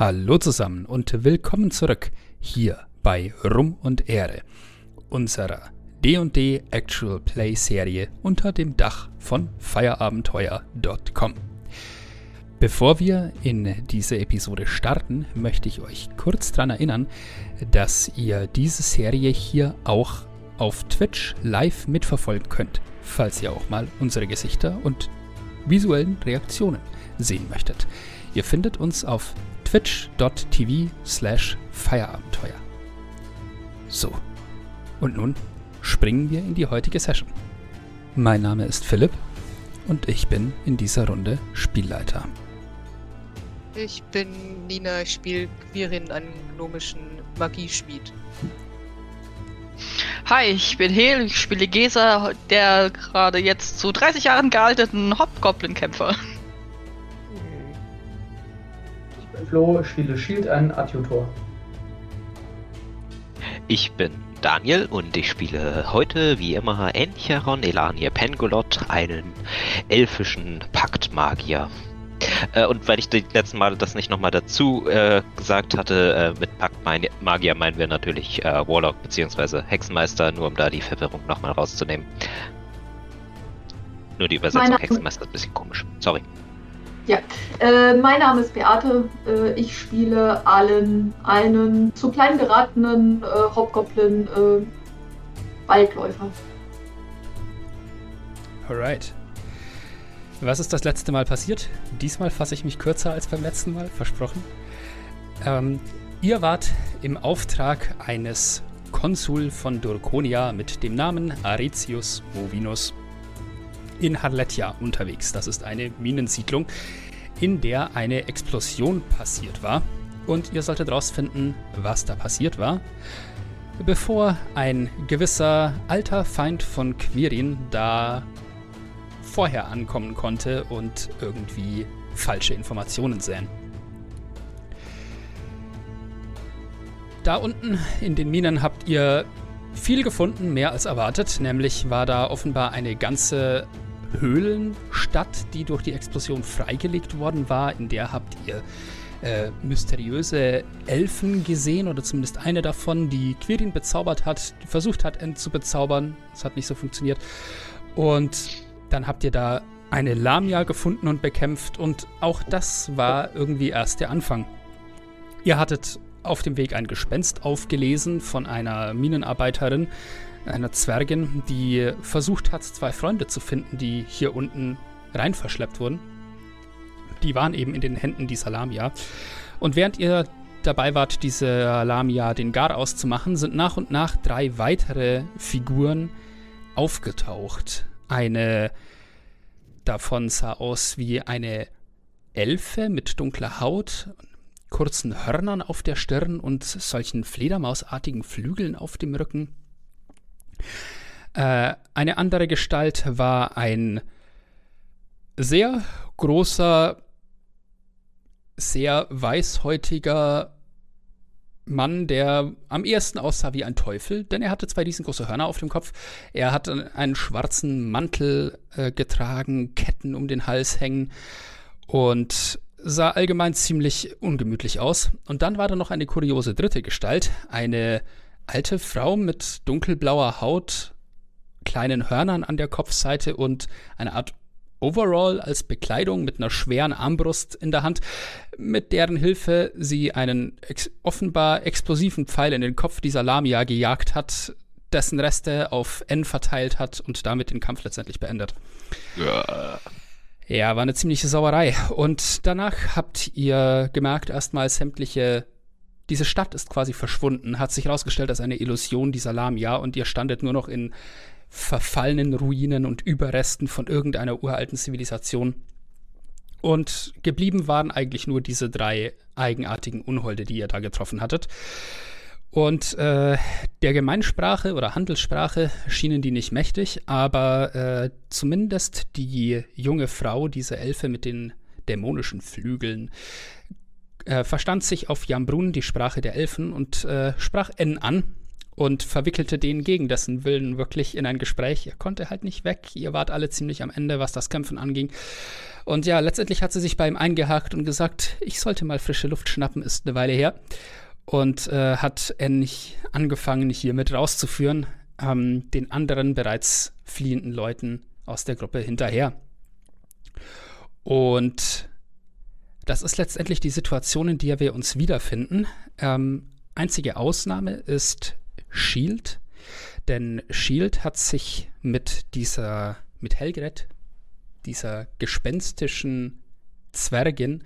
Hallo zusammen und willkommen zurück hier bei Rum und Ehre, unserer D&D Actual Play Serie unter dem Dach von feierabenteuer.com. Bevor wir in diese Episode starten, möchte ich euch kurz daran erinnern, dass ihr diese Serie hier auch auf Twitch live mitverfolgen könnt, falls ihr auch mal unsere Gesichter und visuellen Reaktionen sehen möchtet. Ihr findet uns auf twitch.tv slash Feierabenteuer. So, und nun springen wir in die heutige Session. Mein Name ist Philipp und ich bin in dieser Runde Spielleiter. Ich bin Nina, ich spiele Quirin, einen gnomischen Magieschmied. Hi, ich bin Hel, ich spiele Gesa, der gerade jetzt zu 30 Jahren gealteten Hobgoblin-Kämpfer. Flo, spiele Shield an Adjutor. Ich bin Daniel und ich spiele heute wie immer Encheron Elanie Pengolot, einen elfischen Paktmagier. Äh, und weil ich die letzten Male das nicht nochmal dazu äh, gesagt hatte, äh, mit Paktmagier meinen wir natürlich äh, Warlock bzw. Hexenmeister, nur um da die Verwirrung nochmal rauszunehmen. Nur die Übersetzung Hexenmeister ist ein bisschen komisch. Sorry. Ja, äh, mein Name ist Beate. Äh, ich spiele allen einen zu klein geratenen äh, Hobgoblin äh, Waldläufer. Alright. Was ist das letzte Mal passiert? Diesmal fasse ich mich kürzer als beim letzten Mal, versprochen. Ähm, ihr wart im Auftrag eines Konsul von Dorkonia mit dem Namen Aretius Movinus in Harletja unterwegs. Das ist eine Minensiedlung, in der eine Explosion passiert war. Und ihr solltet rausfinden, was da passiert war, bevor ein gewisser alter Feind von Quirin da vorher ankommen konnte und irgendwie falsche Informationen säen. Da unten in den Minen habt ihr viel gefunden, mehr als erwartet. Nämlich war da offenbar eine ganze Höhlenstadt, die durch die Explosion freigelegt worden war. In der habt ihr äh, mysteriöse Elfen gesehen oder zumindest eine davon, die Quirin bezaubert hat, versucht hat, End zu bezaubern. Das hat nicht so funktioniert. Und dann habt ihr da eine Lamia gefunden und bekämpft und auch das war irgendwie erst der Anfang. Ihr hattet auf dem Weg ein Gespenst aufgelesen von einer Minenarbeiterin, einer Zwergin, die versucht hat, zwei Freunde zu finden, die hier unten rein verschleppt wurden. Die waren eben in den Händen dieser Lamia. Und während ihr dabei wart, diese Lamia den Gar auszumachen, sind nach und nach drei weitere Figuren aufgetaucht. Eine davon sah aus wie eine Elfe mit dunkler Haut, kurzen Hörnern auf der Stirn und solchen Fledermausartigen Flügeln auf dem Rücken. Äh, eine andere Gestalt war ein sehr großer, sehr weißhäutiger Mann, der am ehesten aussah wie ein Teufel, denn er hatte zwei riesengroße Hörner auf dem Kopf. Er hat einen schwarzen Mantel äh, getragen, Ketten um den Hals hängen und sah allgemein ziemlich ungemütlich aus. Und dann war da noch eine kuriose dritte Gestalt, eine alte Frau mit dunkelblauer Haut, kleinen Hörnern an der Kopfseite und eine Art Overall als Bekleidung mit einer schweren Armbrust in der Hand, mit deren Hilfe sie einen ex offenbar explosiven Pfeil in den Kopf dieser Lamia gejagt hat, dessen Reste auf N verteilt hat und damit den Kampf letztendlich beendet. Ja. Ja, war eine ziemliche Sauerei. Und danach habt ihr gemerkt, erstmal sämtliche diese Stadt ist quasi verschwunden, hat sich herausgestellt als eine Illusion dieser Lamia und ihr standet nur noch in verfallenen Ruinen und Überresten von irgendeiner uralten Zivilisation. Und geblieben waren eigentlich nur diese drei eigenartigen Unholde, die ihr da getroffen hattet. Und äh, der Gemeinsprache oder Handelssprache schienen die nicht mächtig, aber äh, zumindest die junge Frau, diese Elfe mit den dämonischen Flügeln, äh, verstand sich auf Jambrun, die Sprache der Elfen, und äh, sprach N an. und verwickelte den gegen dessen Willen wirklich in ein Gespräch. Er konnte halt nicht weg. Ihr wart alle ziemlich am Ende, was das Kämpfen anging. Und ja, letztendlich hat sie sich bei ihm eingehakt und gesagt, ich sollte mal frische Luft schnappen, ist eine Weile her. Und äh, hat endlich angefangen, hier mit rauszuführen, ähm, den anderen bereits fliehenden Leuten aus der Gruppe hinterher. Und das ist letztendlich die Situation, in der wir uns wiederfinden. Ähm, einzige Ausnahme ist Shield, denn Shield hat sich mit dieser, mit Helgret, dieser gespenstischen Zwergin,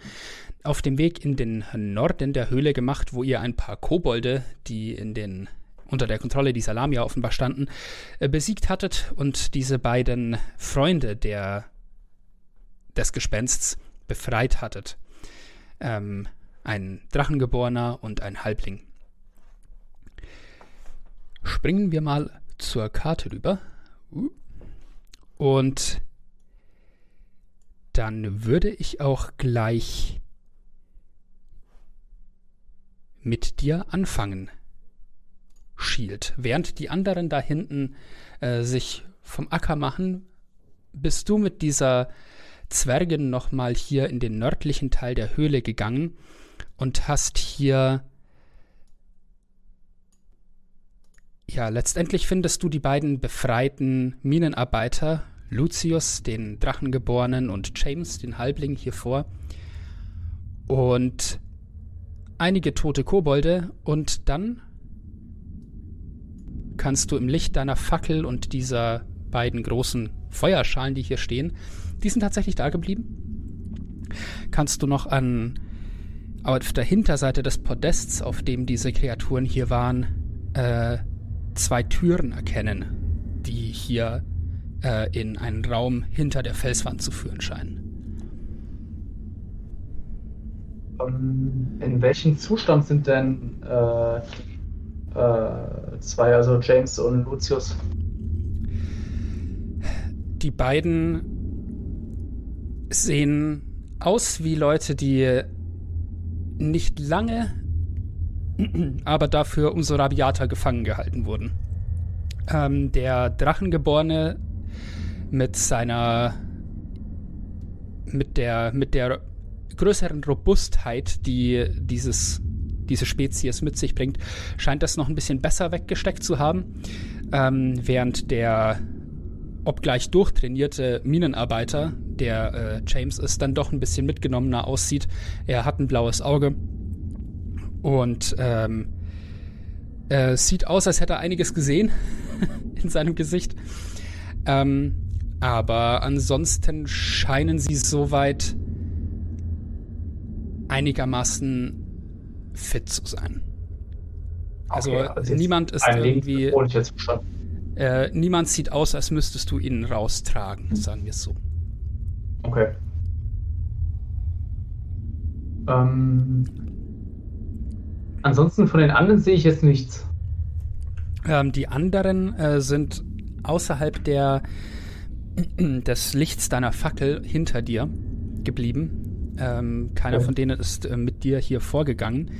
auf dem Weg in den Norden der Höhle gemacht, wo ihr ein paar Kobolde, die in den unter der Kontrolle dieser Lamia offenbar standen, äh, besiegt hattet und diese beiden Freunde der, des Gespensts befreit hattet. Ähm, ein Drachengeborener und ein Halbling. Springen wir mal zur Karte rüber. Und dann würde ich auch gleich mit dir anfangen, Shield. Während die anderen da hinten äh, sich vom Acker machen, bist du mit dieser Zwergin nochmal hier in den nördlichen Teil der Höhle gegangen und hast hier ja, letztendlich findest du die beiden befreiten Minenarbeiter, Lucius, den Drachengeborenen, und James, den Halbling, hier vor. Und einige tote Kobolde. Und dann kannst du im Licht deiner Fackel und dieser beiden großen Feuerschalen, die hier stehen, die sind tatsächlich da geblieben. Kannst du noch an auf der Hinterseite des Podests, auf dem diese Kreaturen hier waren, äh, zwei Türen erkennen, die hier äh, in einen Raum hinter der Felswand zu führen scheinen. Ähm, in welchem Zustand sind denn äh, äh, zwei, also James und Lucius? Die beiden sehen aus wie Leute, die nicht lange aber dafür umso rabiater gefangen gehalten wurden. Ähm, der Drachengeborene mit seiner mit der mit der größeren Robustheit, die dieses diese Spezies mit sich bringt, scheint das noch ein bisschen besser weggesteckt zu haben, ähm, während der obgleich durchtrainierte Minenarbeiter, der äh, James ist, dann doch ein bisschen mitgenommener aussieht. Er hat ein blaues Auge und ähm, äh, sieht aus, als hätte er einiges gesehen in seinem Gesicht. Ähm, aber ansonsten scheinen sie soweit einigermaßen fit zu sein. Also, okay, also niemand ist irgendwie. Äh, niemand sieht aus, als müsstest du ihn raustragen, sagen wir es so. Okay. Ähm, Ansonsten von den anderen sehe ich jetzt nichts. Ähm, die anderen äh, sind außerhalb der, des Lichts deiner Fackel hinter dir geblieben. Ähm, keiner oh. von denen ist äh, mit dir hier vorgegangen.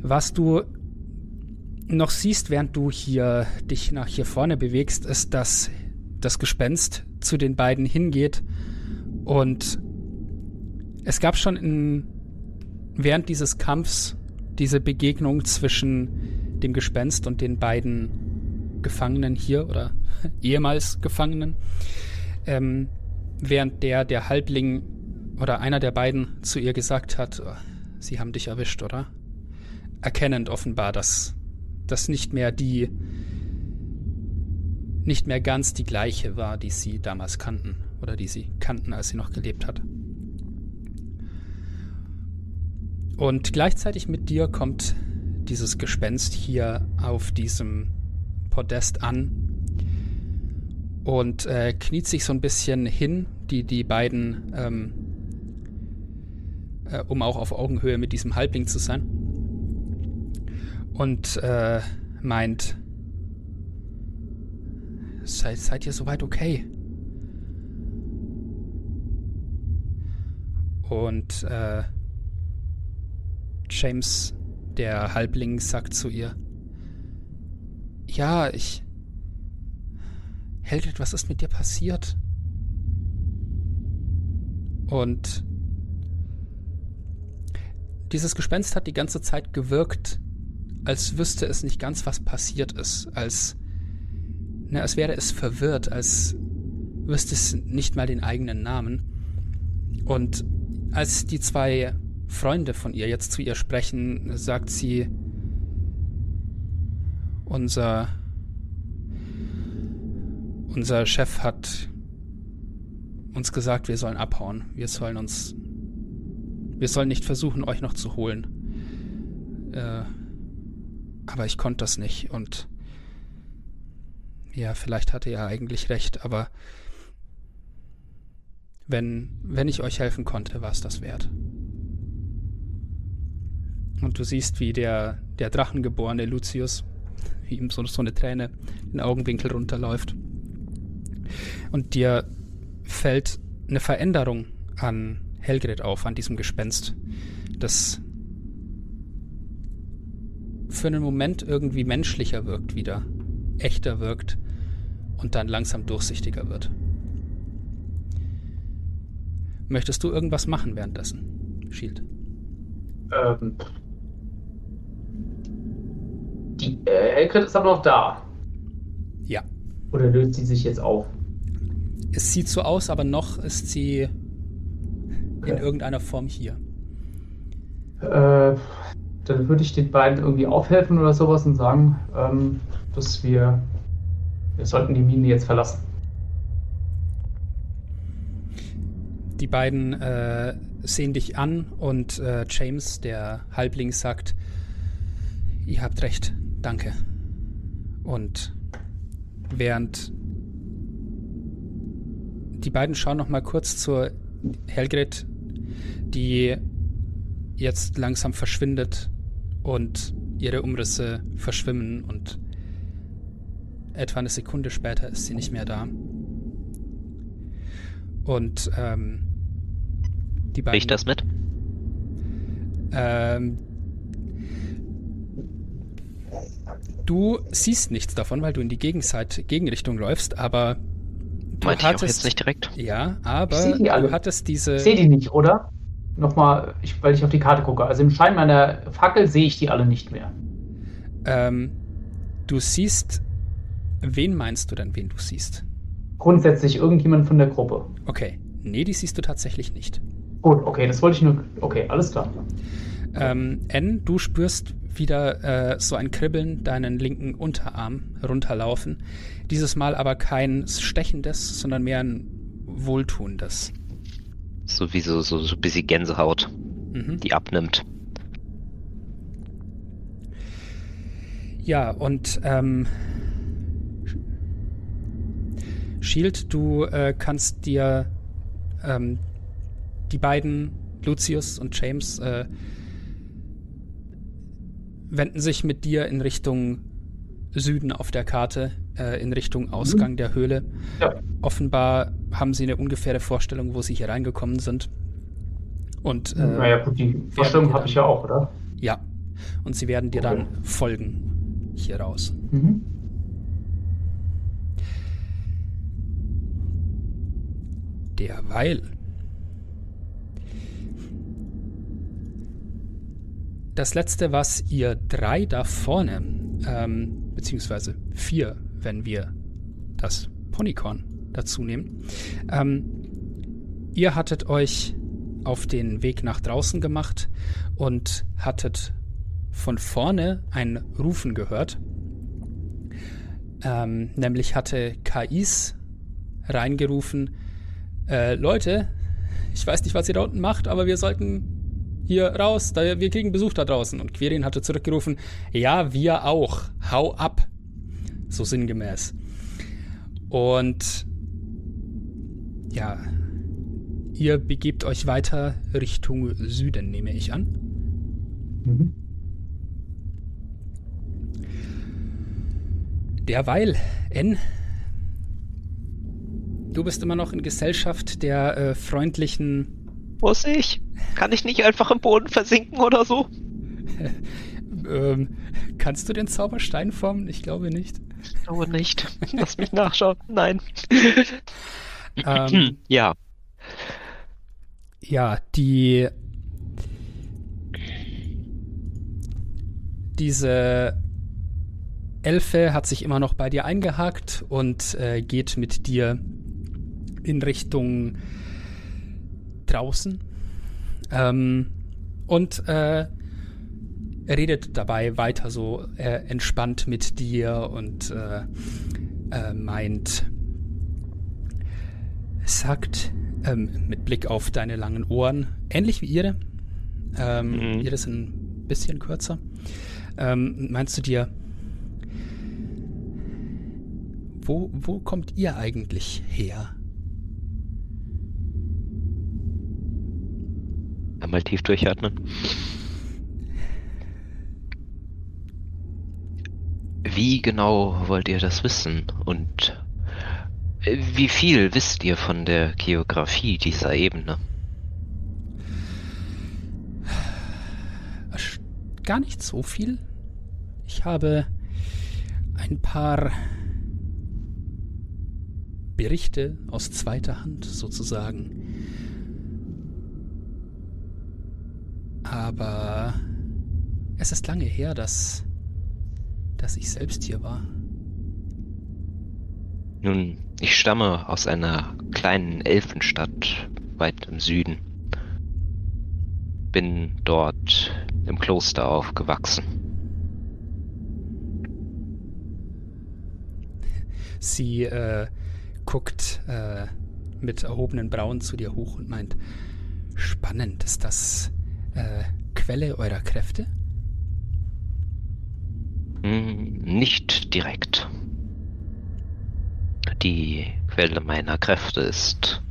Was du noch siehst, während du hier dich nach hier vorne bewegst, ist, dass das Gespenst zu den beiden hingeht und es gab schon in, während dieses Kampfs diese Begegnung zwischen dem Gespenst und den beiden Gefangenen hier oder ehemals Gefangenen, ähm, während der der Halbling oder einer der beiden zu ihr gesagt hat, oh, sie haben dich erwischt, oder? Erkennend offenbar, dass das nicht mehr die nicht mehr ganz die gleiche war, die sie damals kannten oder die sie kannten, als sie noch gelebt hat. Und gleichzeitig mit dir kommt dieses Gespenst hier auf diesem Podest an und äh, kniet sich so ein bisschen hin, die, die beiden, ähm, äh, um auch auf Augenhöhe mit diesem Halbling zu sein. Und äh, meint, seid, seid ihr soweit okay? Und äh, James, der Halbling, sagt zu ihr: Ja, ich. Helgrid, was ist mit dir passiert? Und dieses Gespenst hat die ganze Zeit gewirkt, als wüsste es nicht ganz, was passiert ist, als, na, als wäre es verwirrt, als wüsste es nicht mal den eigenen Namen. Und als die zwei Freunde von ihr jetzt zu ihr sprechen, sagt sie, unser, unser Chef hat uns gesagt, wir sollen abhauen. Wir sollen uns, wir sollen nicht versuchen, euch noch zu holen. Äh, aber ich konnte das nicht und ja, vielleicht hatte er eigentlich recht, aber wenn, wenn ich euch helfen konnte, war es das wert. Und du siehst, wie der, der Drachengeborene Lucius, wie ihm so, so eine Träne den Augenwinkel runterläuft. Und dir fällt eine Veränderung an Helgrid auf, an diesem Gespenst, das für einen Moment irgendwie menschlicher wirkt wieder, echter wirkt und dann langsam durchsichtiger wird. Möchtest du irgendwas machen währenddessen, Shield? Ähm. Die äh, Helgrid ist aber noch da. Ja. Oder löst sie sich jetzt auf? Es sieht so aus, aber noch ist sie in irgendeiner Form hier. Äh, dann würde ich den beiden irgendwie aufhelfen oder sowas und sagen, ähm, dass wir, wir sollten die Mine jetzt verlassen. Die beiden äh, sehen dich an und äh, James, der Halbling, sagt, ihr habt recht, danke. Und während die beiden schauen noch mal kurz zur Helgrid, die jetzt langsam verschwindet und ihre Umrisse verschwimmen und etwa eine Sekunde später ist sie nicht mehr da. Und ähm, die beiden. Ich das mit? Ähm, du siehst nichts davon, weil du in die Gegenseite, Gegenrichtung läufst, aber du ich auch hattest jetzt nicht direkt. ja, Ich aber seh die alle. du hattest diese Ich sehe die nicht, oder? Nochmal, ich, weil ich auf die Karte gucke. Also im Schein meiner Fackel sehe ich die alle nicht mehr. ähm, du siehst wen meinst du denn, wen du siehst? Grundsätzlich irgendjemand von der Gruppe. Okay, nee, die siehst du tatsächlich nicht. Gut, okay, das wollte ich nur. Okay, alles klar. Ähm, N, du spürst wieder äh, so ein Kribbeln deinen linken Unterarm runterlaufen. Dieses Mal aber kein stechendes, sondern mehr ein wohltuendes. So wie so, so, so ein bisschen Gänsehaut, Mhm. die abnimmt. Ja, und ähm, Shield, du äh, kannst dir ähm, die beiden, Lucius und James, äh, wenden sich mit dir in Richtung Süden auf der Karte, äh, in Richtung Ausgang der Höhle. Ja. Offenbar haben sie eine ungefähre Vorstellung, wo sie hier reingekommen sind. Und äh, naja, gut, die Vorstellung habe ich ja auch, oder? ja, und sie werden dir Okay. dann folgen hier raus. Mhm. Derweil. Das letzte, was ihr drei da vorne, ähm, beziehungsweise vier, wenn wir das Ponycorn dazu nehmen, ähm, ihr hattet euch auf den Weg nach draußen gemacht und hattet von vorne ein Rufen gehört. Ähm, nämlich hatte KIs reingerufen, äh, Leute, ich weiß nicht, was ihr da unten macht, aber wir sollten hier raus, da wir kriegen Besuch da draußen. Und Quirin hatte zurückgerufen, ja, wir auch, hau ab. So sinngemäß. Und ja, ihr begebt euch weiter Richtung Süden, nehme ich an. Mhm. Derweil, N, du bist immer noch in Gesellschaft der äh, freundlichen Muss ich? Kann ich nicht einfach im Boden versinken oder so? Ähm, kannst du den Zauberstein formen? Ich glaube nicht. Ich glaube nicht. Lass mich nachschauen. Nein. Ähm, ja. ja, die. Diese Elfe hat sich immer noch bei dir eingehakt und äh, geht mit dir in Richtung draußen. Ähm, und äh, redet dabei weiter so äh, entspannt mit dir und äh, äh, meint, sagt ähm, mit Blick auf deine langen Ohren, ähnlich wie ihre, ähm, Mhm. ihre sind ein bisschen kürzer, ähm, meinst du dir, wo, wo kommt ihr eigentlich her? Einmal tief durchatmen. Wie genau wollt ihr das wissen? Und wie viel wisst ihr von der Geografie dieser Ebene? Gar nicht so viel. Ich habe ein paar Berichte aus zweiter Hand sozusagen. Aber es ist lange her, dass, dass ich selbst hier war. Nun, ich stamme aus einer kleinen Elfenstadt weit im Süden. Bin dort im Kloster aufgewachsen. Sie äh, guckt äh, mit erhobenen Brauen zu dir hoch und meint, spannend, ist das äh, Quelle eurer Kräfte? Hm, Nicht direkt. Die Quelle meiner Kräfte ist,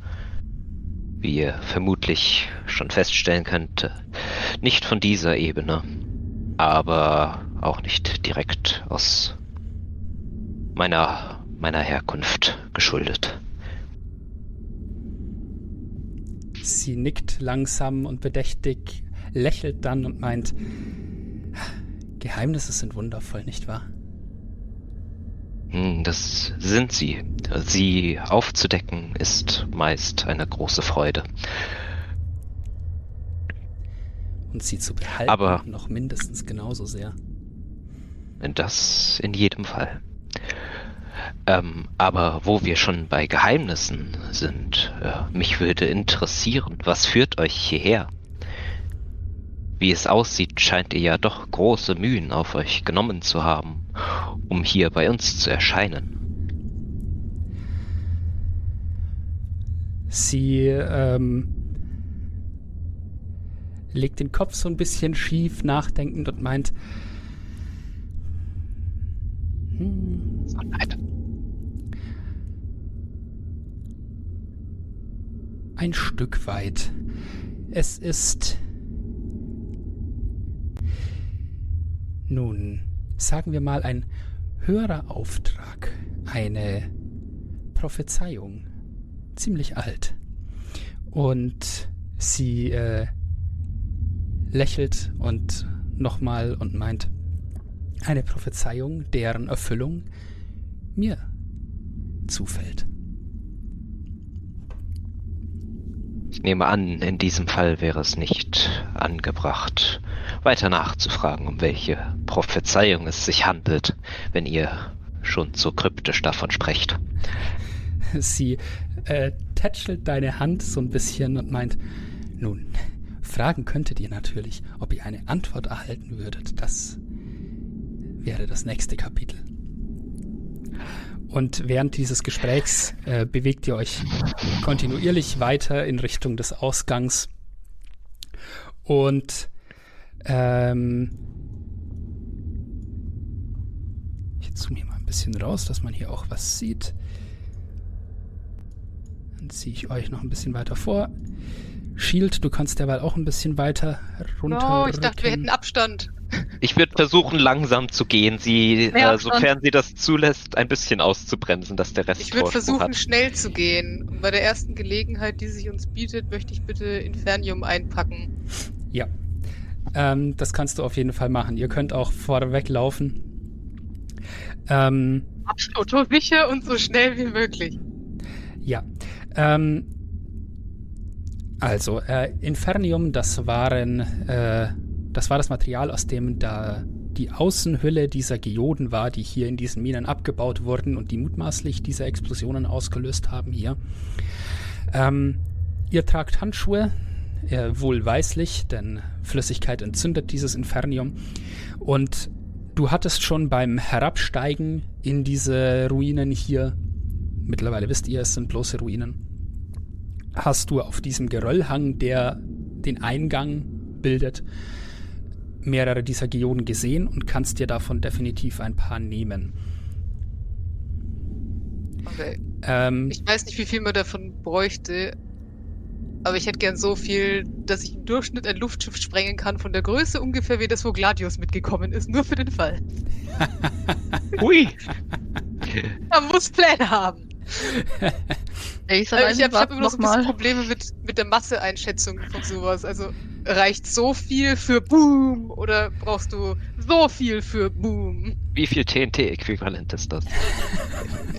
wie ihr vermutlich schon feststellen könnt, nicht von dieser Ebene, aber auch nicht direkt aus meiner, meiner Herkunft geschuldet. Sie nickt langsam und bedächtig, lächelt dann und meint, Geheimnisse sind wundervoll, nicht wahr? Hm, Das sind sie. Sie aufzudecken ist meist eine große Freude. Und sie zu behalten Aber- noch mindestens genauso sehr. Das in jedem Fall. Ähm, aber wo wir schon bei Geheimnissen sind, äh, mich würde interessieren, was führt euch hierher? Wie es aussieht, scheint ihr ja doch große Mühen auf euch genommen zu haben, um hier bei uns zu erscheinen. Sie ähm, legt den Kopf so ein bisschen schief, nachdenkend und meint, hm, So, nein. ein Stück weit. Es ist. Nun, sagen wir mal, ein höherer Auftrag, eine Prophezeiung, ziemlich alt. Und sie äh, lächelt und nochmal und meint, eine Prophezeiung, deren Erfüllung mir zufällt. Ich nehme an, in diesem Fall wäre es nicht angebracht, weiter nachzufragen, um welche Prophezeiung es sich handelt, wenn ihr schon so kryptisch davon sprecht. Sie äh, tätschelt deine Hand so ein bisschen und meint, nun, fragen könntet ihr natürlich, ob ihr eine Antwort erhalten würdet. Das wäre das nächste Kapitel. Und während dieses Gesprächs äh, bewegt ihr euch kontinuierlich weiter in Richtung des Ausgangs. Und ähm, ich zoome hier mal ein bisschen raus, dass man hier auch was sieht. Dann ziehe ich euch noch ein bisschen weiter vor. Shield, du kannst derweil auch ein bisschen weiter runter. Oh, ich dachte, wir hätten Abstand. Ich würde versuchen, langsam zu gehen, sie, äh, sofern sie das zulässt, ein bisschen auszubremsen, dass der Rest Ich würde versuchen, hat. schnell zu gehen. Und bei der ersten Gelegenheit, die sich uns bietet, möchte ich bitte Infernium einpacken. Ja. Ähm, das kannst du auf jeden Fall machen. Ihr könnt auch vorweg laufen. Ähm, Absolut so sicher und so schnell wie möglich. Ja. Ähm, also, äh, Infernium, das waren, äh, das war das Material, aus dem da die Außenhülle dieser Geoden war, die hier in diesen Minen abgebaut wurden und die mutmaßlich diese Explosionen ausgelöst haben hier. Ähm, ihr tragt Handschuhe, äh, wohlweislich, denn Flüssigkeit entzündet dieses Infernium. Und du hattest schon beim Herabsteigen in diese Ruinen hier, mittlerweile wisst ihr, es sind bloße Ruinen, hast du auf diesem Geröllhang, der den Eingang bildet, mehrere dieser Geoden gesehen und kannst dir davon definitiv ein paar nehmen. Okay. Ähm, Ich weiß nicht, wie viel man davon bräuchte, aber ich hätte gern so viel, dass ich im Durchschnitt ein Luftschiff sprengen kann von der Größe ungefähr wie das, wo Gladius mitgekommen ist, nur für den Fall. Hui! Man muss Pläne haben. Ace Aber ich habe hab immer noch so ein bisschen. Probleme mit, mit der Masseeinschätzung von sowas. Also reicht so viel für Boom oder brauchst du so viel für Boom? Wie viel TNT-Äquivalent ist das?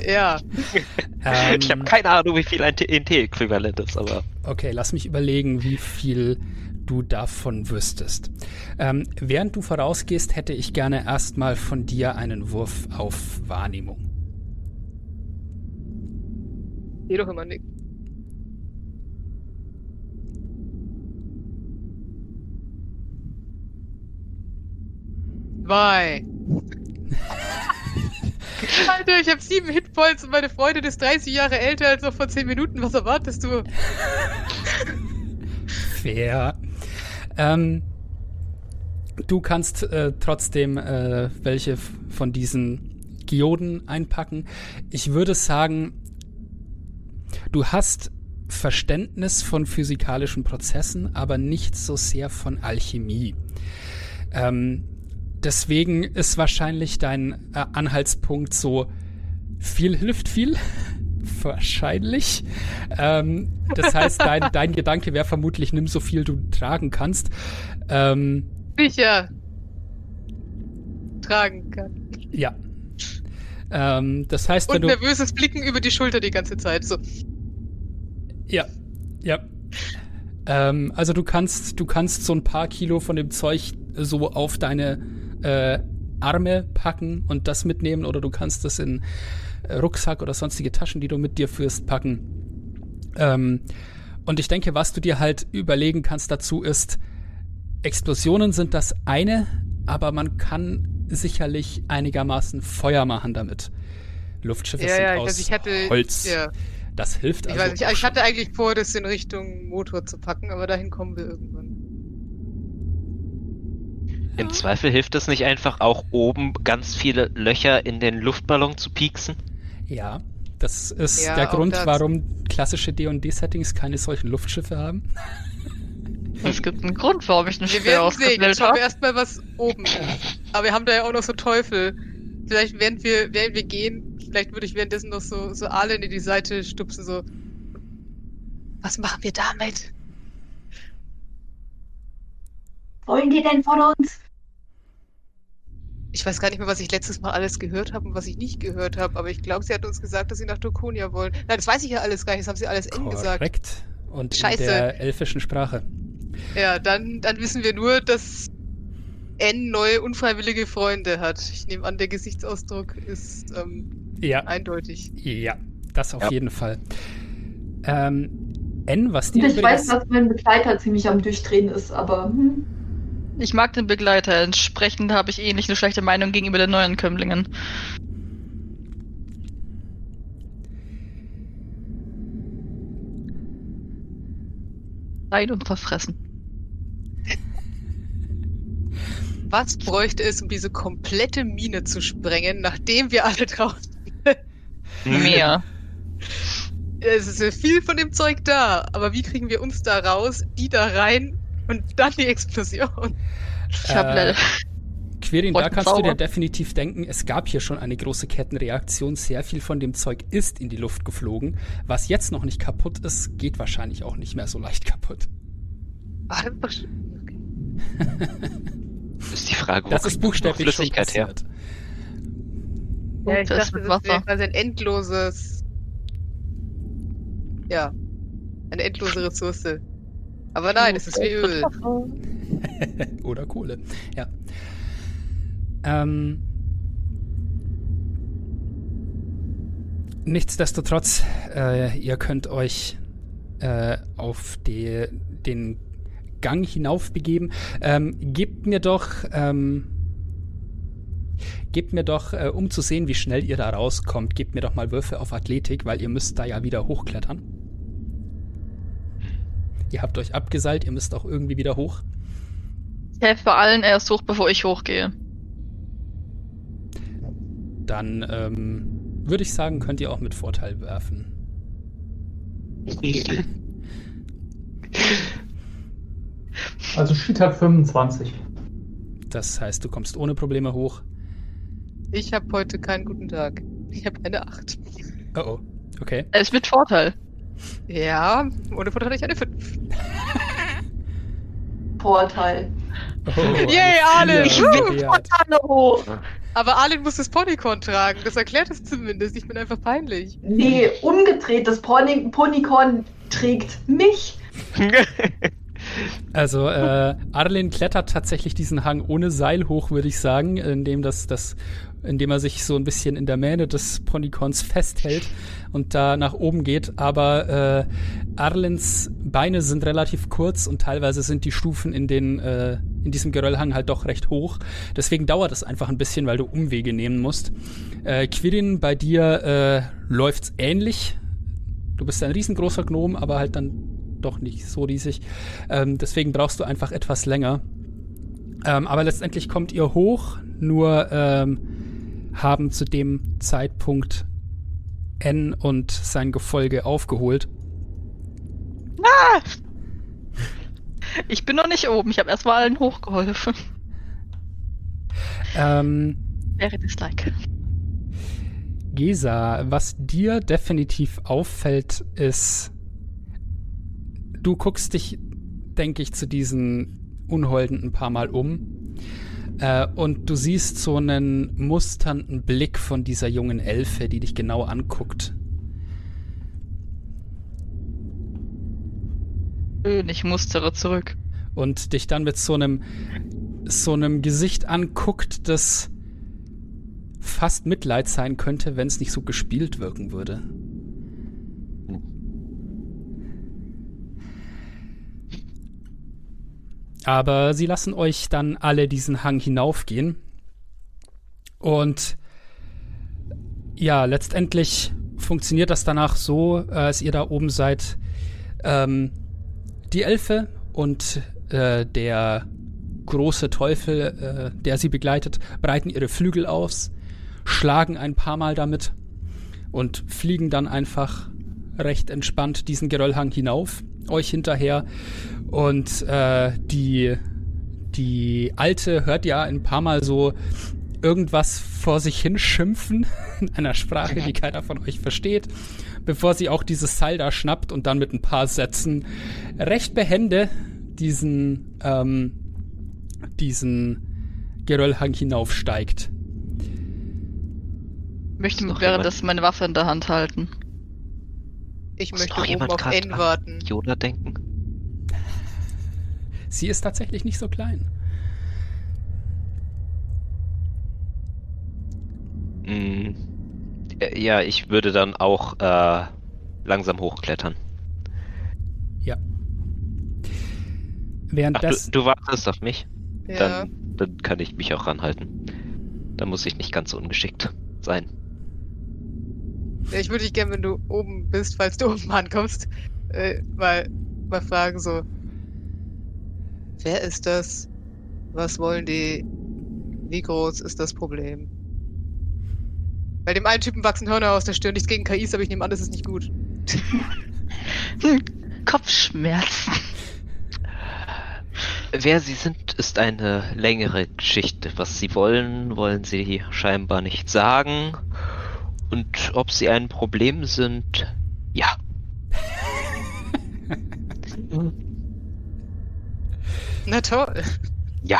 Ja. ähm, ich habe keine Ahnung, wie viel ein TNT-Äquivalent ist, aber Okay, lass mich überlegen, wie viel du davon wüsstest. Ähm, während du vorausgehst, hätte ich gerne erstmal von dir einen Wurf auf Wahrnehmung. Geh doch immer nicht. Zwei. Alter, ich habe sieben Hitpoints und meine Freundin ist 30 Jahre älter als noch vor 10 Minuten. Was erwartest du? Fair. Ähm, du kannst äh, trotzdem äh, welche von diesen Geoden einpacken. Ich würde sagen, du hast Verständnis von physikalischen Prozessen, aber nicht so sehr von Alchemie. Ähm, deswegen ist wahrscheinlich dein äh, Anhaltspunkt so, viel hilft viel. wahrscheinlich. Ähm, das heißt, dein, dein Gedanke wäre vermutlich, nimm so viel du tragen kannst. Ähm, Sicher. Tragen kann. ja. Ähm, das heißt, wenn Und du. nervöses Blicken über die Schulter die ganze Zeit. So. Ja, ja. Ähm, also du kannst, du kannst so ein paar Kilo von dem Zeug so auf deine äh, Arme packen und das mitnehmen oder du kannst das in äh, Rucksack oder sonstige Taschen, die du mit dir führst, packen. Ähm, und ich denke, was du dir halt überlegen kannst dazu ist, Explosionen sind das eine, aber man kann sicherlich einigermaßen Feuer machen damit. Luftschiffe Ja, sind ja, aus ich hatte. Holz. Ja. Das hilft Ich also. weiß nicht, auch ich schon. hatte eigentlich vor, das in Richtung Motor zu packen, aber dahin kommen wir irgendwann. im Zweifel hilft es nicht einfach auch oben ganz viele Löcher in den Luftballon zu pieksen? Ja, das ist Ja, der Grund, warum klassische D&D-Settings keine solchen Luftschiffe haben. Es gibt einen Grund, warum ich einen Wir Speer werden sehen. Jetzt ausgebildet schauen habe. wir erstmal, was oben ist. Aber wir haben da ja auch noch so Teufel. Vielleicht, während wir, während wir gehen, vielleicht würde ich währenddessen noch so, so Arlen in die Seite stupsen, so. Was machen wir damit? Wollen die denn von uns? Ich weiß gar nicht mehr, was ich letztes Mal alles gehört habe und was ich nicht gehört habe, aber ich glaube, sie hat uns gesagt, dass sie nach Dokonia wollen. Nein, das weiß ich ja alles gar nicht, das haben sie alles eng gesagt. Korrekt. Und Scheiße. in der elfischen Sprache. Ja, dann, dann wissen wir nur, dass N neue unfreiwillige Freunde hat. Ich nehme an, der Gesichtsausdruck ist ähm, Ja, eindeutig. ja, das auf Ja. jeden Fall. Ähm, N, was Und dir ich weiß, das, dass mein Begleiter ziemlich am Durchdrehen ist, aber hm, Ich mag den Begleiter, entsprechend habe ich ähnlich eine schlechte Meinung gegenüber den neuen Kömmlingen. Rein und verfressen. Was bräuchte es, um diese komplette Mine zu sprengen, nachdem wir alle draußen. Mehr. Es ist viel von dem Zeug da, aber wie kriegen wir uns da raus, die da rein und dann die Explosion? Ich habe Äh, leider. Quirin, da kannst du dir Zauber. definitiv denken, es gab hier schon eine große Kettenreaktion. Sehr viel von dem Zeug ist in die Luft geflogen. Was jetzt noch nicht kaputt ist, geht wahrscheinlich auch nicht mehr so leicht kaputt. Ah, das ist die Frage, wo Das ist buchstäblich Flüssigkeit her? Passiert. Ja, ich Das dachte, mit das wäre Wasser. quasi ein endloses. Ja. Eine endlose Ressource. Aber nein, es ist wie Öl. Oder Kohle, ja. Ähm, nichtsdestotrotz, äh, ihr könnt euch äh, auf die, den Gang hinauf begeben. Ähm, gebt mir doch, ähm, gebt mir doch, äh, um zu sehen, wie schnell ihr da rauskommt, gebt mir doch mal Würfe auf Athletik, weil ihr müsst da ja wieder hochklettern. Ihr habt euch abgeseilt, ihr müsst auch irgendwie wieder hoch. Ich helfe bei allen erst hoch, bevor ich hochgehe. Dann ähm, würde ich sagen, könnt ihr auch mit Vorteil werfen. Also Sheet hat 25. Das heißt, du kommst ohne Probleme hoch. Ich habe heute keinen guten Tag. Ich habe eine 8. Oh oh, okay. Er ist mit Vorteil. Ja, ohne Vorteil hatte ich eine 5. Vorteil. Oh, Yay, Arlen! Woo! Beat. Alle hoch. Aber Arlen muss das Ponycorn tragen. Das erklärt es zumindest. Ich bin einfach peinlich. Nee, umgedreht. Das Pony Ponycorn trägt mich. Also, äh, Arlen klettert tatsächlich diesen Hang ohne Seil hoch, würde ich sagen, indem das, das, indem er sich so ein bisschen in der Mähne des Ponycorns festhält und da nach oben geht. Aber äh, Arlens Beine sind relativ kurz und teilweise sind die Stufen in den, äh, in diesem Geröllhang halt doch recht hoch. Deswegen dauert es einfach ein bisschen, weil du Umwege nehmen musst. Äh, Quirin, bei dir äh, läuft's ähnlich. Du bist ein riesengroßer Gnom, aber halt dann doch nicht so riesig. Ähm, deswegen brauchst du einfach etwas länger. Ähm, aber letztendlich kommt ihr hoch, nur ähm, haben zu dem Zeitpunkt N und sein Gefolge aufgeholt. Ich bin noch nicht oben. Ich habe erstmal allen hochgeholfen. Ähm, Wäre das like. Gesa, was dir definitiv auffällt, ist, du guckst dich, denke ich, zu diesen Unholden ein paar Mal um. Äh, und du siehst so einen musternden Blick von dieser jungen Elfe, die dich genau anguckt. Ich mustere zurück. Und dich dann mit so einem, so einem Gesicht anguckt, das fast Mitleid sein könnte, wenn es nicht so gespielt wirken würde. Aber sie lassen euch dann alle diesen Hang hinaufgehen. Und ja, letztendlich funktioniert das danach so, äh, als ihr da oben seid. Ähm, die Elfe und äh, der große Teufel, äh, der sie begleitet, breiten ihre Flügel aus, schlagen ein paar Mal damit und fliegen dann einfach recht entspannt diesen Geröllhang hinauf, euch hinterher. Und äh, die, die Alte hört ja ein paar Mal so irgendwas vor sich hin schimpfen in einer Sprache, die keiner von euch versteht, bevor sie auch dieses Seil da schnappt und dann mit ein paar Sätzen recht behende diesen, ähm, diesen Geröllhang hinaufsteigt. Ich möchte währenddessen meine Waffe in der Hand halten. Ich Muss möchte noch oben auf N warten. Yoda denken? Sie ist tatsächlich nicht so klein. Mm, äh, Ja, ich würde dann auch äh, langsam hochklettern. Ja. Ach, Während du, das, du wartest auf mich? Ja. Dann, dann kann ich mich auch ranhalten. Da muss ich nicht ganz so ungeschickt sein. Ja, Ich würde dich gerne, wenn du oben bist, falls du oben ankommst, äh, mal, mal fragen so. Wer ist das? Was wollen die? Wie groß ist das Problem? Bei dem einen Typen wachsen Hörner aus der Stirn. Nichts gegen KIs, aber ich nehme an, das ist nicht gut. Hm, Kopfschmerzen. Wer sie sind, ist eine längere Geschichte. Was sie wollen, wollen sie scheinbar nicht sagen. Und ob sie ein Problem sind, ja. Na toll. Ja,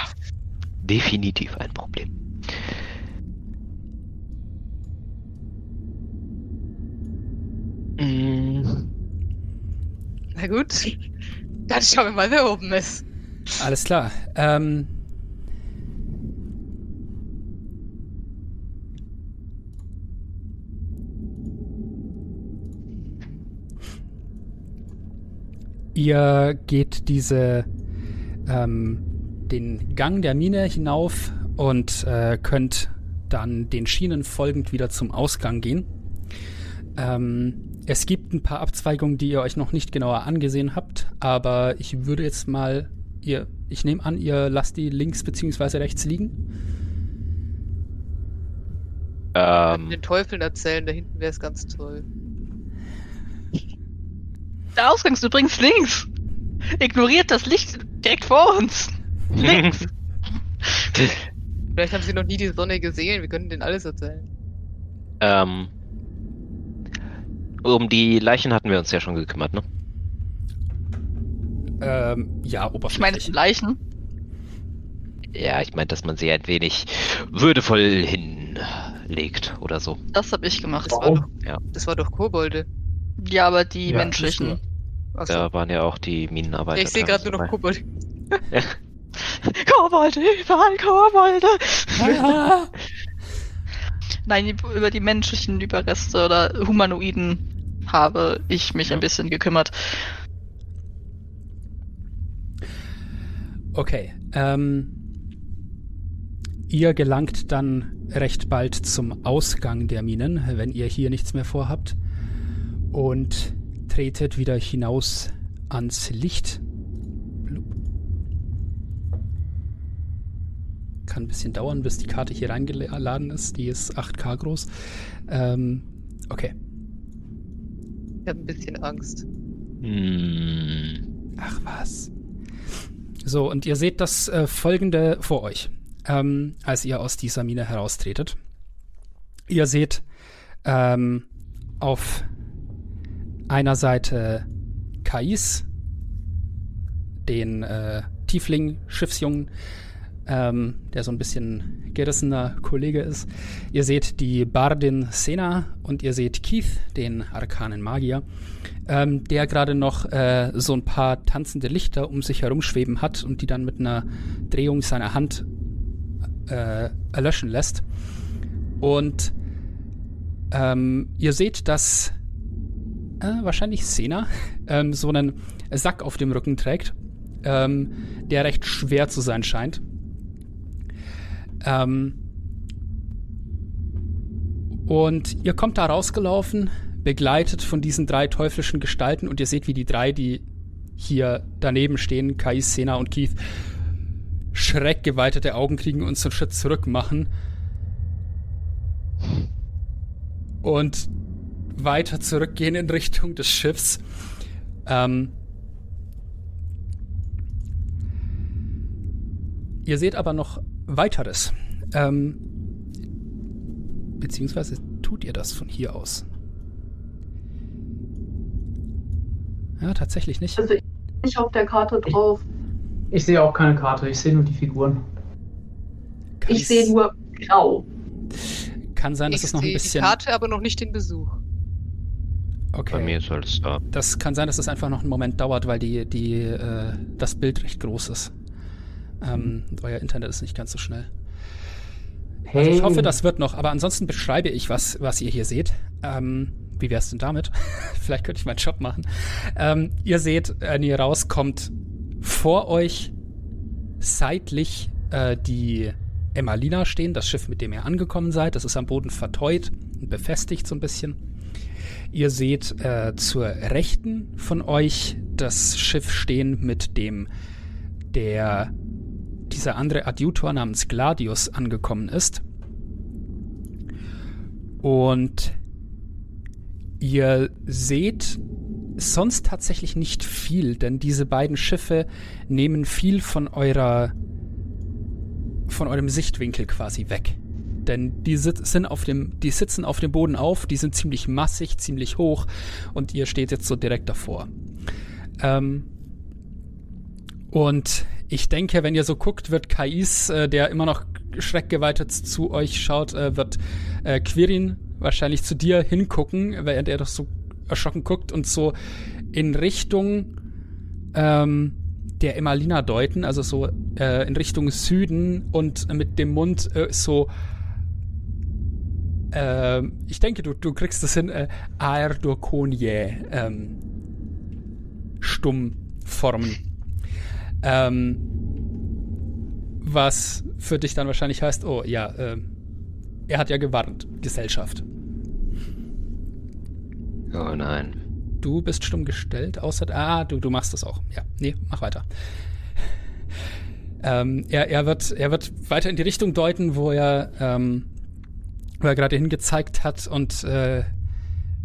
definitiv ein Problem. Mm, Na gut. Dann schauen wir mal, wer oben ist. Alles klar. Ähm, ihr geht diese ähm, den Gang der Mine hinauf und äh, könnt dann den Schienen folgend wieder zum Ausgang gehen. Ähm, es gibt ein paar Abzweigungen, die ihr euch noch nicht genauer angesehen habt, aber ich würde jetzt mal, ihr, ich nehme an, ihr lasst die links bzw. rechts liegen. ähm, Den Teufeln erzählen, da hinten wäre es ganz toll. Der Ausgang ist übrigens links. Ignoriert das Licht direkt vor uns. Links. Vielleicht haben sie noch nie die Sonne gesehen, wir können denen alles erzählen. ähm, um die Leichen hatten wir uns ja schon gekümmert, ne? Ähm, ja, Ich meine, oberflächlich. Leichen. Ja, ich meine, dass man sie ein wenig würdevoll hinlegt oder so. Das habe ich gemacht. Das war doch, das war doch Kobolde. Ja, aber die Ja, menschlichen. Achso. Da waren ja auch die Minenarbeiter. ich sehe gerade nur noch teilweise Kobolde. Kobolde, überall Kobolde. Nein, über die menschlichen Überreste oder Humanoiden habe ich mich Ja. ein bisschen gekümmert. okay. Ähm, ihr gelangt dann recht bald zum Ausgang der Minen, wenn ihr hier nichts mehr vorhabt. Und tretet wieder hinaus ans Licht. Blub. Kann ein bisschen dauern, bis die Karte hier reingeladen ist. Die ist 8K groß. Ähm, okay. Ich habe ein bisschen Angst. Hm, Ach was. So, und ihr seht das äh, folgende vor euch, ähm, als ihr aus dieser Mine heraustretet. Ihr seht ähm, auf einer Seite Kais, den äh, Tiefling-Schiffsjungen, ähm, der so ein bisschen gerissener Kollege ist. Ihr seht die Bardin Sena und ihr seht Keith, den arkanen Magier ähm, der gerade noch äh, so ein paar tanzende Lichter um sich herumschweben hat und die dann mit einer Drehung seiner Hand äh, erlöschen lässt. Und ähm, ihr seht, dass äh, wahrscheinlich Sena ähm, so einen Sack auf dem Rücken trägt, ähm, der recht schwer zu sein scheint. Ähm, und ihr kommt da rausgelaufen, begleitet von diesen drei teuflischen Gestalten und ihr seht, wie die drei, die hier daneben stehen, Kai, Sena und Keith, schreckgeweitete Augen kriegen und so einen Schritt zurück machen. Und weiter zurückgehen in Richtung des Schiffs. Ähm, ihr seht aber noch weiteres. Ähm, beziehungsweise tut ihr das von hier aus? Ja, tatsächlich nicht. Also ich auf der Karte drauf. Ich sehe auch keine Karte, ich sehe nur die Figuren. Ich Kann's- sehe nur grau. Kann sein, dass ich es noch ein sehe die bisschen. Karte, aber noch nicht den Besuch. Okay. Bei mir ist alles da. Das kann sein, dass es einfach noch einen Moment dauert, weil die, die, äh, das Bild recht groß ist. Ähm, euer Internet ist nicht ganz so schnell. Hey, Also ich hoffe, das wird noch, aber ansonsten beschreibe ich, was, was ihr hier seht. Ähm, wie wär's denn damit? Vielleicht könnte ich meinen Job machen. Ähm, ihr seht, wenn ihr rauskommt, vor euch seitlich äh, die Emmalina stehen, das Schiff, mit dem ihr angekommen seid. Das ist am Boden verteut und befestigt so ein bisschen. Ihr seht äh, zur Rechten von euch das Schiff stehen, mit dem der dieser andere Adjutor namens Gladius angekommen ist. Und ihr seht sonst tatsächlich nicht viel, denn diese beiden Schiffe nehmen viel von eurer von eurem Sichtwinkel quasi weg. Denn die, sit sind auf dem, die sitzen auf dem Boden auf, die sind ziemlich massig, ziemlich hoch und ihr steht jetzt so direkt davor. Ähm, und ich denke, wenn ihr so guckt, wird Kais, äh, der immer noch schreckgeweitet zu euch schaut, äh, wird äh, Quirin wahrscheinlich zu dir hingucken, während er doch so erschrocken guckt und so in Richtung ähm, der Emalina deuten, also so äh, in Richtung Süden und mit dem Mund äh, so äh, ich denke, du, du kriegst das hin, äh, Aerdurkonie ähm, stumm formen. Ähm, was für dich dann wahrscheinlich heißt, oh ja, äh, er hat ja gewarnt, Gesellschaft. Oh nein. Du bist stumm gestellt, außer. Ah, du, du machst das auch. Ja, nee, mach weiter. ähm, er, er, wird, er wird weiter in die Richtung deuten, wo er, ähm, wo er gerade hingezeigt hat und äh,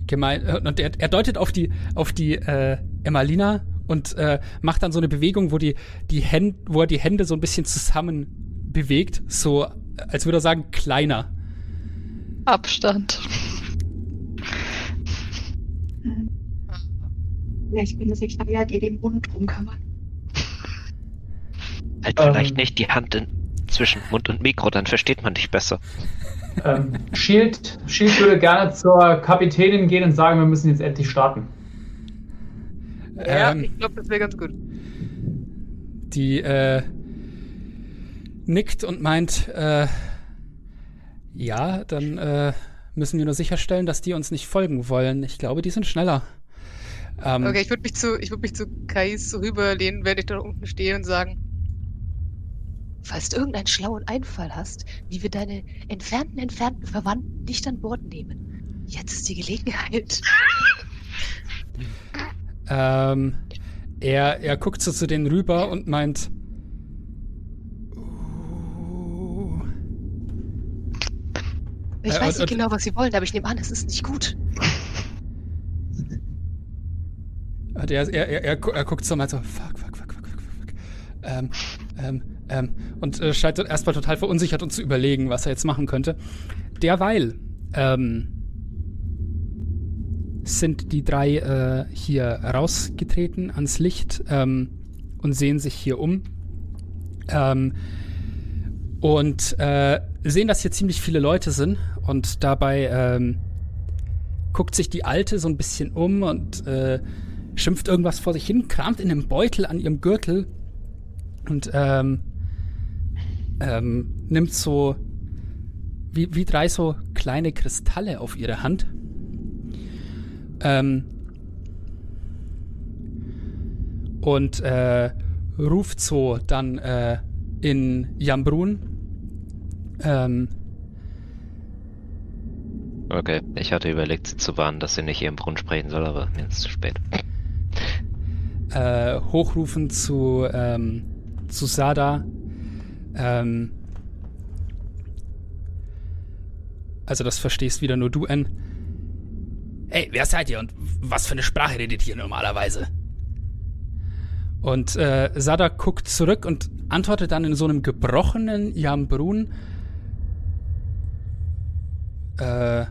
gemein, äh, und er, er deutet auf die, auf die äh, Emmalina und äh, macht dann so eine Bewegung, wo die, die Hände, wo er die Hände so ein bisschen zusammen bewegt, so als würde er sagen, kleiner. Abstand. Vielleicht können sich Aya dir den Mund drum kümmern. Halt Ähm. vielleicht nicht die Hand in, zwischen Mund und Mikro, dann versteht man dich besser. Ähm, Shield, Shield würde gerne zur Kapitänin gehen und sagen, wir müssen jetzt endlich starten. Ja, Ähm, ich glaube, das wäre ganz gut. die äh, nickt und meint, äh, ja, dann äh, müssen wir nur sicherstellen, dass die uns nicht folgen wollen. Ich glaube, die sind schneller. Ähm, Okay, ich würde mich zu, ich würde mich zu Kais rüberlehnen, während ich da unten stehe und sagen, Falls du irgendeinen schlauen Einfall hast, wie wir deine entfernten, entfernten Verwandten nicht an Bord nehmen. Jetzt ist die Gelegenheit. Ähm, er, er guckt so zu denen rüber und meint. "Uh, Ich Äh, weiß und- nicht genau, was sie wollen, aber ich nehme an, es ist nicht gut. Er, er, er, er guckt so mal so, fuck, fuck, fuck, fuck, fuck, fuck. Ähm, ähm, ähm, und äh, scheint erstmal total verunsichert und zu überlegen, was er jetzt machen könnte. Derweil ähm, sind die drei äh, hier rausgetreten ans Licht ähm, und sehen sich hier um. Ähm, und äh, sehen, dass hier ziemlich viele Leute sind und dabei ähm, guckt sich die Alte so ein bisschen um und äh, schimpft irgendwas vor sich hin, kramt in einem Beutel an ihrem Gürtel und ähm, ähm, nimmt so wie, wie drei so kleine Kristalle auf ihre Hand. Ähm, und äh, ruft so dann äh, in Jambrun. Ähm, Okay, ich hatte überlegt, sie zu warnen, dass sie nicht hier im Brunnen sprechen soll, aber mir ist zu spät. äh, hochrufen zu, ähm, zu Sada. Ähm, also das verstehst wieder nur du, N. Hey, wer seid ihr und was für eine Sprache redet ihr normalerweise? Und äh, Sada guckt zurück und antwortet dann in so einem gebrochenen Jambrun. Äh,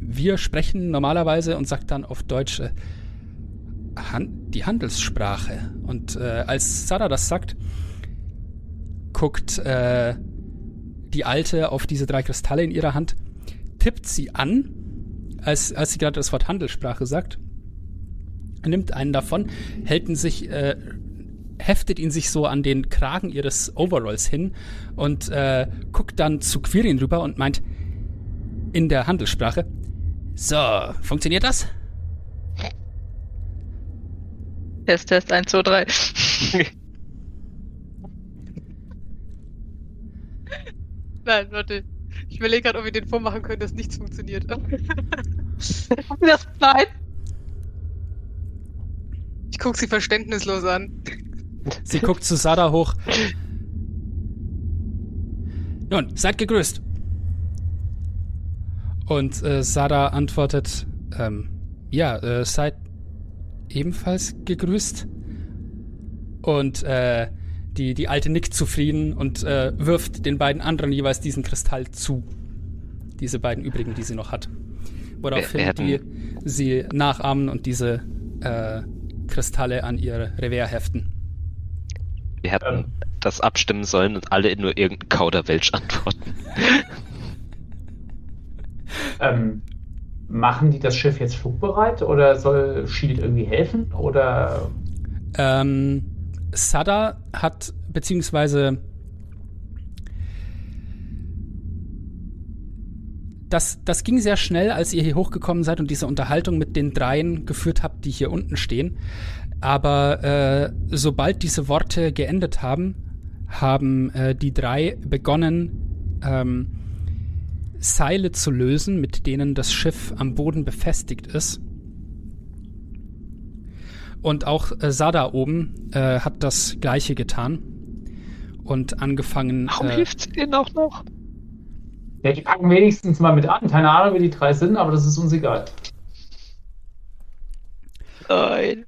wir sprechen normalerweise und sagt dann auf Deutsch äh, Han die Handelssprache. Und äh, als Sada das sagt, guckt äh, die Alte auf diese drei Kristalle in ihrer Hand, tippt sie an, als, als sie gerade das Wort Handelssprache sagt, nimmt einen davon, hält ihn sich, äh, heftet ihn sich so an den Kragen ihres Overalls hin und äh, guckt dann zu Quirin rüber und meint in der Handelssprache, so, funktioniert das? Test, Test, 1, 2, 3. nein, warte. Ich überlege gerade, ob wir den vormachen können, dass nichts funktioniert. Das, nein. Ich gucke sie verständnislos an. Sie guckt zu Sada hoch. Nun, seid gegrüßt. Und äh, Sada antwortet, ähm, ja, äh, seid ebenfalls gegrüßt. Und äh, die, die Alte nickt zufrieden und äh, wirft den beiden anderen jeweils diesen Kristall zu. Diese beiden übrigen, die sie noch hat. Woraufhin wir die sie nachahmen und diese äh, Kristalle an ihr Revers heften. Wir hätten Ähm. das abstimmen sollen und alle in nur irgendein Kauderwelsch antworten. Ähm, machen die das Schiff jetzt flugbereit oder soll Shield irgendwie helfen? Oder Ähm, Sada hat, beziehungsweise das, das ging sehr schnell, als ihr hier hochgekommen seid und diese Unterhaltung mit den dreien geführt habt, die hier unten stehen. Aber äh, sobald diese Worte geendet haben, haben äh, die drei begonnen, ähm, Seile zu lösen, mit denen das Schiff am Boden befestigt ist. Und auch äh, Sada oben äh, hat das gleiche getan und angefangen. Warum äh, hilft sie denen auch noch? ja, die packen wenigstens mal mit an. Keine Ahnung, wer die drei sind, aber das ist uns egal. Nein.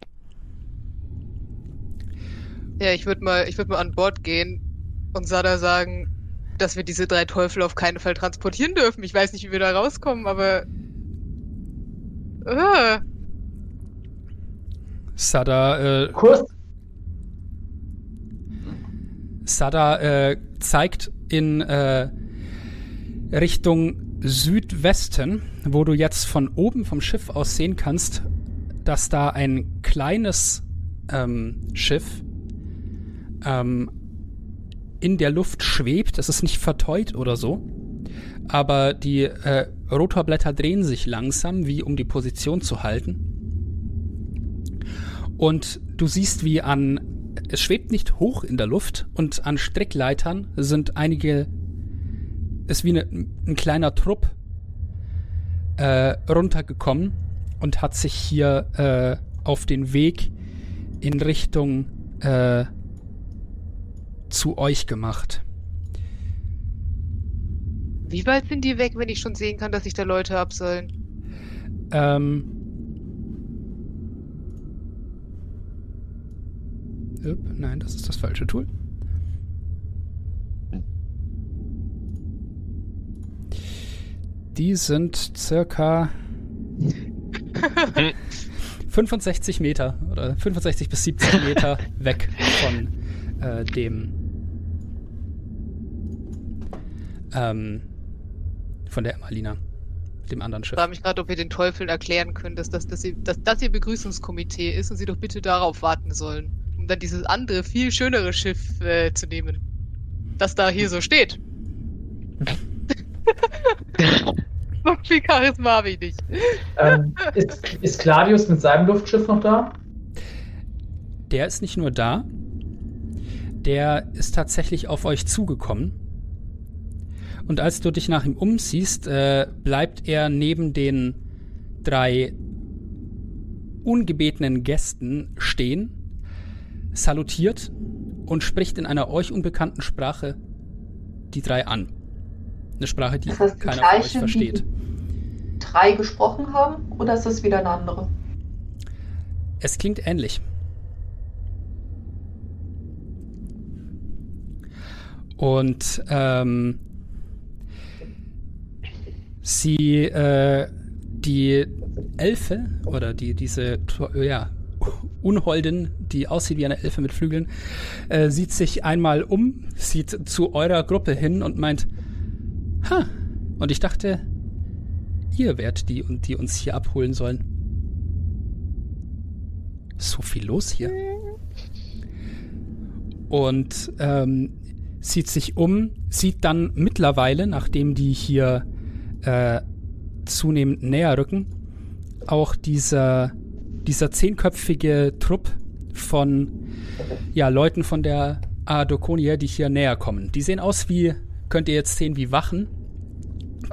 Ja, ich würde mal, ich würde mal an Bord gehen und Sada sagen, dass wir diese drei Teufel auf keinen Fall transportieren dürfen. Ich weiß nicht, wie wir da rauskommen, aber. Äh, Sada, äh, Kurs. Sada äh, zeigt in äh, Richtung Südwesten, wo du jetzt von oben vom Schiff aus sehen kannst, dass da ein kleines ähm, Schiff ähm, in der Luft schwebt. Es ist nicht verteut oder so, aber die äh, Rotorblätter drehen sich langsam, wie um die Position zu halten. Und du siehst, wie an es schwebt nicht hoch in der Luft und an Strickleitern sind einige, ist wie eine, ein kleiner Trupp äh, runtergekommen und hat sich hier äh, auf den Weg in Richtung äh, zu euch gemacht. wie weit sind die weg, wenn ich schon sehen kann, dass sich da Leute abseilen? Ähm. Nein, das ist das falsche Tool. Die sind circa 65 Meter oder 65 bis 70 Meter weg von äh, dem ähm, von der Emmalina, dem anderen Ich Schiff. frage mich gerade, ob wir den Teufeln erklären können, dass das, dass, sie, dass das ihr Begrüßungskomitee ist und sie doch bitte darauf warten sollen, dann dieses andere, viel schönere Schiff äh, zu nehmen, das da hier so steht. so viel Charisma habe ich nicht. Ähm, ist, ist Claudius mit seinem Luftschiff noch da? Der ist nicht nur da, der ist tatsächlich auf euch zugekommen. Und als du dich nach ihm umsiehst, äh, bleibt er neben den drei ungebetenen Gästen stehen, salutiert und spricht in einer euch unbekannten Sprache die drei an. Eine Sprache, die Das heißt, die keiner von euch gleiche, versteht. die drei gesprochen haben? Oder ist das wieder eine andere? Es klingt ähnlich. Und ähm, sie, äh, die Elfe oder die, diese, ja, Unholden, die aussieht wie eine Elfe mit Flügeln, äh, sieht sich einmal um, sieht zu eurer Gruppe hin und meint, ha, und ich dachte, ihr wärt die, die uns hier abholen sollen. So viel los hier. Und ähm, sieht sich um, sieht dann mittlerweile, nachdem die hier äh, zunehmend näher rücken, auch dieser, dieser zehnköpfige Trupp von ja, Leuten von der Adokonia, die hier näher kommen. Die sehen aus wie, könnt ihr jetzt sehen, wie Wachen.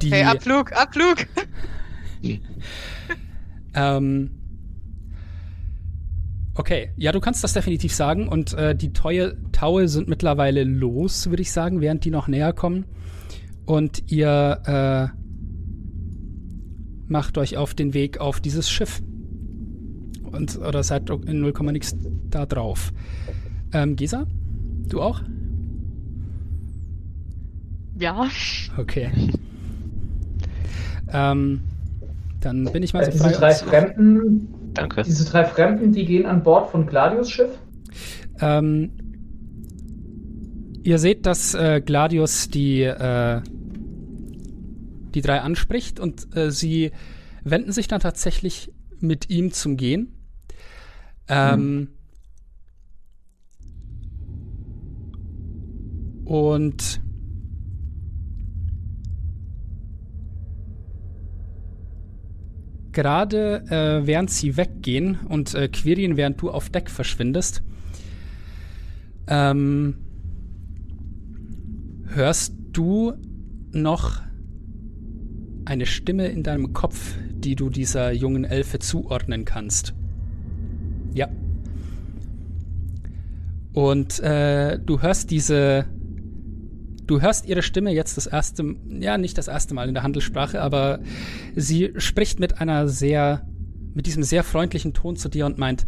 Die, Hey, Abflug, Abflug! ähm, okay, ja, du kannst das definitiv sagen. Und äh, die Taue, Taue sind mittlerweile los, würde ich sagen, während die noch näher kommen. Und ihr äh, macht euch auf den Weg auf dieses Schiff. Und, oder seid in 0, nix da drauf. Ähm, Gesa? Du auch? Ja. Okay. ähm, dann bin ich mal Äh, so frei. diese drei Fremden, Danke. diese drei Fremden, die gehen an Bord von Claudius Schiff? Ähm, Ihr seht, dass äh, Gladius die, äh, die drei anspricht und äh, sie wenden sich dann tatsächlich mit ihm zum Gehen. Ähm, Und gerade äh, während sie weggehen und äh, Quirin, während du auf Deck verschwindest, ähm, hörst du noch eine Stimme in deinem Kopf, die du dieser jungen Elfe zuordnen kannst. Ja. Und äh, du hörst diese Du hörst ihre Stimme jetzt das erste, ja, nicht das erste Mal in der Handelssprache, aber sie spricht mit einer sehr, mit diesem sehr freundlichen Ton zu dir und meint,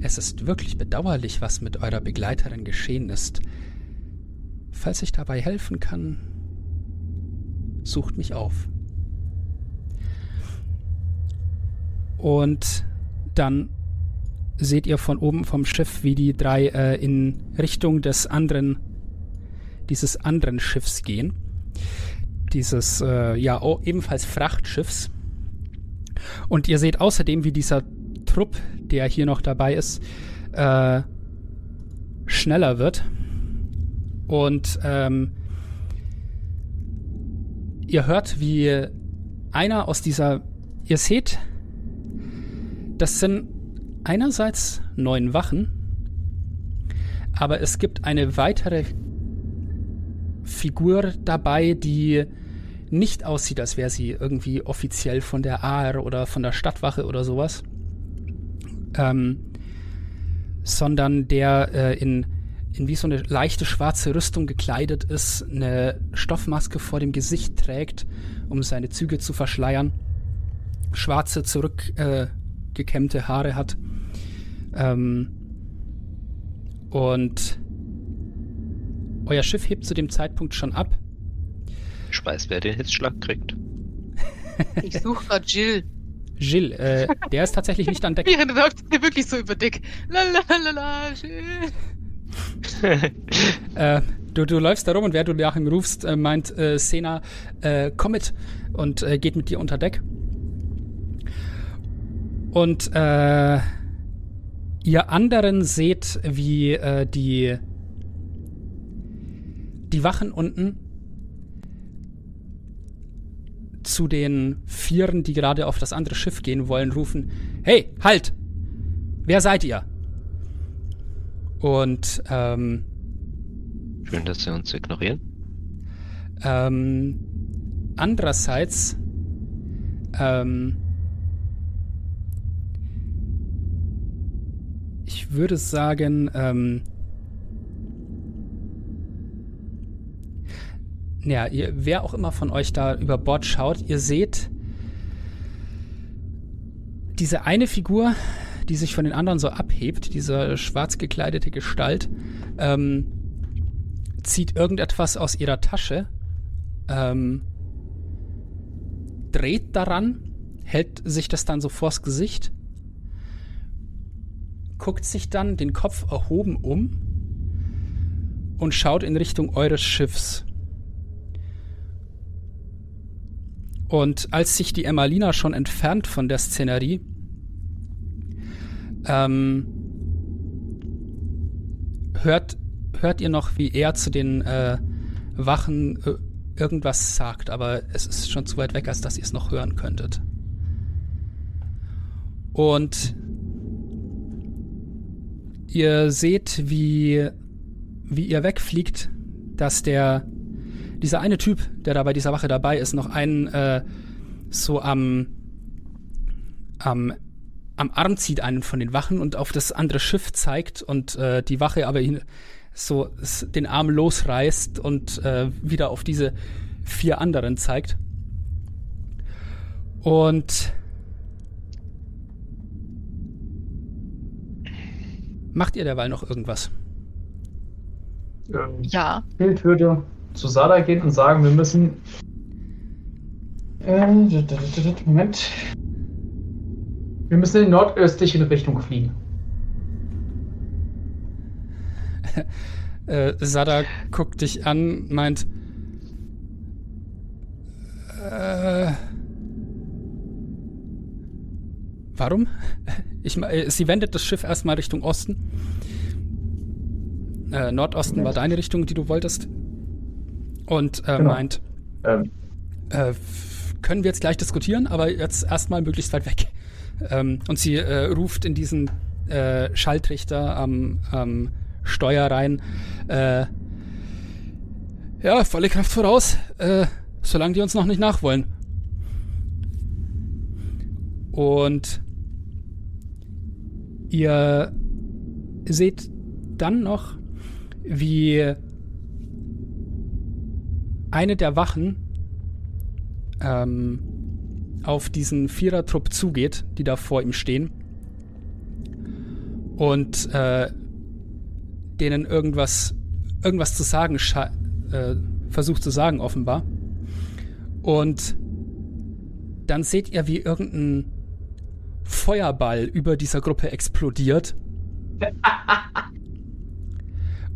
es ist wirklich bedauerlich, was mit eurer Begleiterin geschehen ist. Falls ich dabei helfen kann, sucht mich auf. Und dann seht ihr von oben vom Schiff, wie die drei äh, in Richtung des anderen dieses anderen Schiffs gehen. Dieses, äh, ja, oh, ebenfalls Frachtschiffs. Und ihr seht außerdem, wie dieser Trupp, der hier noch dabei ist, äh, schneller wird. Und ähm, ihr hört, wie einer aus dieser, ihr seht, das sind einerseits neun Wachen, aber es gibt eine weitere Figur dabei, die nicht aussieht, als wäre sie irgendwie offiziell von der AR oder von der Stadtwache oder sowas. Ähm, sondern der äh, in, in wie so eine leichte schwarze Rüstung gekleidet ist, eine Stoffmaske vor dem Gesicht trägt, um seine Züge zu verschleiern, schwarze zurückgekämmte äh, Haare hat ähm, und euer Schiff hebt zu dem Zeitpunkt schon ab. Ich weiß, wer den Hitzschlag kriegt. Ich suche gerade Jill. Jill, äh, der ist tatsächlich nicht an Deck. Ja, der läuft wirklich so über Deck. Lalalala, Jill. äh, du, du läufst da rum und wer du nach ihm rufst, äh, meint äh, Sena, äh, komm mit und äh, geht mit dir unter Deck. Und äh, ihr anderen seht, wie äh, die die Wachen unten zu den Vieren, die gerade auf das andere Schiff gehen wollen, rufen: Hey, halt! Wer seid ihr? Und ähm, Schön, dass sie uns ignorieren. Ähm, andererseits ähm, ich würde sagen, ähm, ja, ihr, wer auch immer von euch da über Bord schaut, ihr seht diese eine Figur, die sich von den anderen so abhebt, diese schwarz gekleidete Gestalt, ähm, zieht irgendetwas aus ihrer Tasche, ähm, dreht daran, hält sich das dann so vors Gesicht, guckt sich dann den Kopf erhoben um und schaut in Richtung eures Schiffs. Und als sich die Emmalina schon entfernt von der Szenerie, ähm, hört, hört ihr noch, wie er zu den äh, Wachen äh, irgendwas sagt, aber es ist schon zu weit weg, als dass ihr es noch hören könntet. Und ihr seht, wie, wie ihr wegfliegt, dass der dieser eine Typ, der da bei dieser Wache dabei ist, noch einen äh, so am, am, am Arm zieht, einen von den Wachen und auf das andere Schiff zeigt und äh, die Wache aber ihn so den Arm losreißt und äh, wieder auf diese vier anderen zeigt. Und macht ihr derweil noch irgendwas? Ähm, ja. Bildhürde zu Sada gehen und sagen, wir müssen. Äh, Moment. Wir müssen in nordöstliche Richtung fliegen. Äh, Sada guckt dich an, meint. Äh, warum? Ich, äh, sie wendet das Schiff erstmal Richtung Osten. Äh, Nordosten war deine Richtung, die du wolltest. Und äh, Genau. meint, Ähm, äh, können wir jetzt gleich diskutieren, aber jetzt erstmal möglichst weit weg. Ähm, und sie äh, ruft in diesen Schaltrichter am, am Steuer rein. Ja, volle Kraft voraus, solange die uns noch nicht nachwollen. Und ihr seht dann noch, wie eine der Wachen ähm, auf diesen Vierertrupp zugeht, die da vor ihm stehen. Und äh, denen irgendwas, irgendwas zu sagen äh, versucht zu sagen, offenbar. Und dann seht ihr, wie irgendein Feuerball über dieser Gruppe explodiert.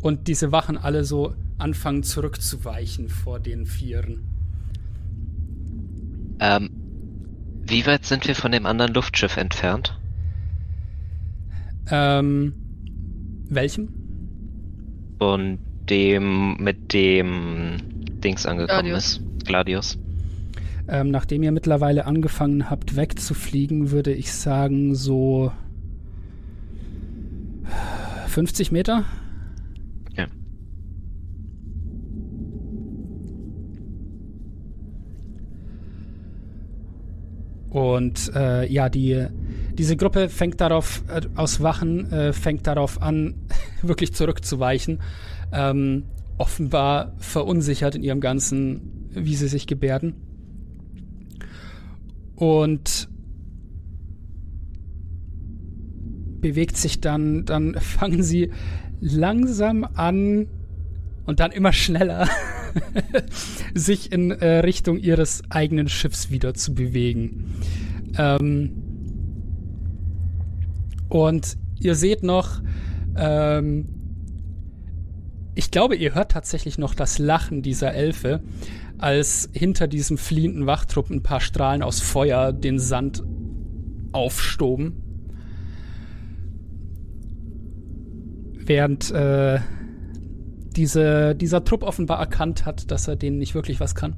Und diese Wachen alle so anfangen zurückzuweichen vor den Vieren. Ähm, wie weit sind wir von dem anderen Luftschiff entfernt? Ähm, welchem? Von dem mit dem Dings angekommen Gladius. ist. Gladius. Ähm, nachdem ihr mittlerweile angefangen habt wegzufliegen, würde ich sagen so 50 Meter. Okay. Und äh, ja, die, diese Gruppe fängt darauf, äh, aus Wachen, äh, fängt darauf an, wirklich zurückzuweichen. Ähm, offenbar verunsichert in ihrem Ganzen, wie sie sich gebärden. Und bewegt sich dann, dann fangen sie langsam an und dann immer schneller sich in äh, Richtung ihres eigenen Schiffs wieder zu bewegen. Ähm, und ihr seht noch, ähm, ich glaube, ihr hört tatsächlich noch das Lachen dieser Elfe, als hinter diesem fliehenden Wachtrupp ein paar Strahlen aus Feuer den Sand aufstoben. Während äh, diese, dieser Trupp offenbar erkannt hat, dass er denen nicht wirklich was kann.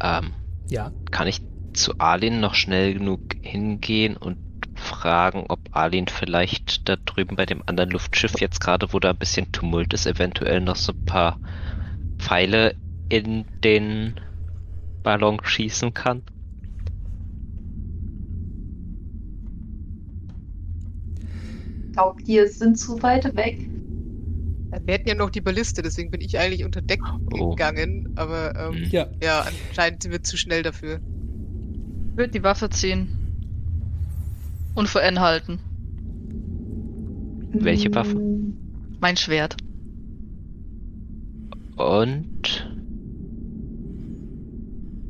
Ähm, Ja. kann ich zu Arlin noch schnell genug hingehen und fragen, ob Arlin vielleicht da drüben bei dem anderen Luftschiff jetzt gerade, wo da ein bisschen Tumult ist, eventuell noch so ein paar Pfeile in den Ballon schießen kann? Glaubt ihr, es sind zu weit weg? Wir hätten ja noch die Balliste, deswegen bin ich eigentlich unter Deck Oh. gegangen. Aber ähm, Hm. Ja. ja, anscheinend sind wir zu schnell dafür. Wird die Waffe ziehen. Und vor N halten. Welche Waffe? Hm, Mein Schwert. Und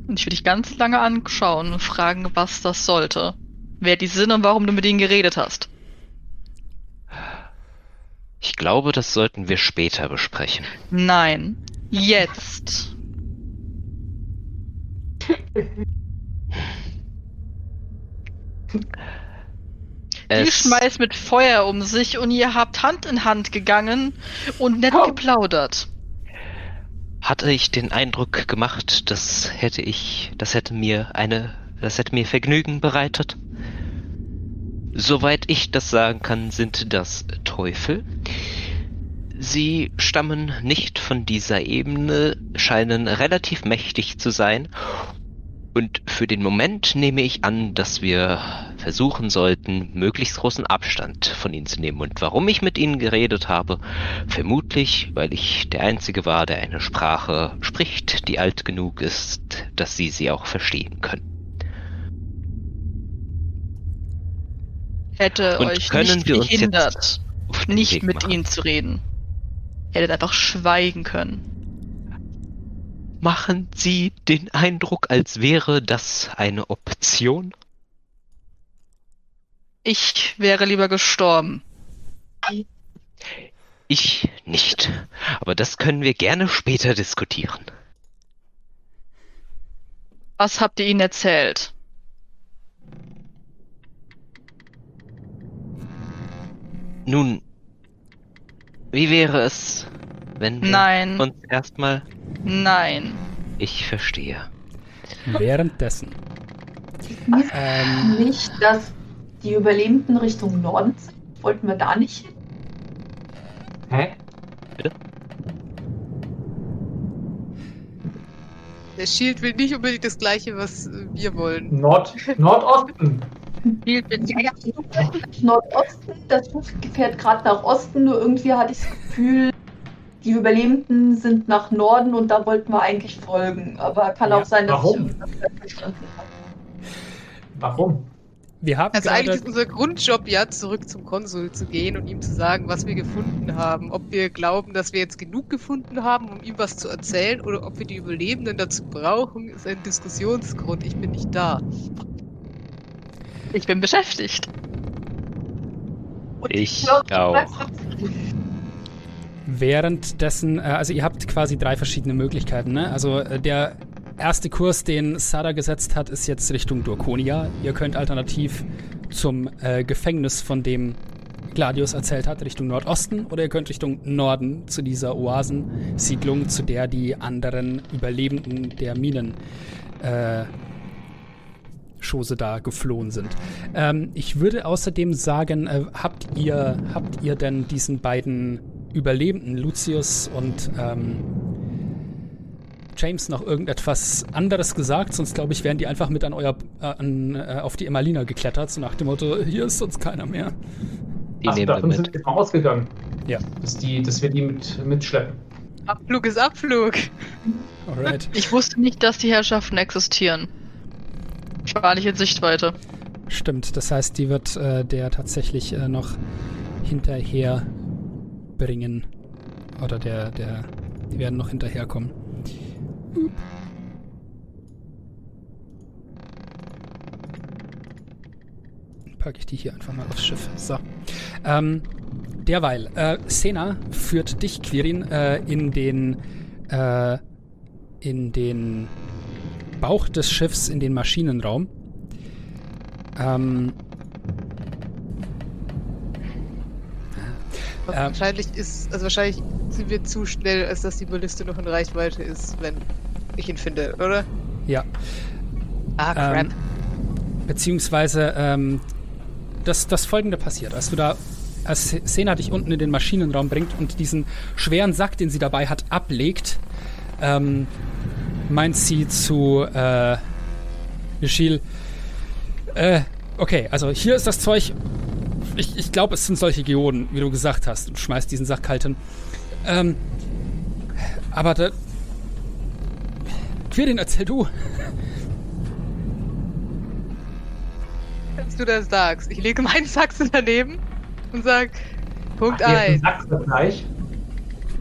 Und ich will dich ganz lange anschauen und fragen, was das sollte. Wer die sind und warum du mit ihnen geredet hast. ich glaube, das sollten wir später besprechen. Nein. Jetzt. Die Es schmeißt mit Feuer um sich und ihr habt Hand in Hand gegangen und nett Oh. geplaudert. Hatte ich den Eindruck gemacht, das hätte ich, das hätte mir eine, das hätte mir Vergnügen bereitet. Soweit ich das sagen kann, sind das Teufel. Sie stammen nicht von dieser Ebene, scheinen relativ mächtig zu sein. Und für den Moment nehme ich an, dass wir versuchen sollten, möglichst großen Abstand von ihnen zu nehmen. Und warum ich mit ihnen geredet habe, vermutlich, weil ich der Einzige war, der eine Sprache spricht, die alt genug ist, dass sie sie auch verstehen können. Hätte Und euch nicht den nicht mit machen? ihnen zu reden. Hättet einfach schweigen können. Machen Sie den Eindruck, als wäre das eine Option? Ich wäre lieber gestorben. Ich nicht. Aber das können wir gerne später diskutieren. Was habt ihr ihnen erzählt? Nun, wie wäre es, wenn wir Nein. uns erstmal... Nein. Ich verstehe. Währenddessen. Hieß Ähm, nicht, dass die Überlebenden Richtung Norden sind? Wollten wir da nicht hin? Hä? Der Shield will nicht unbedingt das gleiche, was wir wollen. Nord Nordosten. Bitte. Ja, ja, Nordosten, das Schiff fährt gerade nach Osten, nur irgendwie hatte ich das Gefühl, die Überlebenden sind nach Norden und da wollten wir eigentlich folgen. Aber kann Ja, auch sein, dass warum? ich das verstanden habe. Warum? wir haben Also eigentlich gerade, ist unser Grundjob ja, zurück zum Konsul zu gehen und ihm zu sagen, was wir gefunden haben. Ob wir glauben, dass wir jetzt genug gefunden haben, um ihm was zu erzählen, oder ob wir die Überlebenden dazu brauchen, ist ein Diskussionsgrund. Ich bin nicht da. Ich bin beschäftigt. Und Ich höre auch. Währenddessen, äh, also ihr habt quasi drei verschiedene Möglichkeiten. Ne? Also äh, der erste Kurs, den Sada gesetzt hat, ist jetzt Richtung Dorkonia. Ihr könnt alternativ zum äh, Gefängnis, von dem Gladius erzählt hat, Richtung Nordosten oder ihr könnt Richtung Norden zu dieser Oasensiedlung, zu der die anderen Überlebenden der Minen äh, Chose da geflohen sind. Ähm, ich würde außerdem sagen, äh, habt ihr habt ihr denn diesen beiden Überlebenden, Lucius und ähm, James, noch irgendetwas anderes gesagt? Sonst glaube ich, wären die einfach mit an euer äh, an, äh, auf die Emmalina geklettert, so nach dem Motto, hier ist sonst keiner mehr. Die wir davon mit. sind wir ausgegangen. Ja. Dass, die, dass wir die mit, mitschleppen. Abflug ist Abflug. Alright. Ich wusste nicht, dass die Herrschaften existieren. Spärliche Sichtweite. Stimmt, das heißt, die wird äh, der tatsächlich äh, noch hinterher bringen. Oder der, der, die werden noch hinterherkommen. Packe ich die hier einfach mal aufs Schiff. So. Ähm, derweil, äh, Sena führt dich, Quirin, äh, in den, äh, in den Bauch des Schiffs, in den Maschinenraum. Ähm, Aber Ähm. wahrscheinlich ist, also wahrscheinlich sind wir zu schnell, als dass die Balliste noch in Reichweite ist, wenn ich ihn finde, oder? ja. Ah, crap. Ähm, beziehungsweise ähm, das, das folgende passiert. Als du da, als Sena dich unten in den Maschinenraum bringt und diesen schweren Sack, den sie dabei hat, ablegt, ähm, meint sie zu äh, Michil, äh, okay, also hier ist das Zeug. Ich, ich glaube, es sind solche Geoden, wie du gesagt hast, und schmeißt diesen Sack kalt hin. Ähm, aber da. Quirin, erzähl du. Dass du das sagst. Ich lege meinen Sachsen daneben und sag, Punkt Ach, hier ist 1. ein Sachsvergleich.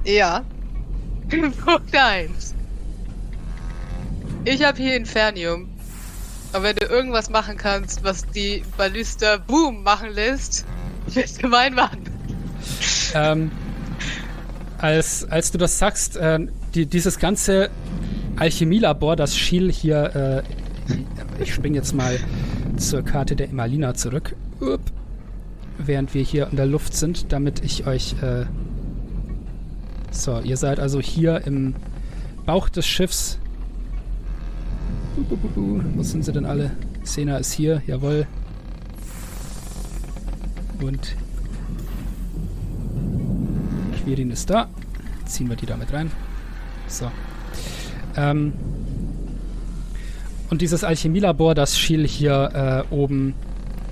Ja. Punkt 1. Ich habe hier Infernium. Aber wenn du irgendwas machen kannst, was die Ballista Boom machen lässt, wirst du mein Mann. ähm, als, als du das sagst, äh, die, dieses ganze Alchemielabor, das Schiel hier, äh, ich spring jetzt mal zur Karte der Emalina zurück, Upp. während wir hier in der Luft sind, damit ich euch, äh, so, ihr seid also hier im Bauch des Schiffs. Wo sind sie denn alle? Sena ist hier, jawohl. Und Quirin ist da. Ziehen wir die damit rein. So. Ähm, und dieses Alchemielabor, das Schiel hier äh, oben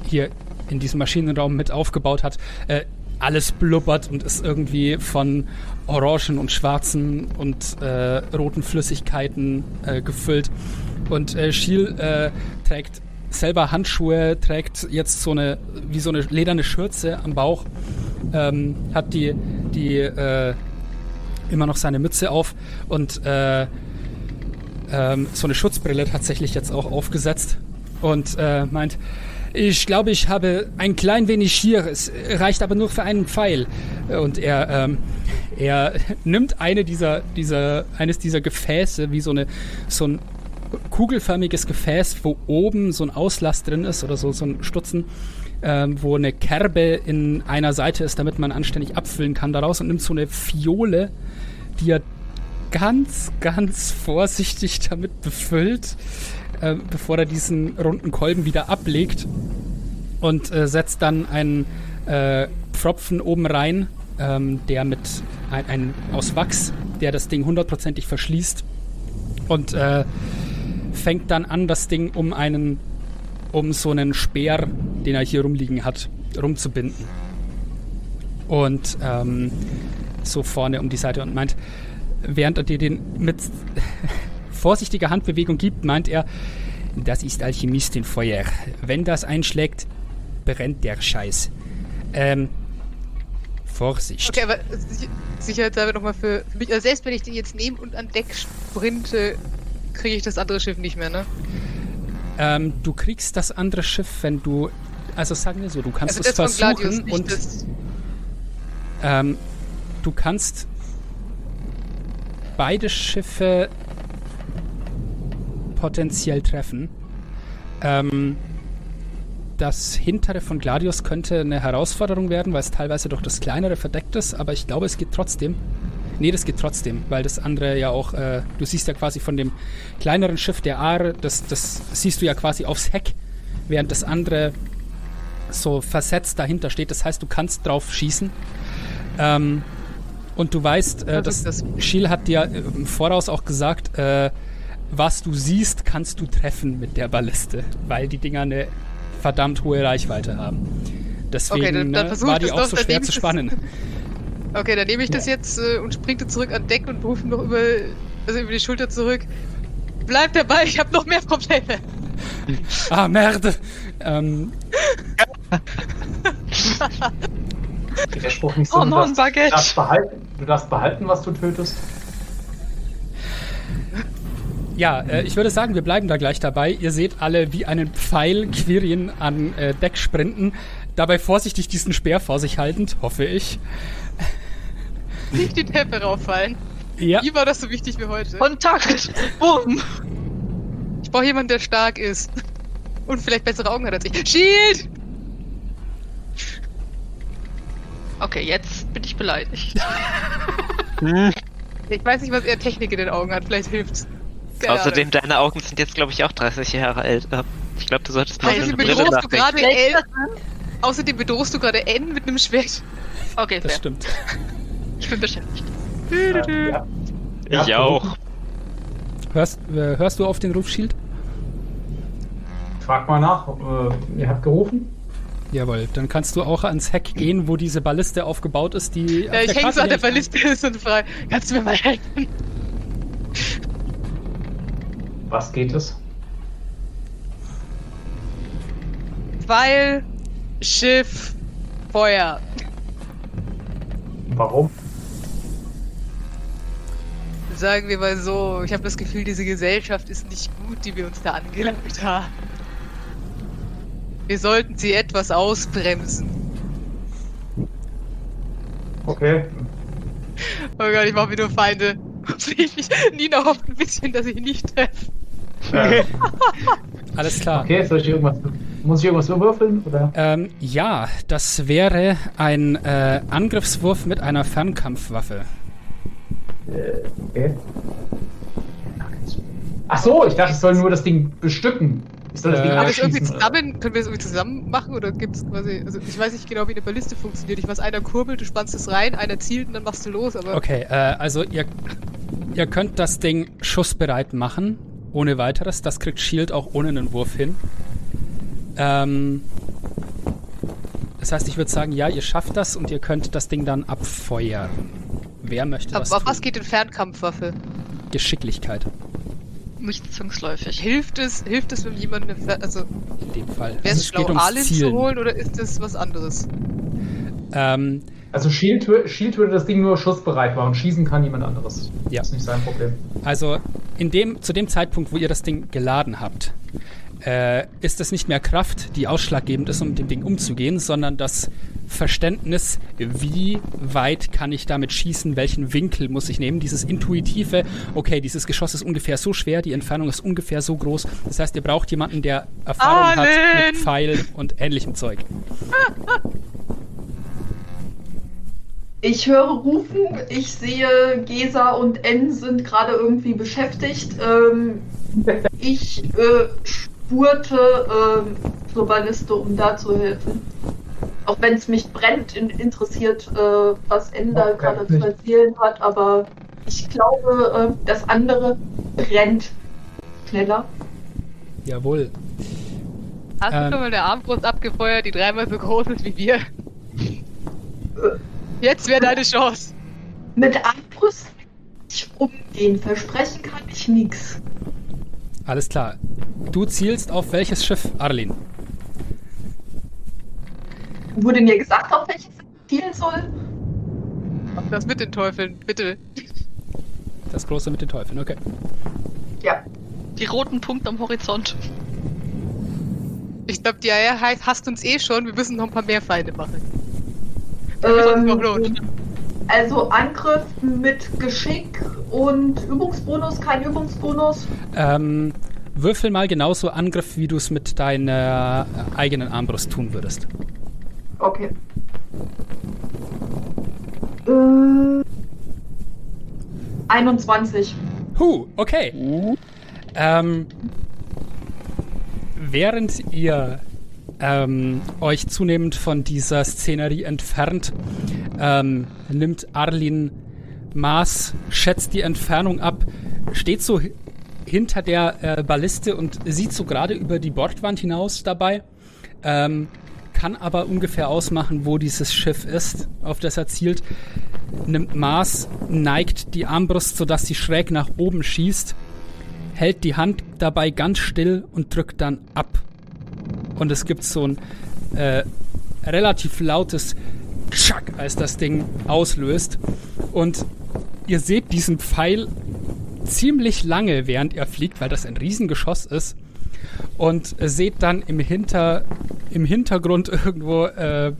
hier in diesem Maschinenraum mit aufgebaut hat, äh, alles blubbert und ist irgendwie von orangen und schwarzen und äh, roten Flüssigkeiten äh, gefüllt. Und äh, Schiel äh, trägt selber Handschuhe, trägt jetzt so eine, wie so eine lederne Schürze am Bauch, ähm, hat die, die äh, immer noch seine Mütze auf und äh, ähm, so eine Schutzbrille tatsächlich jetzt auch aufgesetzt und äh, meint, Ich glaube, ich habe ein klein wenig hier. Es reicht aber nur für einen Pfeil. Und er, ähm, er nimmt eine dieser, dieser, eines dieser Gefäße, wie so eine, so ein kugelförmiges Gefäß, wo oben so ein Auslass drin ist oder so, so ein Stutzen, ähm, wo eine Kerbe in einer Seite ist, damit man anständig abfüllen kann. Daraus und nimmt so eine Fiole, die er ganz, ganz vorsichtig damit befüllt, äh, bevor er diesen runden Kolben wieder ablegt und äh, setzt dann einen äh, Pfropfen oben rein, ähm, der mit ein, ein, aus Wachs, der das Ding hundertprozentig verschließt und äh, fängt dann an, das Ding um einen, um so einen Speer, den er hier rumliegen hat, rumzubinden. Und ähm, so vorne um die Seite und meint, während er dir den mit vorsichtiger Handbewegung gibt, meint er, das ist Alchemistin-Feuer. Wenn das einschlägt, brennt der Scheiß. Ähm, Vorsicht. Okay, aber sich- sicherheitshalber nochmal für, für mich. Also selbst wenn ich den jetzt nehme und an Deck sprinte, kriege ich das andere Schiff nicht mehr, ne? Ähm, du kriegst das andere Schiff, wenn du. Also sagen wir so, du kannst Also es Gladius, versuchen nicht und ähm, du kannst beide Schiffe potenziell treffen. Ähm, das hintere von Gladius könnte eine Herausforderung werden, weil es teilweise durch das kleinere verdeckt ist, aber ich glaube, es geht trotzdem. Nee, das geht trotzdem, weil das andere ja auch, äh, du siehst ja quasi von dem kleineren Schiff der Aare, das, das siehst du ja quasi aufs Heck, während das andere so versetzt dahinter steht. Das heißt, du kannst drauf schießen. Ähm, und du weißt, äh, dass das? Schiel hat dir äh, im Voraus auch gesagt, äh, was du siehst, kannst du treffen mit der Balliste, weil die Dinger eine verdammt hohe Reichweite haben. Deswegen Okay, dann- dann ne, war die auch so schwer zu spannen. Okay, dann nehme ich das jetzt äh, und springte zurück an Deck und rufe noch über, also über die Schulter zurück. Bleib dabei, ich habe noch mehr Probleme. ah, Merde! Ähm, der Spruch nicht so, Oh, du, noch ein darfst, du, Baguette. darfst behalten, du darfst behalten, was du tötest? ja, äh, ich würde sagen, wir bleiben da gleich dabei. Ihr seht alle wie einen Pfeil Quirien an äh, Deck sprinten, dabei vorsichtig diesen Speer vor sich haltend, hoffe ich. Nicht die Treppe rauffallen. Ja, Wie war das so wichtig wie heute? Kontakt! Bumm! Ich brauche jemanden, der stark ist. Und vielleicht bessere Augen hat als ich. Shield! Okay, jetzt bin ich beleidigt. Ich weiß nicht, was er Technik in den Augen hat. Vielleicht hilft's. Keine Außerdem, deine Augen sind jetzt, glaube ich, auch 30 Jahre alt. Äh, Ich glaube, du solltest mal Ahnung. eine Außerdem Brille bedrohst du nachdenken. gerade L. Außerdem bedrohst du gerade N mit einem Schwert. Okay, das fair. stimmt. Ich bin beschäftigt. Äh, ja. Ja, Ich auch. Hörst, äh, hörst du auf den Ruf, Shield? Frag mal nach. Äh, ihr habt gerufen? Jawohl, dann kannst du auch ans Heck gehen, wo diese Balliste aufgebaut ist, die. Ja, ich hänge so an der Balliste ist und frage, kannst du mir mal helfen? Was geht es? Weil Schiff Feuer. Warum? Sagen wir mal so, ich habe das Gefühl, diese Gesellschaft ist nicht gut, die wir uns da angelangt haben. Wir sollten sie etwas ausbremsen. Okay. Oh Gott, ich mache mir nur Feinde. Ich, Nina hofft ein bisschen, dass ich ihn nicht treffe. Äh, Alles klar. okay, soll ich irgendwas. Muss ich irgendwas würfeln? Oder? Ähm, ja, das wäre ein äh, Angriffswurf mit einer Fernkampfwaffe. Äh, okay. Ach so, ich dachte, ich soll nur das Ding bestücken. Ich soll das Äh, Ding Aber das irgendwie abschießen. zusammen, können wir das irgendwie zusammen machen oder gibt's quasi, also ich weiß nicht genau, wie eine Balliste funktioniert. Ich weiß, einer kurbelt, du spannst es rein, einer zielt und dann machst du los, aber Okay, äh, also ihr, ihr könnt das Ding schussbereit machen, ohne weiteres. Das kriegt Shield auch ohne einen Wurf hin. Ähm, das heißt, ich würde sagen, ja, ihr schafft das und ihr könnt das Ding dann abfeuern. Wer möchte aber das auf tun? was geht denn Fernkampfwaffe? Geschicklichkeit Nicht zwangsläufig. Hilft es, hilft es, wenn jemand eine Fer also in dem Fall. wäre Also es schlau, Alin zu holen oder ist das was anderes? Ähm, Also Shield, Shield würde das Ding nur schussbereit machen. Schießen kann jemand anderes. Ja. Das ist nicht sein Problem. Also in dem, zu dem Zeitpunkt, wo ihr das Ding geladen habt, äh, ist es nicht mehr Kraft, die ausschlaggebend ist, um mit dem Ding umzugehen, sondern das Verständnis, wie weit kann ich damit schießen, welchen Winkel muss ich nehmen, dieses intuitive, okay, dieses Geschoss ist ungefähr so schwer, die Entfernung ist ungefähr so groß. Das heißt, ihr braucht jemanden, der Erfahrung hat Arlen! mit Pfeilen und ähnlichem Zeug. Ich höre Rufen, ich sehe Gesa und N sind gerade irgendwie beschäftigt. Ähm, ich äh, spurte ähm, zur Balliste, um da zu helfen. Auch wenn es mich brennt in, interessiert, äh, was da Okay, gerade zu erzählen hat, aber ich glaube, äh, das andere brennt schneller. Jawohl. Hast du Ähm. schon mal eine Armbrust abgefeuert, die dreimal so groß ist wie wir? Jetzt wäre deine Chance. Mit Armbrust nicht umgehen, versprechen kann ich nichts. Alles klar. Du zielst auf welches Schiff, Arlin? Wurde mir gesagt, auf welches ich zielen soll? Mach das mit den Teufeln, bitte. Das große mit den Teufeln, okay. Ja. Die roten Punkte am Horizont. Ich glaube, die AR heißt, hasst uns eh schon, wir müssen noch ein paar mehr Feinde machen. Ähm, also Angriff mit Geschick und Übungsbonus, kein Übungsbonus. Ähm, würfel mal genauso Angriff, wie du es mit deiner eigenen Armbrust tun würdest. Okay. Äh, 21. Huh, okay. Ähm, während ihr ähm, euch zunehmend von dieser Szenerie entfernt, ähm, nimmt Arlin Maß, schätzt die Entfernung ab, steht so hi- hinter der äh, Balliste und sieht so gerade über die Bordwand hinaus dabei, ähm, kann aber ungefähr ausmachen, wo dieses Schiff ist, auf das er zielt nimmt Maß, neigt die Armbrust, sodass sie schräg nach oben schießt, hält die Hand dabei ganz still und drückt dann ab. Und es gibt so ein äh, relativ lautes Tschack, als das Ding auslöst. Und ihr seht diesen Pfeil ziemlich lange, während er fliegt, weil das ein Riesengeschoss ist. Und seht dann im, Hinter, im Hintergrund irgendwo, äh,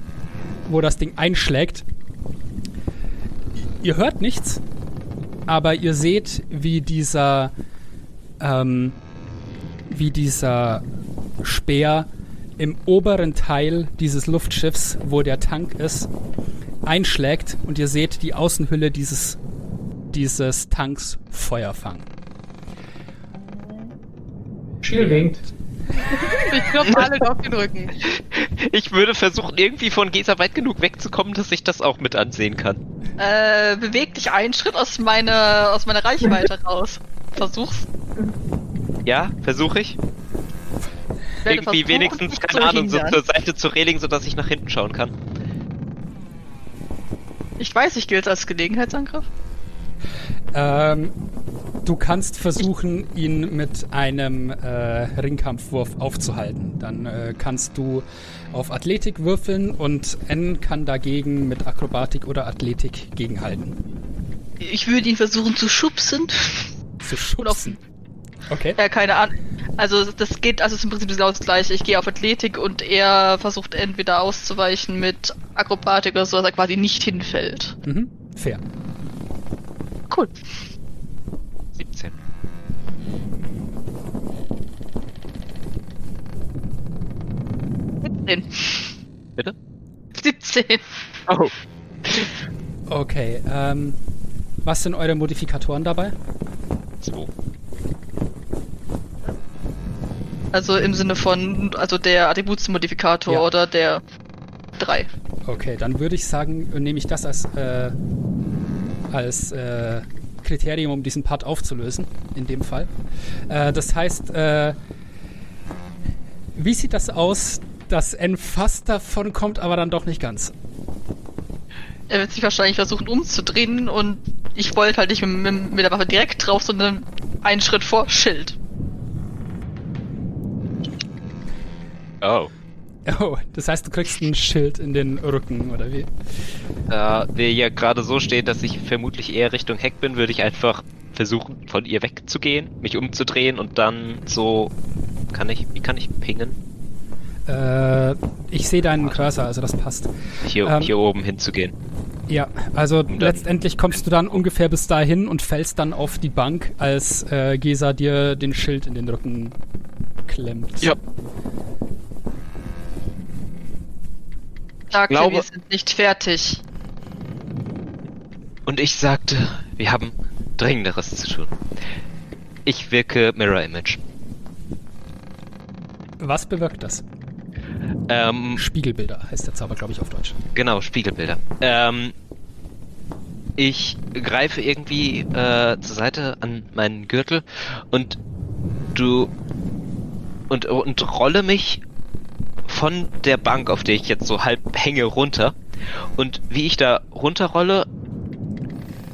wo das Ding einschlägt, ihr hört nichts, aber ihr seht, wie dieser, ähm, wie dieser Speer im oberen Teil dieses Luftschiffs, wo der Tank ist, einschlägt und ihr seht die Außenhülle dieses, dieses Tanks Feuer fangen. Schiel winkt. Ich klopfe alle auf den Rücken. Ich würde versuchen, irgendwie von Gesa weit genug wegzukommen, dass ich das auch mit ansehen kann. Äh, beweg dich einen Schritt aus meiner, aus meiner Reichweite raus. Versuch's. Ja, versuche ich. Ich Irgendwie wenigstens, keine Ahnung, so zur Seite zu reling, sodass ich nach hinten schauen kann. Ich weiß, ich gilt als Gelegenheitsangriff. Ähm, du kannst versuchen, ihn mit einem äh, Ringkampfwurf aufzuhalten. Dann äh, kannst du auf Athletik würfeln und N kann dagegen mit Akrobatik oder Athletik gegenhalten. Ich würde ihn versuchen zu schubsen. Zu schubsen. Okay. Ja, keine Ahnung. Also das geht, also es ist im Prinzip genau das gleiche. Ich gehe auf Athletik und er versucht entweder auszuweichen mit Akrobatik oder so, dass er quasi nicht hinfällt. Mhm. Fair. Cool. 17. Den. Bitte? 17. Oh. Okay. Ähm, was sind eure Modifikatoren dabei? So. Also im Sinne von, also der Attributsmodifikator Ja. oder der 3. Okay, dann würde ich sagen, nehme ich das als, äh, als äh, Kriterium, um diesen Part aufzulösen, in dem Fall. Äh, das heißt, äh, wie sieht das aus, dass N fast davon kommt, aber dann doch nicht ganz? Er wird sich wahrscheinlich versuchen umzudrehen und ich wollte halt nicht mit, mit, mit der Waffe direkt drauf, sondern einen Schritt vor Schild. Oh. Oh, das heißt, du kriegst ein Schild in den Rücken, oder wie? Da wir ja gerade so steht, dass ich vermutlich eher Richtung Heck bin, würde ich einfach versuchen, von ihr wegzugehen, mich umzudrehen und dann so Kann ich, wie kann ich pingen? Äh, ich sehe deinen Cursor, also das passt. Hier, Ähm, hier oben hinzugehen. Ja, also dann- letztendlich kommst du dann ungefähr bis dahin und fällst dann auf die Bank, als äh, Gesa dir den Schild in den Rücken klemmt. Ja. Sagte, Glaube- wir sind nicht fertig. Und ich sagte, wir haben Dringenderes zu tun. Ich wirke Mirror Image. Was bewirkt das? Ähm, Spiegelbilder heißt der Zauber, glaube ich, auf Deutsch. Genau, Spiegelbilder. Ähm, ich greife irgendwie äh, zur Seite an meinen Gürtel und du und, und rolle mich von der Bank, auf der ich jetzt so halb hänge, runter. Und wie ich da runterrolle,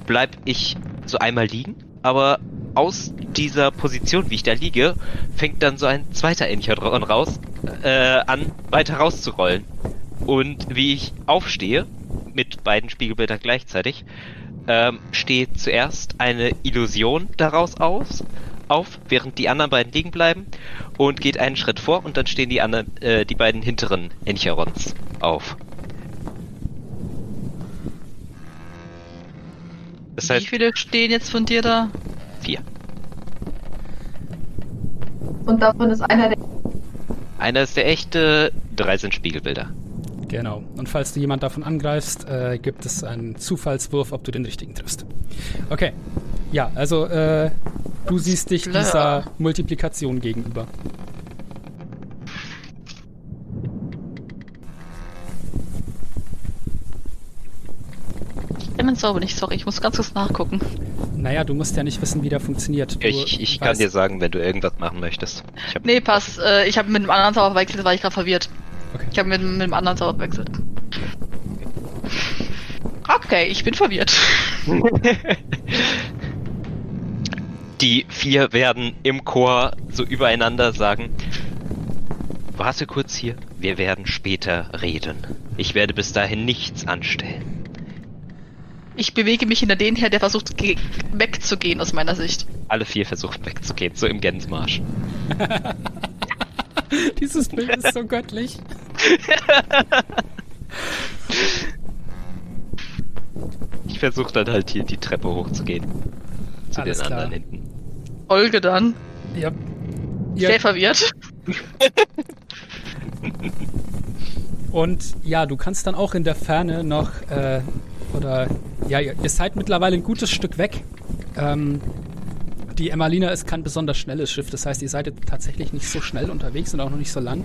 bleib ich so einmal liegen, aber aus dieser Position, wie ich da liege, fängt dann so ein zweiter Enchadron raus, äh, an, weiter rauszurollen. Und wie ich aufstehe, mit beiden Spiegelbildern gleichzeitig, ähm, steht zuerst eine Illusion daraus aus, auf, während die anderen beiden liegen bleiben und geht einen Schritt vor und dann stehen die anderen, äh, die beiden hinteren Encherons auf. Das Wie heißt viele stehen jetzt von dir da? vier. Und davon ist einer der. Einer ist der echte, drei sind Spiegelbilder. Genau. Und falls du jemand davon angreifst, äh, gibt es einen Zufallswurf, ob du den richtigen triffst. Okay. Ja, also äh, du siehst dich Blur. dieser Multiplikation gegenüber. Ich kenn den Zauber nicht, sorry, ich muss ganz kurz nachgucken. Naja, du musst ja nicht wissen, wie der funktioniert. Du Ich, ich kann dir sagen, wenn du irgendwas machen möchtest. Ich hab, Nee, passt. Äh, ich habe mit einem anderen Zauber verwechselt, da war ich gerade verwirrt. Okay. Ich habe mit, mit einem anderen Zauber verwechselt. Okay, ich bin verwirrt. Die vier werden im Chor so übereinander sagen: Warte kurz hier, wir werden später reden. Ich werde bis dahin nichts anstellen. Ich bewege mich hinter den her, der versucht ge- wegzugehen aus meiner Sicht. Alle vier versuchen wegzugehen, so im Gänsemarsch. Dieses Bild ist so göttlich. Ich versuche dann halt hier die Treppe hochzugehen. Zu Alles den klar. anderen hinten. Folge dann. Ja. Sehr verwirrt. Und ja, du kannst dann auch in der Ferne noch, äh, oder ja, ihr seid mittlerweile ein gutes Stück weg. Ähm, die Emmalina ist kein besonders schnelles Schiff, das heißt, ihr seid jetzt tatsächlich nicht so schnell unterwegs und auch noch nicht so lang.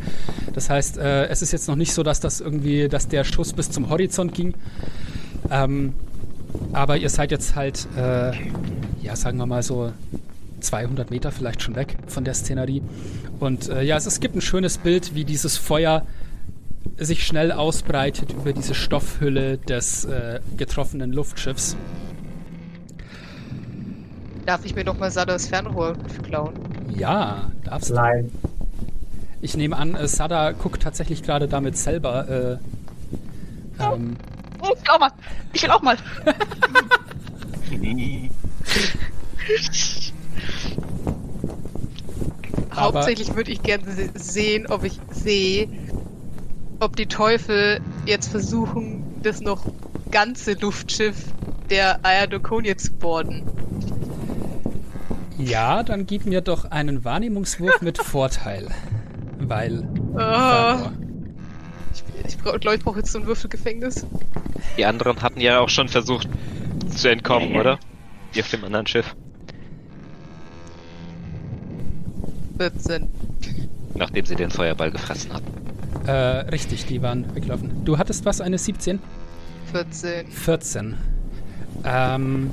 Das heißt, äh, es ist jetzt noch nicht so, dass das irgendwie, dass der Schuss bis zum Horizont ging. Ähm, aber ihr seid jetzt halt, äh, ja, sagen wir mal so 200 Meter vielleicht schon weg von der Szenerie. Und äh, ja, es, es gibt ein schönes Bild, wie dieses Feuer sich schnell ausbreitet über diese Stoffhülle des äh, getroffenen Luftschiffs. Darf ich mir doch mal Sadas Fernrohr klauen? Ja, darfst du. Nein. Ich nehme an, äh, Sada guckt tatsächlich gerade damit selber. Äh, ähm, Oh, ich will auch mal. Ich will auch mal. Aber- Hauptsächlich würde ich gerne se sehen, ob ich sehe, ob die Teufel jetzt versuchen, das noch ganze Luftschiff der Ayadokonie zu boarden. ja, dann gib mir doch einen Wahrnehmungswurf mit Vorteil. Weil. Ah, ich ich glaube, ich brauche jetzt so ein Würfelgefängnis. Die anderen hatten ja auch schon versucht zu entkommen, oder? Die auf dem anderen Schiff. 14. Nachdem sie den Feuerball gefressen hatten. Äh, richtig, die waren weggelaufen. Du hattest was, eine 17? 14. 14. Ähm.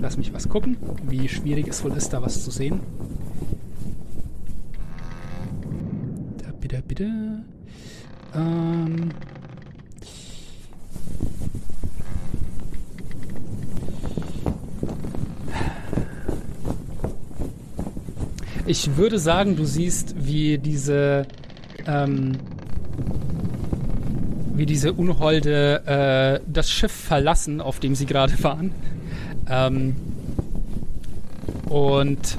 Lass mich was gucken, wie schwierig es wohl ist, da was zu sehen. Da, bitte, bitte. Ähm. Ich würde sagen, du siehst, wie diese ähm, wie diese Unholde äh, das Schiff verlassen, auf dem sie gerade waren. Ähm, und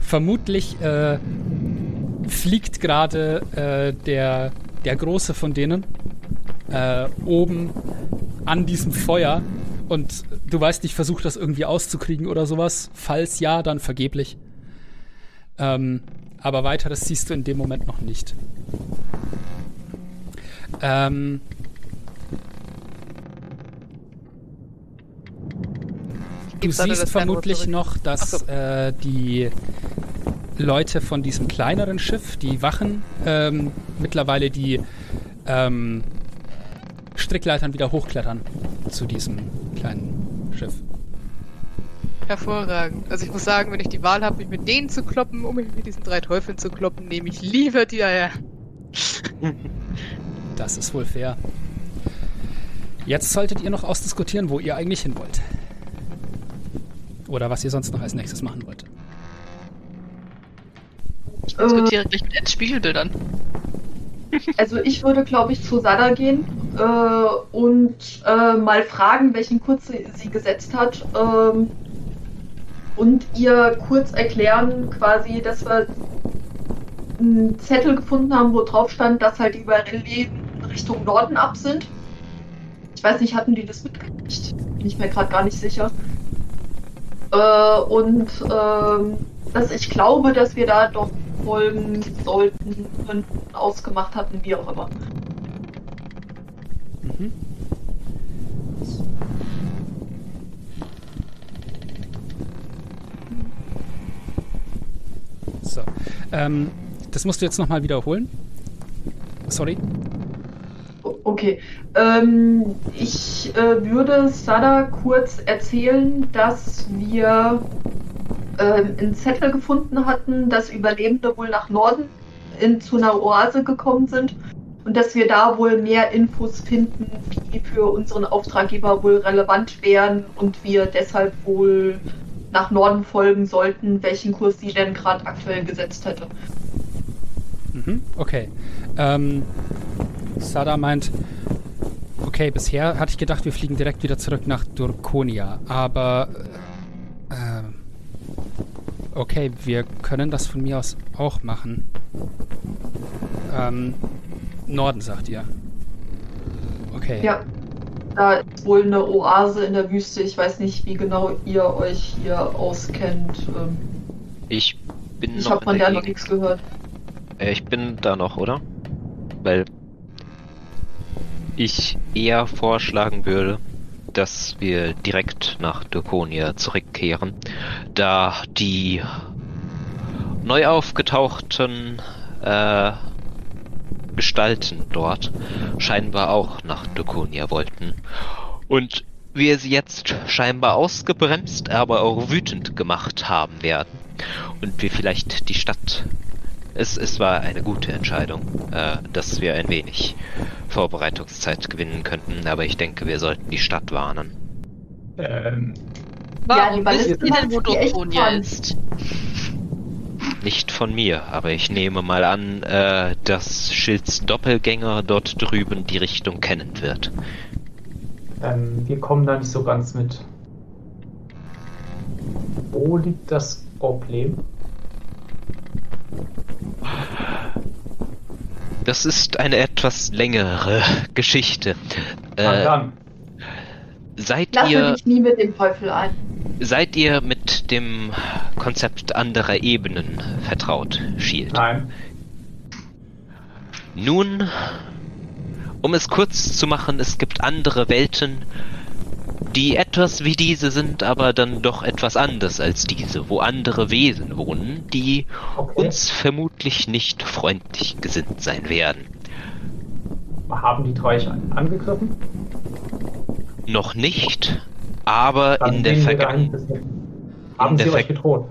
vermutlich äh, fliegt gerade äh, der, der Große von denen äh, oben an diesem Feuer und du weißt nicht, versucht das irgendwie auszukriegen oder sowas. Falls ja, dann vergeblich. Ähm, aber weiteres siehst du in dem Moment noch nicht. Ähm, du siehst vermutlich noch, dass so. äh, die Leute von diesem kleineren Schiff, die Wachen, ähm, mittlerweile die ähm, Strickleitern wieder hochklettern zu diesem kleinen Schiff. Hervorragend. Also ich muss sagen, wenn ich die Wahl habe, mich mit denen zu kloppen, um mich mit diesen drei Teufeln zu kloppen, nehme ich lieber die daher. Das ist wohl fair. Jetzt solltet ihr noch ausdiskutieren, wo ihr eigentlich hin wollt. Oder was ihr sonst noch als nächstes machen wollt. Ich Äh, diskutiere gleich mit Eds Spiegelbildern. Also ich würde, glaube ich, zu Sada gehen äh, und äh, mal fragen, welchen Kurs sie, sie gesetzt hat. Ähm, und ihr kurz erklären, quasi, dass wir einen Zettel gefunden haben, wo drauf stand, dass halt die Überleben Richtung Norden ab sind. Ich weiß nicht, hatten die das mitgekriegt? Bin ich mir gerade gar nicht sicher. Äh, und ähm, dass ich glaube, dass wir da doch folgen sollten, könnten, ausgemacht hatten, wie auch immer. Mhm. So. Ähm, das musst du jetzt nochmal wiederholen. Sorry. Okay. Ähm, ich äh, würde Sada kurz erzählen, dass wir ähm, einen Zettel gefunden hatten, dass Überlebende wohl nach Norden in, zu einer Oase gekommen sind und dass wir da wohl mehr Infos finden, die für unseren Auftraggeber wohl relevant wären und wir deshalb wohl nach Norden folgen sollten, welchen Kurs sie denn gerade aktuell gesetzt hätte. Mhm, okay. Ähm, Sada meint, okay, bisher hatte ich gedacht, wir fliegen direkt wieder zurück nach Durkonia, aber äh, okay, wir können das von mir aus auch machen. Ähm, Norden, sagt ihr. Okay. Ja, da ist wohl eine Oase in der Wüste. Ich weiß nicht, wie genau ihr euch hier auskennt. Ähm, Ich bin Ich noch habe in von der der noch nichts gehört. Äh, Ich bin da noch, oder? Weil ich eher vorschlagen würde, dass wir direkt nach Durkonia zurückkehren, da die neu aufgetauchten äh, Gestalten dort scheinbar auch nach Durkonia wollten. Und wir sie jetzt scheinbar ausgebremst, aber auch wütend gemacht haben werden. Und wir vielleicht die Stadt es, es war eine gute Entscheidung, äh, dass wir ein wenig Vorbereitungszeit gewinnen könnten, aber ich denke, wir sollten die Stadt warnen. Ähm, Warum die Ballisten wisst ihr denn, wo die ist? Nicht von mir, aber ich nehme mal an, äh, dass Schilds Doppelgänger dort drüben die Richtung kennen wird. ähm, wir kommen da nicht so ganz mit. Wo liegt das Problem? Das ist eine etwas längere Geschichte. Äh, an. seid Lasse ihr dich nie mit dem Teufel ein. seid ihr mit dem Konzept anderer Ebenen vertraut, Shield? Nein. Nun, um es kurz zu machen, es gibt andere Welten, die etwas wie diese sind, aber dann doch etwas anders als diese, wo andere Wesen wohnen, die Okay. uns vermutlich nicht freundlich gesinnt sein werden. Haben die drei euch angegriffen? Noch nicht, aber Dann in der Vergangenheit. Haben sie Ver- euch bedroht?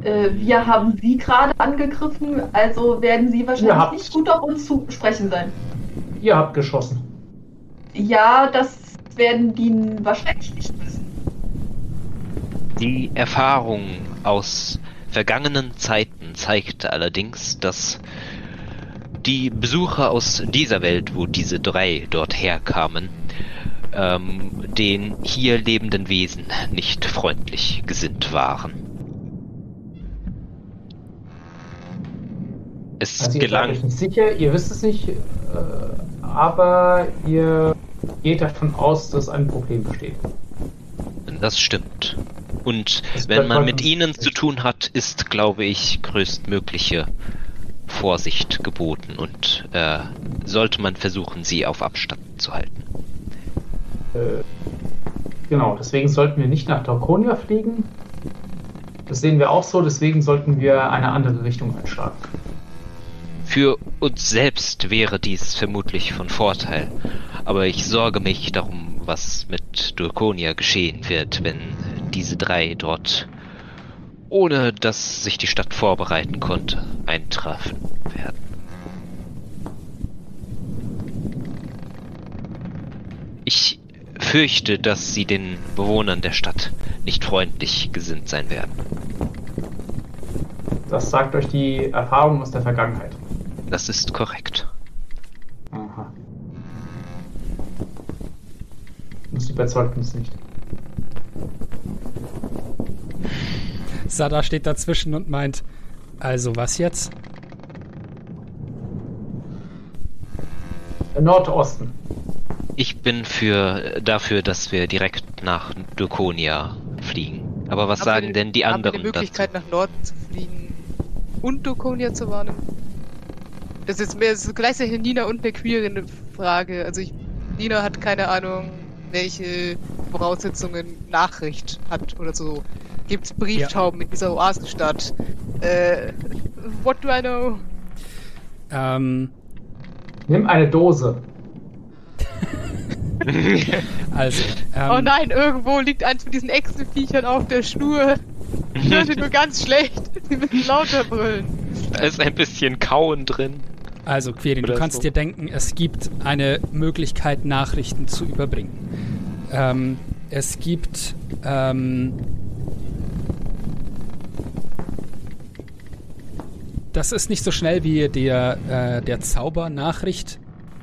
Äh, wir haben sie gerade angegriffen, also werden sie wahrscheinlich nicht gut auf uns zu sprechen sein. Ihr habt geschossen. Ja, das werden die wahrscheinlich nicht wissen. Die Erfahrung aus vergangenen Zeiten zeigt allerdings, dass die Besucher aus dieser Welt, wo diese drei dort herkamen, ähm, den hier lebenden Wesen nicht freundlich gesinnt waren. Es also gelang. Ich bin nicht sicher, ihr wisst es nicht, äh, aber ihr geht davon aus, dass ein Problem besteht. Das stimmt. Und Das wenn man mit ihnen zu tun hat, ist, glaube ich, größtmögliche Vorsicht geboten und äh, sollte man versuchen, sie auf Abstand zu halten. Äh, genau, deswegen sollten wir nicht nach Draconia fliegen. Das sehen wir auch so, deswegen sollten wir eine andere Richtung einschlagen. Für uns selbst wäre dies vermutlich von Vorteil, aber ich sorge mich darum, was mit Durkonia geschehen wird, wenn diese drei dort, ohne dass sich die Stadt vorbereiten konnte, eintreffen werden. Ich fürchte, dass sie den Bewohnern der Stadt nicht freundlich gesinnt sein werden. Das sagt euch die Erfahrung aus der Vergangenheit. Das ist korrekt. Aha. Muss überzeugt uns nicht. Sada steht dazwischen und meint, also was jetzt? Nordosten. Ich bin für dafür, dass wir direkt nach Durkonia fliegen. Aber was Haben sagen wir- denn die haben anderen wir die Möglichkeit, nach Norden zu fliegen und Dokonia zu warnen? Das ist mehr so gleichzeitig eine Nina und eine queere Frage. Also ich, Nina hat keine Ahnung, welche Voraussetzungen Nachricht hat oder so. Gibt's Brieftauben in dieser Oasenstadt? Äh, what do I know? Ähm, Nimm eine Dose. also, ähm, oh nein, irgendwo liegt eins von diesen Echsenviechern auf der Schnur. Ich höre sie nur ganz schlecht. Sie müssen lauter brüllen. Da ist ein bisschen Kauen drin. Also, Quirin, du kannst so. dir denken, es gibt eine Möglichkeit, Nachrichten zu überbringen. Ähm, es gibt ähm, das ist nicht so schnell wie der, äh, der Zaubernachricht.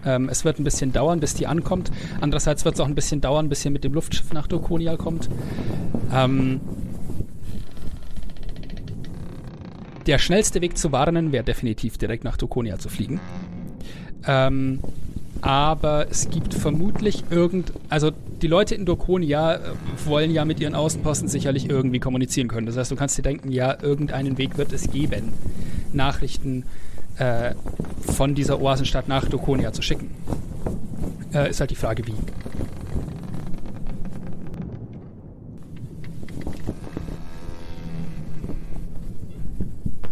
Ähm, es wird ein bisschen dauern, bis die ankommt. Andererseits wird es auch ein bisschen dauern, bis ihr mit dem Luftschiff nach Dokonia kommt. Ähm, der schnellste Weg zu warnen wäre definitiv direkt nach Dokonia zu fliegen. Ähm, aber es gibt vermutlich irgend, also die Leute in Dokonia äh, wollen ja mit ihren Außenposten sicherlich irgendwie kommunizieren können. Das heißt, du kannst dir denken, ja, irgendeinen Weg wird es geben, Nachrichten äh, von dieser Oasenstadt nach Dokonia zu schicken. Äh, ist halt die Frage, wie.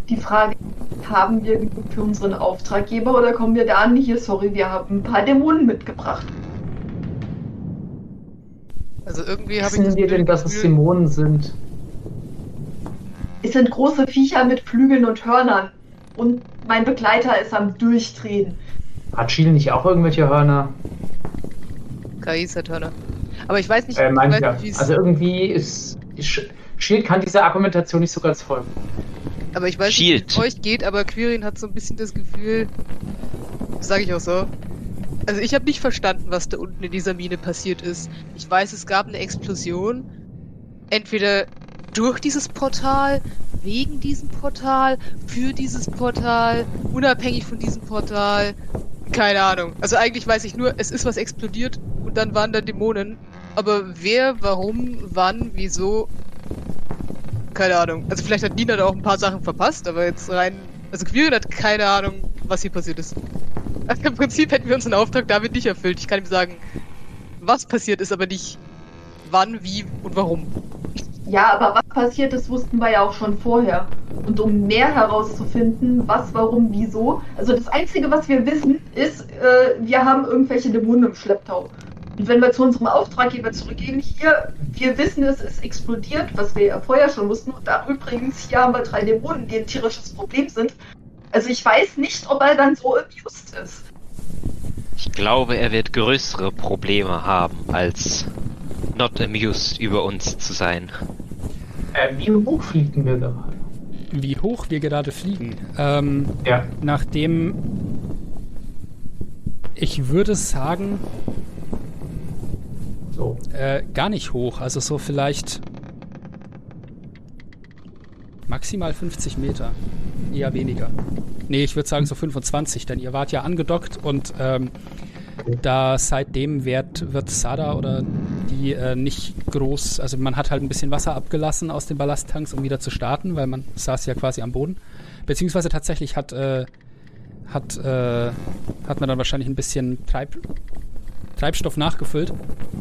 Die Frage, haben wir genug für unseren Auftraggeber oder kommen wir da nicht? Hier, sorry, wir haben ein paar Dämonen mitgebracht. Also irgendwie habe ich Wissen wir denn, dass es Dämonen sind? Es sind große Viecher mit Flügeln und Hörnern. Und mein Begleiter ist am Durchdrehen. Hat Schiel nicht auch irgendwelche Hörner? KI Saturner. Aber ich weiß nicht, Äh, ich weiß ja. nicht wie es Also irgendwie ist. Sch- Shield kann dieser Argumentation nicht so ganz folgen. Aber ich weiß nicht, Shield. wie es euch geht, aber Quirin hat so ein bisschen das Gefühl, sage ich auch so. Also ich habe nicht verstanden, was da unten in dieser Mine passiert ist. Ich weiß, es gab eine Explosion. Entweder durch dieses Portal, wegen diesem Portal, für dieses Portal, unabhängig von diesem Portal. Keine Ahnung. Also eigentlich weiß ich nur, es ist was explodiert und dann waren da Dämonen. Aber wer, warum, wann, wieso, keine Ahnung. Also vielleicht hat Nina da auch ein paar Sachen verpasst, aber jetzt rein. Also Quirin hat keine Ahnung, was hier passiert ist. Also Im Prinzip hätten wir unseren Auftrag damit nicht erfüllt. Ich kann ihm sagen, was passiert ist, aber nicht wann, wie und warum. Ja, aber was passiert ist, wussten wir ja auch schon vorher. Und um mehr herauszufinden, was, warum, wieso, also das Einzige, was wir wissen, ist, äh, wir haben irgendwelche Dämonen im Schlepptau. Und wenn wir zu unserem Auftraggeber zurückgehen, hier, wir wissen, es ist explodiert, was wir ja vorher schon wussten. Und da übrigens, hier haben wir drei Dämonen, die ein tierisches Problem sind. Also ich weiß nicht, ob er dann so amused ist. Ich glaube, er wird größere Probleme haben, als not amused über uns zu sein. Äh, wie hoch fliegen wir gerade? Wie hoch wir gerade fliegen. Ähm, Ja. nachdem ich würde sagen, So. äh, gar nicht hoch. Also so vielleicht maximal 50 Meter. Eher weniger. Nee, ich würde sagen so 25, denn ihr wart ja angedockt und ähm, da seitdem wird, wird Sada oder die äh, nicht groß, also man hat halt ein bisschen Wasser abgelassen aus den Ballasttanks, um wieder zu starten, weil man saß ja quasi am Boden. Beziehungsweise tatsächlich hat, äh, hat, äh, hat man dann wahrscheinlich ein bisschen Treib, Treibstoff nachgefüllt.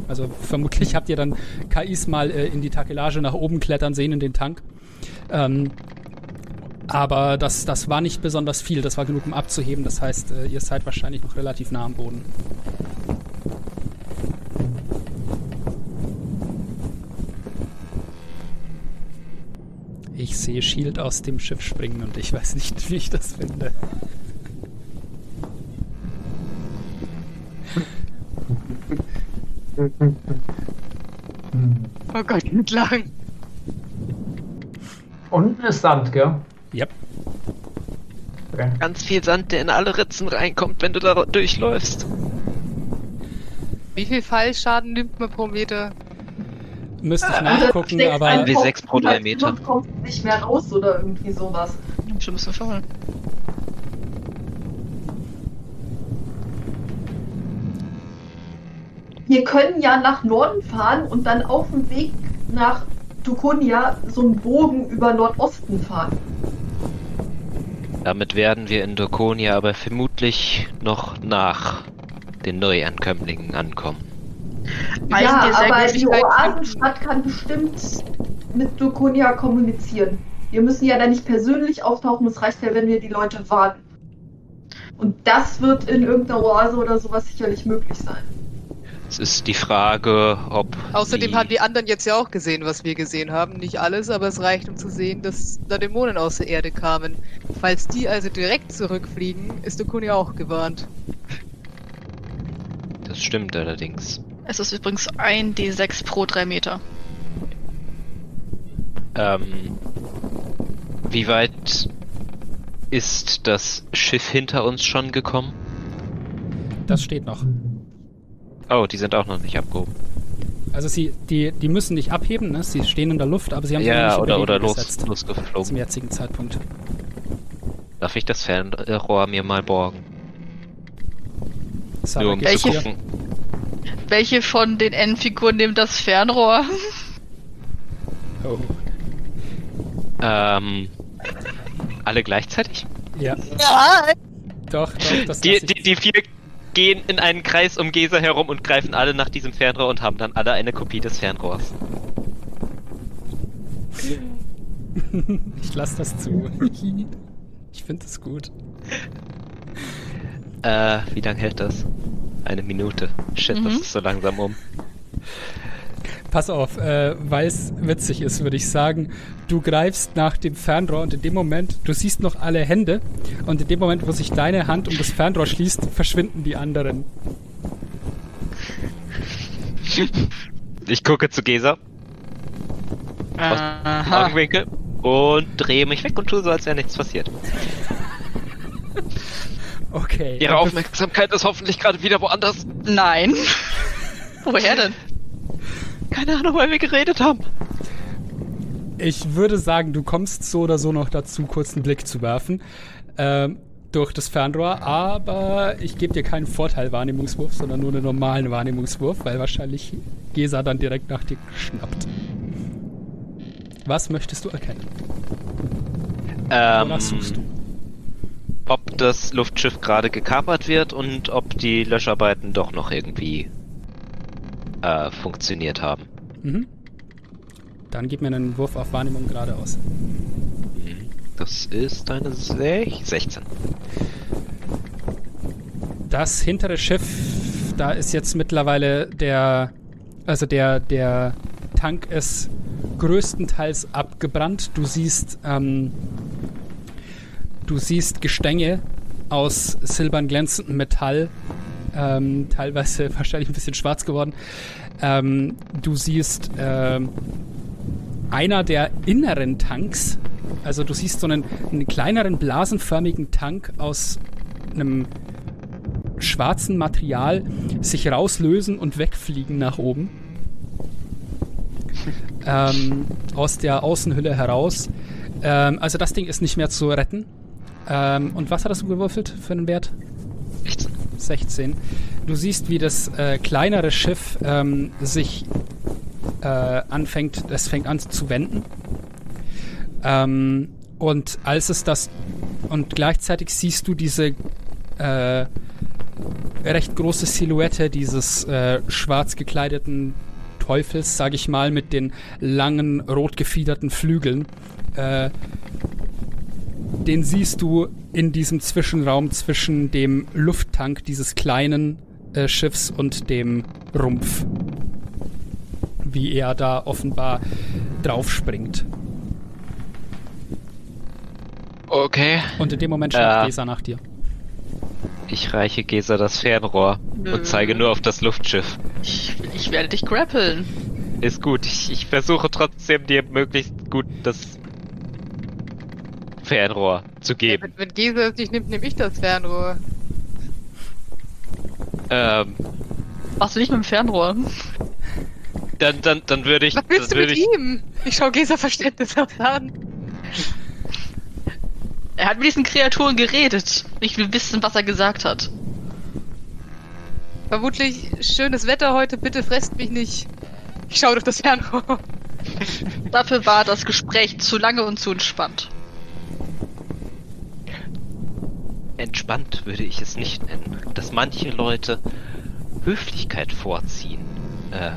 Also vermutlich habt ihr dann KIs mal äh, in die Takelage nach oben klettern sehen in den Tank. Ähm, aber das, das war nicht besonders viel, das war genug, um abzuheben. Das heißt, äh, ihr seid wahrscheinlich noch relativ nah am Boden. Ich sehe Shield aus dem Schiff springen und ich weiß nicht, wie ich das finde. Oh Gott, entlang. Unten ist Sand, gell? Yep. Okay. Ganz viel Sand, der in alle Ritzen reinkommt, wenn du da durchläufst. Wie viel Fallschaden nimmt man pro Meter? Müsste ich Also, nachgucken, steckt aber ein Ein W6 Kopf pro drei und Meter. kommt nicht mehr raus oder irgendwie sowas. Schon müssen wir können ja nach Norden fahren und dann auf dem Weg nach Dukonia so einen Bogen über Nordosten fahren. Damit werden wir in Dokonia aber vermutlich noch nach den Neuankömmlingen ankommen. Ja, sehr aber die Oasenstadt kann bestimmt mit Dukonia kommunizieren. Wir müssen ja da nicht persönlich auftauchen, es reicht ja, wenn wir die Leute warten. Und das wird in irgendeiner Oase oder sowas sicherlich möglich sein. Es ist die Frage, ob. Außerdem die- haben die anderen jetzt ja auch gesehen, was wir gesehen haben. Nicht alles, aber es reicht, um zu sehen, dass da Dämonen aus der Erde kamen. Falls die also direkt zurückfliegen, ist Okuni auch gewarnt. Das stimmt allerdings. Es ist übrigens ein D6 pro 3 Meter. Ähm, wie weit ist das Schiff hinter uns schon gekommen? das steht noch. Oh, die sind auch noch nicht abgehoben. Also sie, die, die müssen nicht abheben, ne? Sie stehen in der Luft, aber sie haben Ja, nicht in oder, oder los, gesetzt. losgeflogen. Zum jetzigen Zeitpunkt. Darf ich das Fernrohr mir mal borgen? Sarah, Nur um Welche-. Welche von den N-Figuren nimmt das Fernrohr? Oh. Ähm, alle gleichzeitig? Ja, Ja! doch, doch, das Die, die, die vier gehen in einen Kreis um Gesa herum und greifen alle nach diesem Fernrohr und haben dann alle eine Kopie des Fernrohrs. Ich lasse das zu. Ich finde es gut. Äh, wie lange hält das? Eine Minute. Shit, das Mhm. ist so langsam um. Pass auf, äh, weil es witzig ist, würde ich sagen, du greifst nach dem Fernrohr und in dem Moment, du siehst noch alle Hände und in dem Moment, wo sich deine Hand um das Fernrohr schließt, verschwinden die anderen. Ich gucke zu Gesa, Aha. Augenwinkel und drehe mich weg und tue so, als wäre nichts passiert. Okay. Ihre Aufmerksamkeit ist hoffentlich gerade wieder woanders. Nein. Woher denn? Keine Ahnung, weil wir geredet haben. Ich würde sagen, du kommst so oder so noch dazu, kurz einen Blick zu werfen. Ähm, durch das Fernrohr, aber ich gebe dir keinen Vorteil-Wahrnehmungswurf, sondern nur einen normalen Wahrnehmungswurf, weil wahrscheinlich Gesa dann direkt nach dir schnappt. Was möchtest du erkennen? Ähm, Wonach suchst du? ob das Luftschiff gerade gekapert wird und ob die Löscharbeiten doch noch irgendwie äh, funktioniert haben. Mhm. Dann gib mir einen Wurf auf Wahrnehmung geradeaus. Das ist eine Sech 16. Das hintere Schiff, da ist jetzt mittlerweile der, also der, der Tank ist größtenteils abgebrannt. Du siehst, ähm, du siehst Gestänge aus silbern glänzendem Metall, ähm, teilweise wahrscheinlich ein bisschen schwarz geworden. Ähm, du siehst ähm, einer der inneren Tanks, also du siehst so einen, einen kleineren blasenförmigen Tank aus einem schwarzen Material sich rauslösen und wegfliegen nach oben. ähm, aus der Außenhülle heraus. Ähm, also das Ding ist nicht mehr zu retten. Ähm, und was hattest du gewürfelt für einen Wert? 16. 16. Du siehst, wie das äh, kleinere Schiff ähm, sich äh, anfängt, es fängt an zu wenden. Ähm, und als es das und gleichzeitig siehst du diese äh, recht große Silhouette dieses äh, schwarz gekleideten Teufels, sage ich mal, mit den langen rot gefiederten Flügeln. Äh, den siehst du in diesem Zwischenraum zwischen dem Lufttank dieses kleinen äh, Schiffs und dem Rumpf. Wie er da offenbar draufspringt. Okay. Und in dem Moment schaut Äh. Gesa nach dir. Ich reiche Gesa das Fernrohr Nö. und zeige nur auf das Luftschiff. Ich, ich werde dich grappeln. Ist gut. Ich, ich versuche trotzdem dir möglichst gut das Fernrohr zu geben. Wenn, wenn Gesa es nicht nimmt, nehme ich das Fernrohr. Ähm, Machst du nicht mit dem Fernrohr? dann, dann, dann würde ich. Was willst du mit ich, ihm? Ich schau Gesa verständnislos an. Er hat mit diesen Kreaturen geredet. Ich will wissen, was er gesagt hat. Vermutlich schönes Wetter heute, bitte fresst mich nicht. Ich schau durch das Fernrohr. Dafür war das Gespräch zu lange und zu entspannt. Entspannt würde ich es nicht nennen. Dass manche Leute Höflichkeit vorziehen, äh,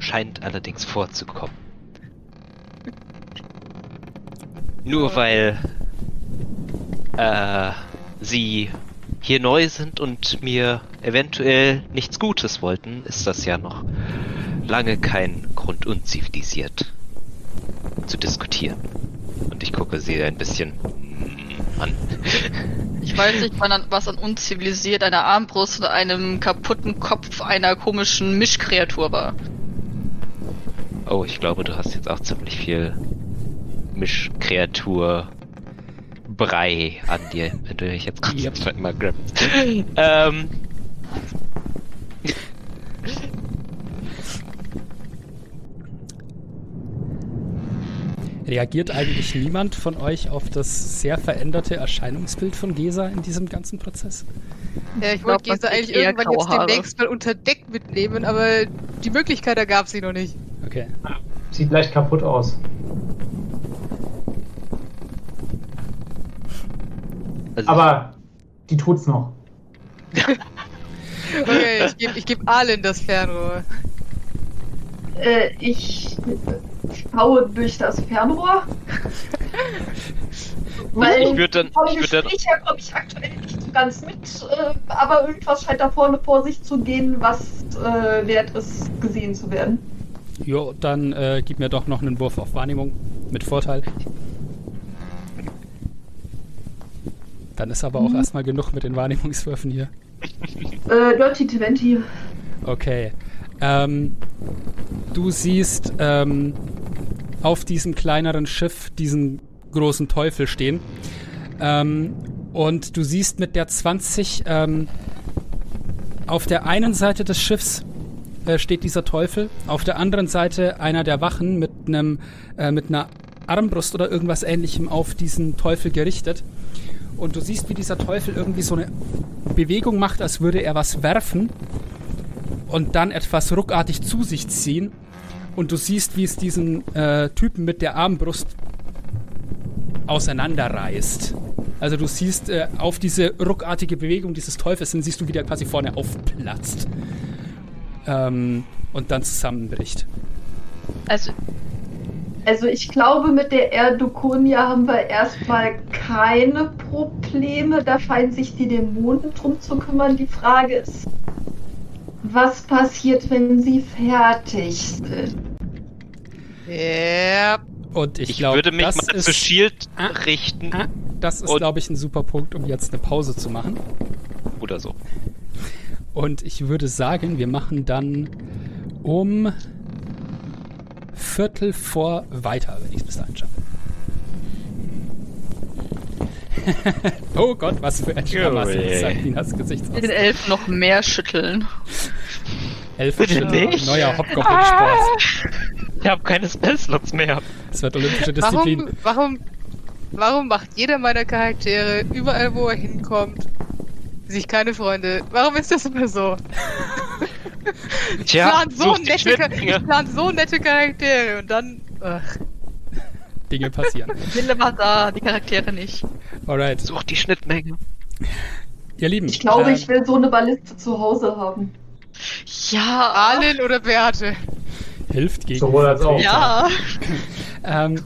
scheint allerdings vorzukommen. Nur weil äh, sie hier neu sind und mir eventuell nichts Gutes wollten, ist das ja noch lange kein Grund unzivilisiert zu diskutieren. Und ich gucke sie ein bisschen mm, an. Ich weiß nicht, wann an, was an unzivilisiert einer Armbrust oder einem kaputten Kopf einer komischen Mischkreatur war. Oh, ich glaube, du hast jetzt auch ziemlich viel Mischkreatur Brei an dir, wenn du dich jetzt kurz Yep. mal grabbst. ähm. Reagiert eigentlich niemand von euch auf das sehr veränderte Erscheinungsbild von Gesa in diesem ganzen Prozess? Ja, ich wollte Gesa eigentlich irgendwann jetzt demnächst mal unter Deck mitnehmen, aber die Möglichkeit ergab sie noch nicht. Okay. Sieht leicht kaputt aus. Also Aber die tut's noch. Okay, ich gebe ich geb Arlen das Fernrohr. Äh, ich schaue durch das Fernrohr. Weil Ich würd dann- vom ich würd dann- Gespräch her komme ich aktuell nicht so ganz mit, äh, aber irgendwas scheint da vorne vor sich zu gehen, was äh, wert ist, gesehen zu werden. Jo, dann äh, gib mir doch noch einen Wurf auf Wahrnehmung mit Vorteil. Dann ist aber auch erstmal genug mit den Wahrnehmungswürfen hier. Äh, Dirty 20. Okay. Ähm, du siehst ähm, auf diesem kleineren Schiff diesen großen Teufel stehen. Ähm, und du siehst mit der 20 ähm, auf der einen Seite des Schiffs äh, steht dieser Teufel, auf der anderen Seite einer der Wachen mit einem äh, mit einer Armbrust oder irgendwas ähnlichem auf diesen Teufel gerichtet. Und du siehst, wie dieser Teufel irgendwie so eine Bewegung macht, als würde er was werfen und dann etwas ruckartig zu sich ziehen. Und du siehst, wie es diesen äh, Typen mit der Armbrust auseinanderreißt. Also du siehst äh, auf diese ruckartige Bewegung dieses Teufels, dann siehst du, wie der quasi vorne aufplatzt. Ähm, und dann zusammenbricht. Also, Also ich glaube, mit der Erdokonia haben wir erstmal keine Probleme. Da scheinen sich die Dämonen drum zu kümmern. Die Frage ist, was passiert, wenn sie fertig sind? Ja. Und ich, ich glaube, würde mich das mal ist, zu Shield Ah, richten ah, das ist, glaube ich, ein super Punkt, um jetzt eine Pause zu machen. oder so. Und ich würde sagen, wir machen dann um Viertel vor weiter, wenn ich es bis dahin schaffe. oh Gott, was für ein Schlamassel, Ui. sagt Ninas den. Elfen noch mehr schütteln. Elfische, nicht. neuer Hobgoblin-Sport. Ich habe keine Spellslots mehr. Es wird olympische Disziplin. Warum, warum Warum macht jeder meiner Charaktere überall, wo er hinkommt, sich keine Freunde? Warum ist das immer so? ich Tja, plan so, nette, ich plan so nette Charaktere und dann. Ach, Dinge passieren. Wille war da, die Charaktere nicht. Alright. Such die Schnittmenge. Ihr Lieben. Ich glaube, ähm, ich will so eine Balliste zu Hause haben. Ja, Arlen oder Beate? Hilft gegen. Sowohl als auch. ja. Ähm,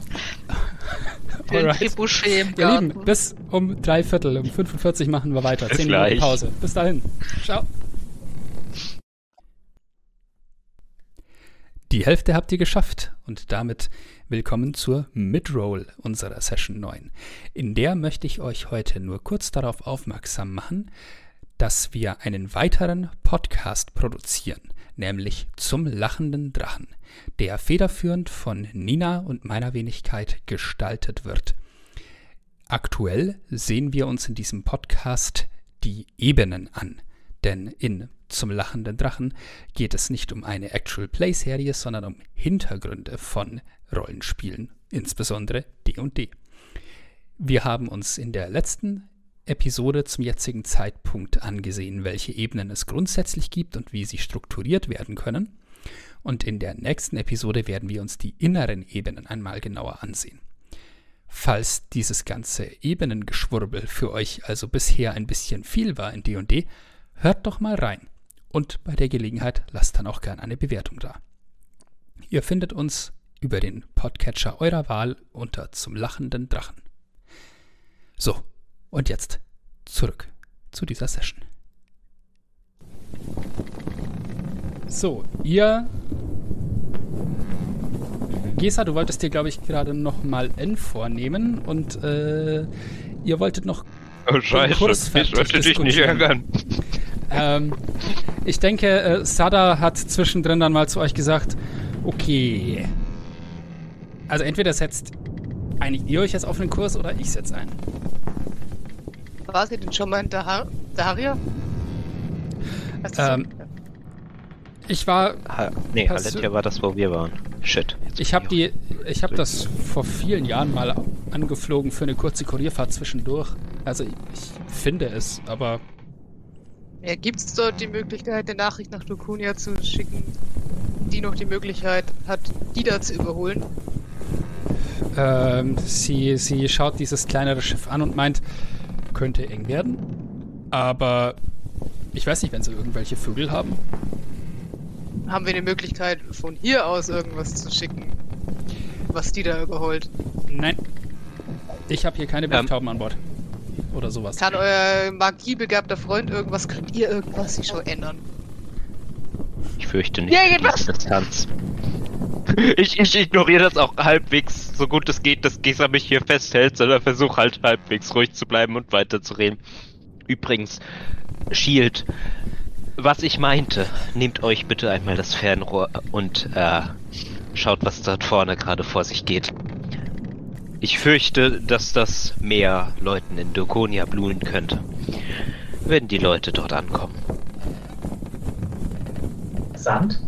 alright. Ihr Lieben, bis um drei Viertel, um 45 machen wir weiter. Bis 10 Minuten. Pause. Bis dahin. Ciao. Die Hälfte habt ihr geschafft und damit willkommen zur Midroll unserer Session 9. In der möchte ich euch heute nur kurz darauf aufmerksam machen, dass wir einen weiteren Podcast produzieren, nämlich zum lachenden Drachen, der federführend von Nina und meiner Wenigkeit gestaltet wird. Aktuell sehen wir uns in diesem Podcast die Ebenen an, denn in Zum lachenden Drachen geht es nicht um eine Actual Play Serie, sondern um Hintergründe von Rollenspielen, insbesondere D&D. Wir haben uns in der letzten Episode zum jetzigen Zeitpunkt angesehen, welche Ebenen es grundsätzlich gibt und wie sie strukturiert werden können. Und in der nächsten Episode werden wir uns die inneren Ebenen einmal genauer ansehen. Falls dieses ganze Ebenengeschwurbel für euch also bisher ein bisschen viel war in D&D, hört doch mal rein. Und bei der Gelegenheit lasst dann auch gern eine Bewertung da. Ihr findet uns über den Podcatcher eurer Wahl unter zum lachenden Drachen. So, und jetzt zurück zu dieser Session. So, ihr. Gesa, du wolltest dir, glaube ich, gerade noch mal N vornehmen und äh, ihr wolltet noch. Oh Kurs scheiße, ich wollte dich nicht ärgern. Ähm, ich denke, äh, Sada hat zwischendrin dann mal zu euch gesagt: Okay. Also, entweder setzt einigt ihr euch jetzt auf den Kurs oder ich setze ein. War sie denn schon mal in Dahar du Ähm, Ich war Ha nee, Hast du- Alentia war das, wo wir waren. Shit. Ich habe die, ich habe das vor vielen Jahren mal angeflogen für eine kurze Kurierfahrt zwischendurch. Also ich, ich finde es, aber Ja, Gibt es dort die Möglichkeit, eine Nachricht nach Dukunia zu schicken, die noch die Möglichkeit hat, die da zu überholen? ähm, sie, sie schaut dieses kleinere Schiff an und meint, könnte eng werden. Aber ich weiß nicht, wenn sie irgendwelche Vögel haben. Haben wir eine Möglichkeit, von hier aus irgendwas zu schicken, was die da überholt? Nein. Ich habe hier keine Bergtauben an Bord. Oder sowas. Kann euer magiebegabter Freund irgendwas? Könnt ihr irgendwas die Show ändern? Ich fürchte nicht. Ja, geht was? Distanz. Ich, ich ignoriere das auch halbwegs, so gut es geht, dass Gesa mich hier festhält, sondern versuche halt halbwegs ruhig zu bleiben und weiterzureden. Übrigens, Shield, was ich meinte, nehmt euch bitte einmal das Fernrohr und äh, schaut, was dort vorne gerade vor sich geht. Ich fürchte, dass das mehr Leuten in Dokonia blühen könnte, wenn die Leute dort ankommen. Sand?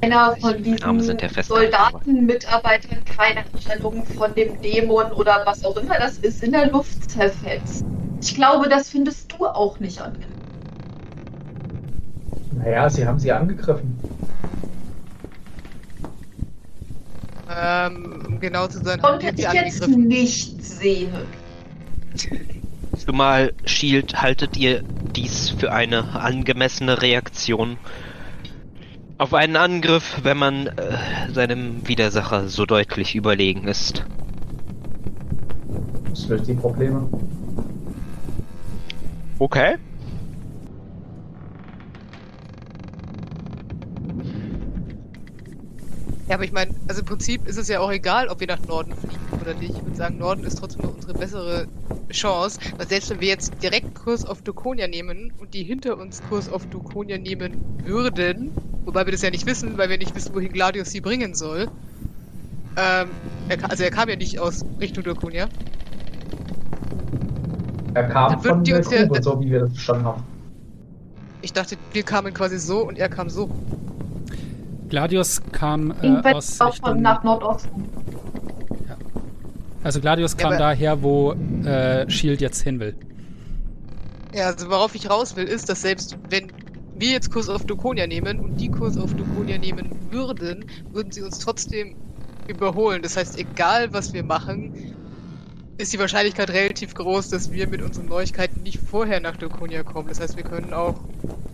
Keiner von diesen sind ja fest Soldaten, Mitarbeitern keine Ahnung von dem Dämon oder was auch immer das ist in der Luft zerfetzt. Ich glaube, das findest du auch nicht angenehm. Naja, sie haben sie angegriffen. Ähm, um genau zu sein, wir ich jetzt angegriffen. nicht sehe. Zumal Shield, haltet ihr dies für eine angemessene Reaktion auf einen Angriff, wenn man äh, seinem Widersacher so deutlich überlegen ist? Das löst die Probleme. Okay. Ja, aber ich meine, also im Prinzip ist es ja auch egal, ob wir nach Norden fliegen oder nicht. Ich würde sagen, Norden ist trotzdem noch unsere bessere Chance. Weil selbst wenn wir jetzt direkt Kurs auf Dukonia nehmen und die hinter uns Kurs auf Dukonia nehmen würden, wobei wir das ja nicht wissen, weil wir nicht wissen, wohin Gladius sie bringen soll. Ähm, er, also er kam ja nicht aus Richtung Dukonia. Er kam Dann von die der uns ja- Grube, so wie wir das verstanden haben. Ich dachte, wir kamen quasi so und er kam so. Gladius kam äh, aus auch von Richtung, nach Nordosten. Also Gladius Ja, kam aber- daher, wo äh, Shield jetzt hin will. Ja, also worauf ich raus will, ist, dass selbst wenn wir jetzt Kurs auf Dukonia nehmen und die Kurs auf Dukonia nehmen würden, würden sie uns trotzdem überholen. Das heißt, egal was wir machen, ist die Wahrscheinlichkeit relativ groß, dass wir mit unseren Neuigkeiten nicht vorher nach Dukonia kommen. Das heißt, wir können auch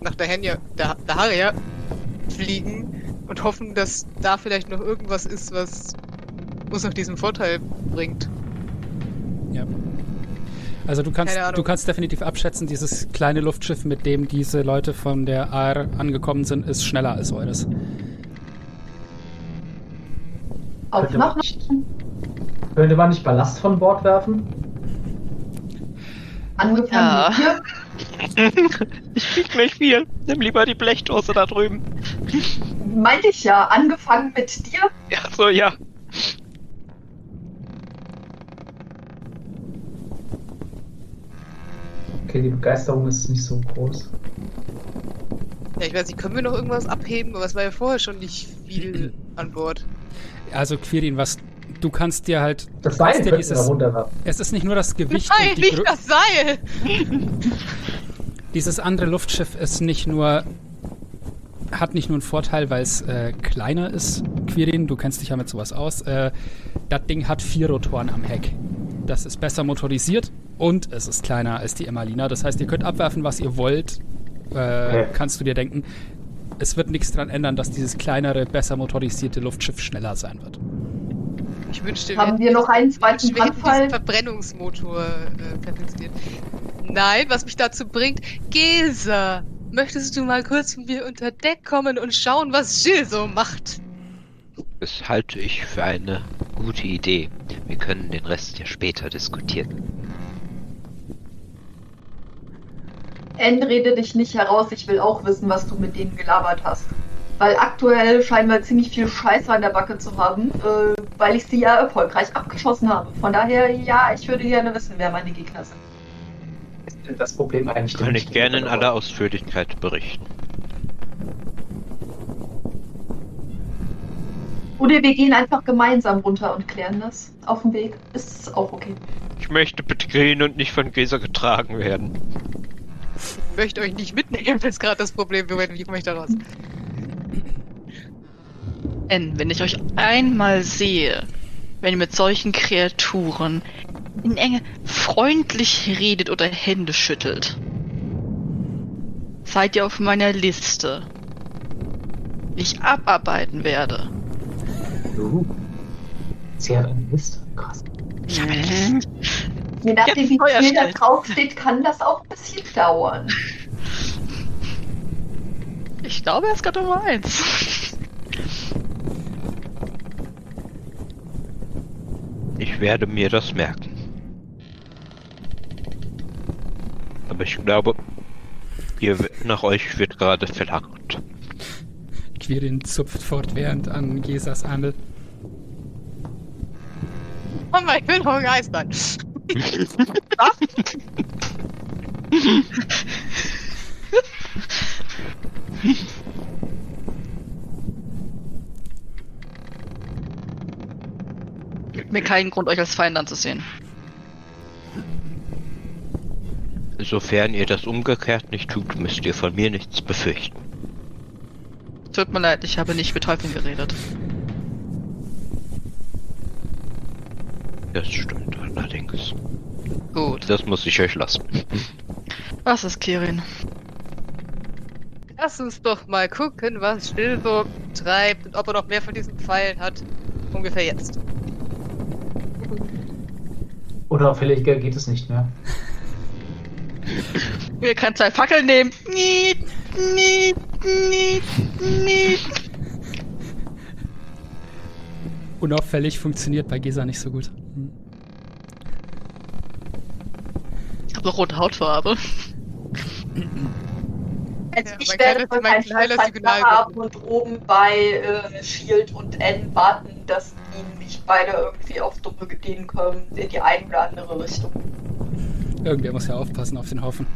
nach Dahenia, da, Daharia fliegen und hoffen, dass da vielleicht noch irgendwas ist, was uns noch diesen Vorteil bringt. Ja. Also du kannst, du kannst definitiv abschätzen, dieses kleine Luftschiff, mit dem diese Leute von der AR angekommen sind, ist schneller als eures. Auf Könnte man, könnte man nicht Ballast von Bord werfen? angefangen Ja. Ich krieg nicht viel. Nimm lieber die Blechdose da drüben. Meinte ich ja, angefangen mit dir. Ja, so, ja. Okay, die Begeisterung ist nicht so groß. Ja, ich weiß nicht, können wir noch irgendwas abheben? Aber es war ja vorher schon nicht viel an Bord. Also Quirin, was du kannst dir halt Das Seil dir dieses, runterwerfen. es ist nicht nur das Gewicht Nein, und die nicht das Seil! dieses andere Luftschiff ist nicht nur hat nicht nur einen Vorteil, weil es äh, kleiner ist, Quirin, du kennst dich ja mit sowas aus. Äh, das Ding hat vier Rotoren am Heck. Das ist besser motorisiert und es ist kleiner als die Emmalina. Das heißt, ihr könnt abwerfen, was ihr wollt. Äh. Kannst du dir denken. Es wird nichts daran ändern, dass dieses kleinere, besser motorisierte Luftschiff schneller sein wird. Ich wünschte, Haben wir noch einen zweiten wir Brandfall? Verbrennungsmotor äh. Nein, was mich dazu bringt, Gesa, möchtest du mal kurz mit mir unter Deck kommen und schauen, was Jill so macht? Das halte ich für eine gute Idee. Wir können den Rest ja später diskutieren. N, rede dich nicht heraus, ich will auch wissen, was du mit denen gelabert hast. Weil aktuell scheinen wir ziemlich viel Scheiße an der Backe zu haben, äh, weil ich sie ja erfolgreich abgeschossen habe. Von daher, ja, ich würde gerne wissen, wer meine Gegner sind. Ist denn das Problem eigentlich? Kann ich gerne in aller Ausführlichkeit berichten. Oder wir gehen einfach gemeinsam runter und klären das auf dem Weg. Ist es auch okay. Ich möchte bitte gehen und nicht von Gesa getragen werden. Ich möchte euch nicht mitnehmen, das ist gerade das Problem. Moment, wie komme ich da raus? N, wenn ich euch einmal sehe, wenn ihr mit solchen Kreaturen in Enge freundlich redet oder Hände schüttelt, seid ihr auf meiner Liste, die ich abarbeiten werde. Uh. Sie hat eine Liste. Krass. Ich habe eine Liste. Je nachdem, wie viel da draufsteht, kann das auch ein bisschen dauern. Ich glaube, er ist gerade Nummer eins. Ich werde mir das merken. Aber ich glaube, ihr, nach euch wird gerade verlangt. Quirin zupft fortwährend an Gesas Ärmel. Mama, ich will noch ein Gibt mir keinen Grund, euch als Feind anzusehen. Sofern ihr das umgekehrt nicht tut, müsst ihr von mir nichts befürchten. Tut mir leid, ich habe nicht mit Teufeln geredet. Das stimmt allerdings. Gut. Das muss ich euch lassen. Was ist Kirin? Lass uns doch mal gucken, was so treibt und ob er noch mehr von diesen Pfeilen hat. Ungefähr jetzt. Oder vielleicht geht es nicht mehr. Wir können zwei Fackeln nehmen. Niet, niet, niet, niet. Unauffällig funktioniert bei Gesa nicht so gut. Hm. Ich habe noch rote Hautfarbe. Also Ja, ich mein werde kleines Fallfeind Signal haben und oben bei äh, Shield und N warten, dass die nicht beide irgendwie auf Dumme gehen können in die eine oder andere Richtung. Irgendwer muss ja aufpassen auf den Haufen.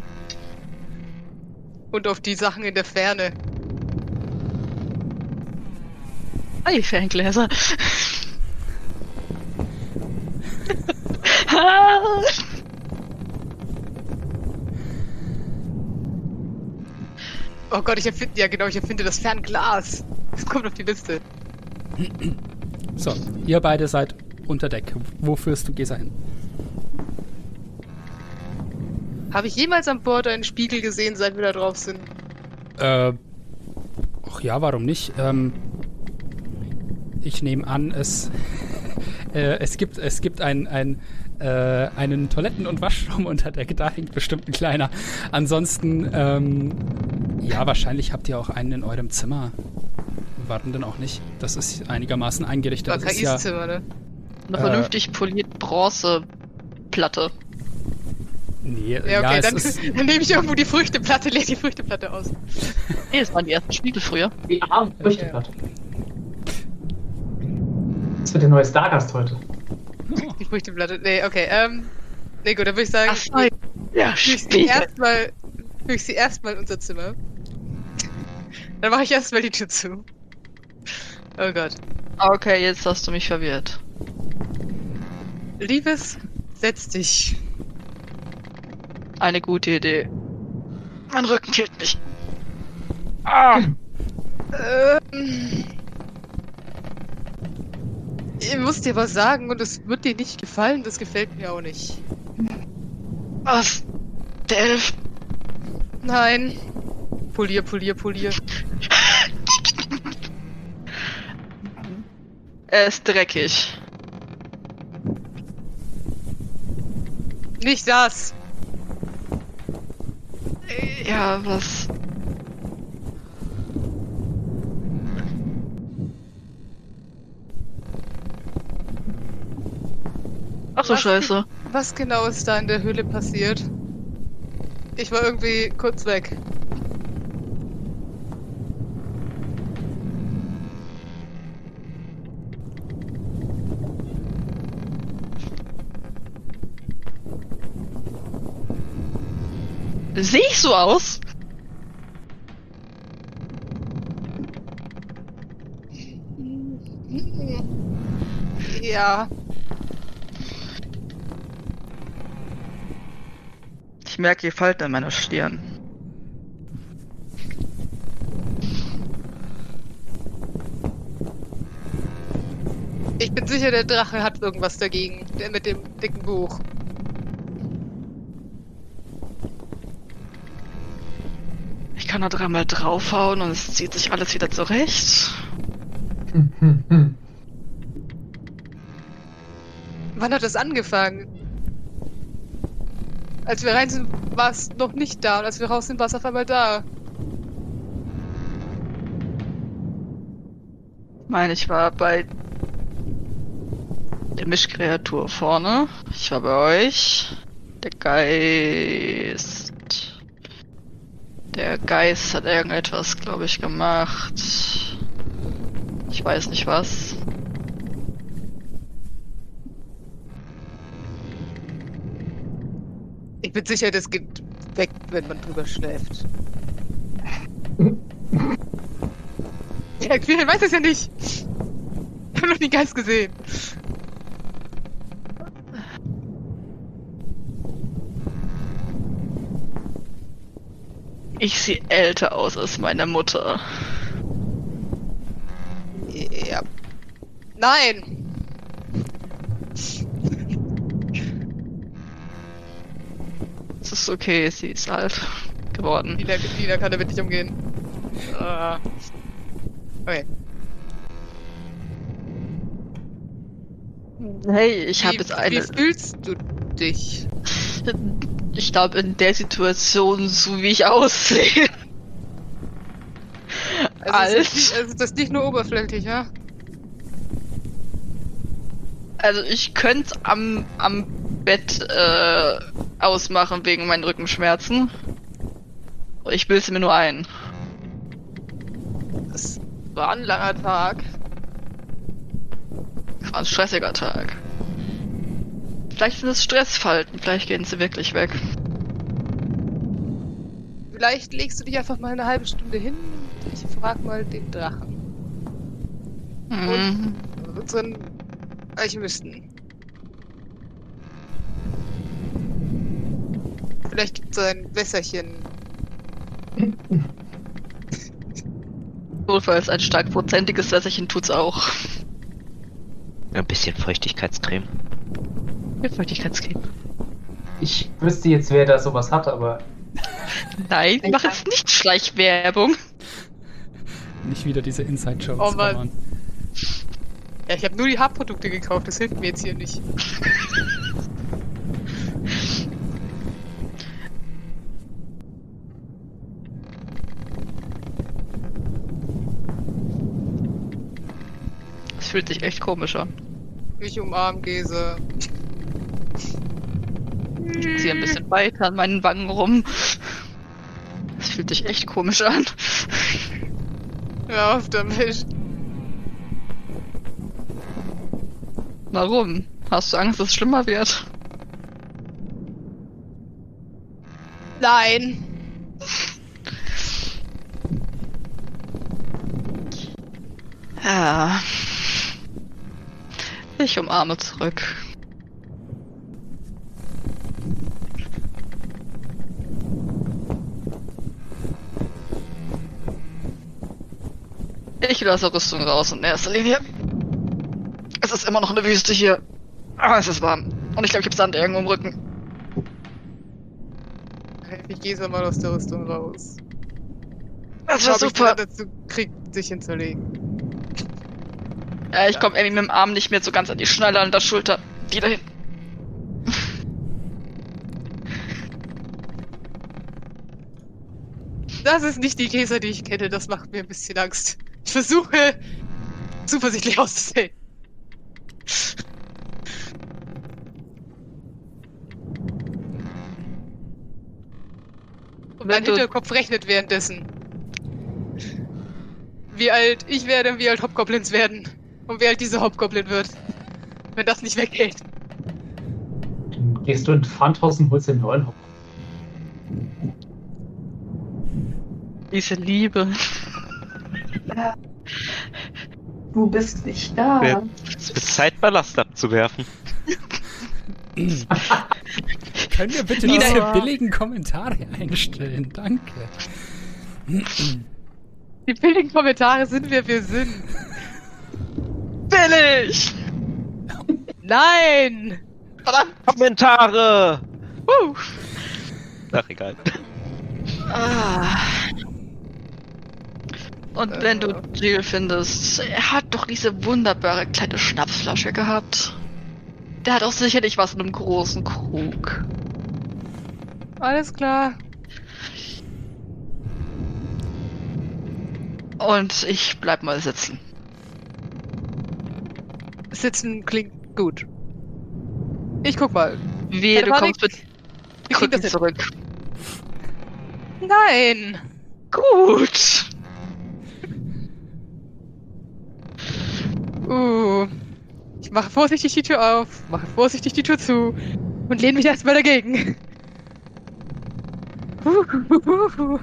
Und auf die Sachen in der Ferne. Die Ferngläser. Oh Gott, ich erfinde, ja genau, ich erfinde das Fernglas. Das kommt auf die Liste. So, ihr beide seid unter Deck. Wo führst du Gesa hin? Habe ich jemals an Bord einen Spiegel gesehen, seit wir da drauf sind? Äh, ach ja, warum nicht? Ähm, ich nehme an, es, äh, es gibt, es gibt ein, ein, äh, einen Toiletten- und Waschraum unter Deck. Da hängt bestimmt ein kleiner. Ansonsten, ähm, ja, wahrscheinlich habt ihr auch einen in eurem Zimmer. Warum denn auch nicht? Das ist einigermaßen eingerichtet. Das ist ja, Zimmer, ne? Eine Äh. vernünftig poliert Bronzeplatte. nee, Ja, ja, okay, es dann, ist, dann nehme ich irgendwo die Früchteplatte, lege die Früchteplatte aus. Nee, das waren die ersten Spiegel früher. Die arme Früchteplatte. Das wird der neue Stargast heute. Die Früchteplatte. Nee, okay, ähm. Nee, gut, dann würde ich sagen, Ach, sorry. Ja, führe ich sie erstmal, führe ich sie erstmal in unser Zimmer. Dann mache ich erstmal die Tür zu. Oh Gott. Okay, jetzt hast du mich verwirrt. Liebes, setz dich. Eine gute Idee. Mein Rücken killt mich. Ah! Ähm. Ich muss dir was sagen und es wird dir nicht gefallen, das gefällt mir auch nicht. Was? Der Elf? Nein. Polier, polier, polier. Er ist dreckig. Nicht das. Ja, was? Ach so, Was? scheiße. Was genau ist da in der Höhle passiert? Ich war irgendwie kurz weg. Sehe ich so aus? Ja. Ich merke die Falten an meiner Stirn. Ich bin sicher, der Drache hat irgendwas dagegen. Der mit dem dicken Buch. Ich kann da dreimal draufhauen und es zieht sich alles wieder zurecht. Hm, hm, hm. Wann hat das angefangen? Als wir rein sind, war es noch nicht da. Und als wir raus sind, war es auf einmal da. Ich meine, ich war bei der Mischkreatur vorne. Ich war bei euch. Der Geist. Der Geist hat irgendetwas, glaube ich, gemacht. Ich weiß nicht was. Ich bin sicher, das geht weg, wenn man drüber schläft. ja, Quirin weiß es ja nicht. Ich habe noch den Geist gesehen. Ich sehe älter aus als meine Mutter. Ja. Nein! Es ist okay, sie ist alt geworden. Lina, Lina kann damit nicht umgehen. Ah. Okay. Hey, ich habe jetzt eine. Wie fühlst du dich? Ich glaube, in der Situation, so wie ich aussehe. Also es ist, Alt. nicht, also das nicht nur oberflächlich, ja? Also ich könnte am, am Bett äh, ausmachen wegen meinen Rückenschmerzen. Ich bilde mir nur ein. Es war ein langer Tag. Es war ein stressiger Tag. Vielleicht sind es Stressfalten, vielleicht gehen sie wirklich weg. Vielleicht legst du dich einfach mal eine halbe Stunde hin und ich frag mal den Drachen. Mhm. Unseren Alchemisten. Vielleicht gibt es ein Wässerchen. Notfalls ein stark prozentiges Wässerchen tut's auch. Ein bisschen Feuchtigkeitscreme. Mit Feuchtigkeitscreme. Ich wüsste jetzt, wer da sowas hat, aber Nein, mach jetzt nicht Schleichwerbung. Nicht wieder diese Inside-Jokes. Oh Mann. Ja, ich habe nur die Haarprodukte gekauft, das hilft mir jetzt hier nicht. fühlt sich echt komisch an. Ich umarm Gese. Ich ziehe ein bisschen weiter an meinen Wangen rum. Das fühlt sich echt komisch an. Hör auf damit. Warum? Hast du Angst, dass es schlimmer wird? Nein. Ja. Ich umarme zurück. Ich lasse Rüstung raus in erster Linie. Es ist immer noch eine Wüste hier. Aber es ist warm. Und ich glaube, ich habe Sand irgendwo im Rücken. Ich Gese mal aus der Rüstung raus. Das war ich super. die dazu kriegt, sich hinzulegen. Ja, ich komme irgendwie mit dem Arm nicht mehr so ganz an die Schnalle an der Schulter. Wieder hin. Das ist nicht die Gesa, die ich kenne, das macht mir ein bisschen Angst. Ich versuche zuversichtlich auszusehen. Und mein Hinterkopf rechnet währenddessen. Wie alt ich werde und wie alt Hobgoblins werden. Und wie alt diese Hobgoblin wird. Wenn das nicht weggeht. dann gehst du in Pfandhaus und holst den neuen Hop. Diese Liebe. Du bist nicht da. Ja. Es wird Zeit, Ballast abzuwerfen. Können wir bitte Wieder- diese billigen Kommentare einstellen? Danke. Die billigen Kommentare sind, wer wir sind. Billig! Nein! Verdammt! Kommentare! Uh. Ach, egal. Ah. Und wenn du Jill findest, er hat doch diese wunderbare kleine Schnapsflasche gehabt. Der hat auch sicherlich was in einem großen Krug. Alles klar. Und ich bleib mal sitzen. Sitzen klingt gut. Ich guck mal. Wehe, du Panik. kommst mit kriegen Krücken das hin. zurück. Nein! Gut. Uh. Ich mache vorsichtig die Tür auf, mache vorsichtig die Tür zu und lehne mich erstmal dagegen.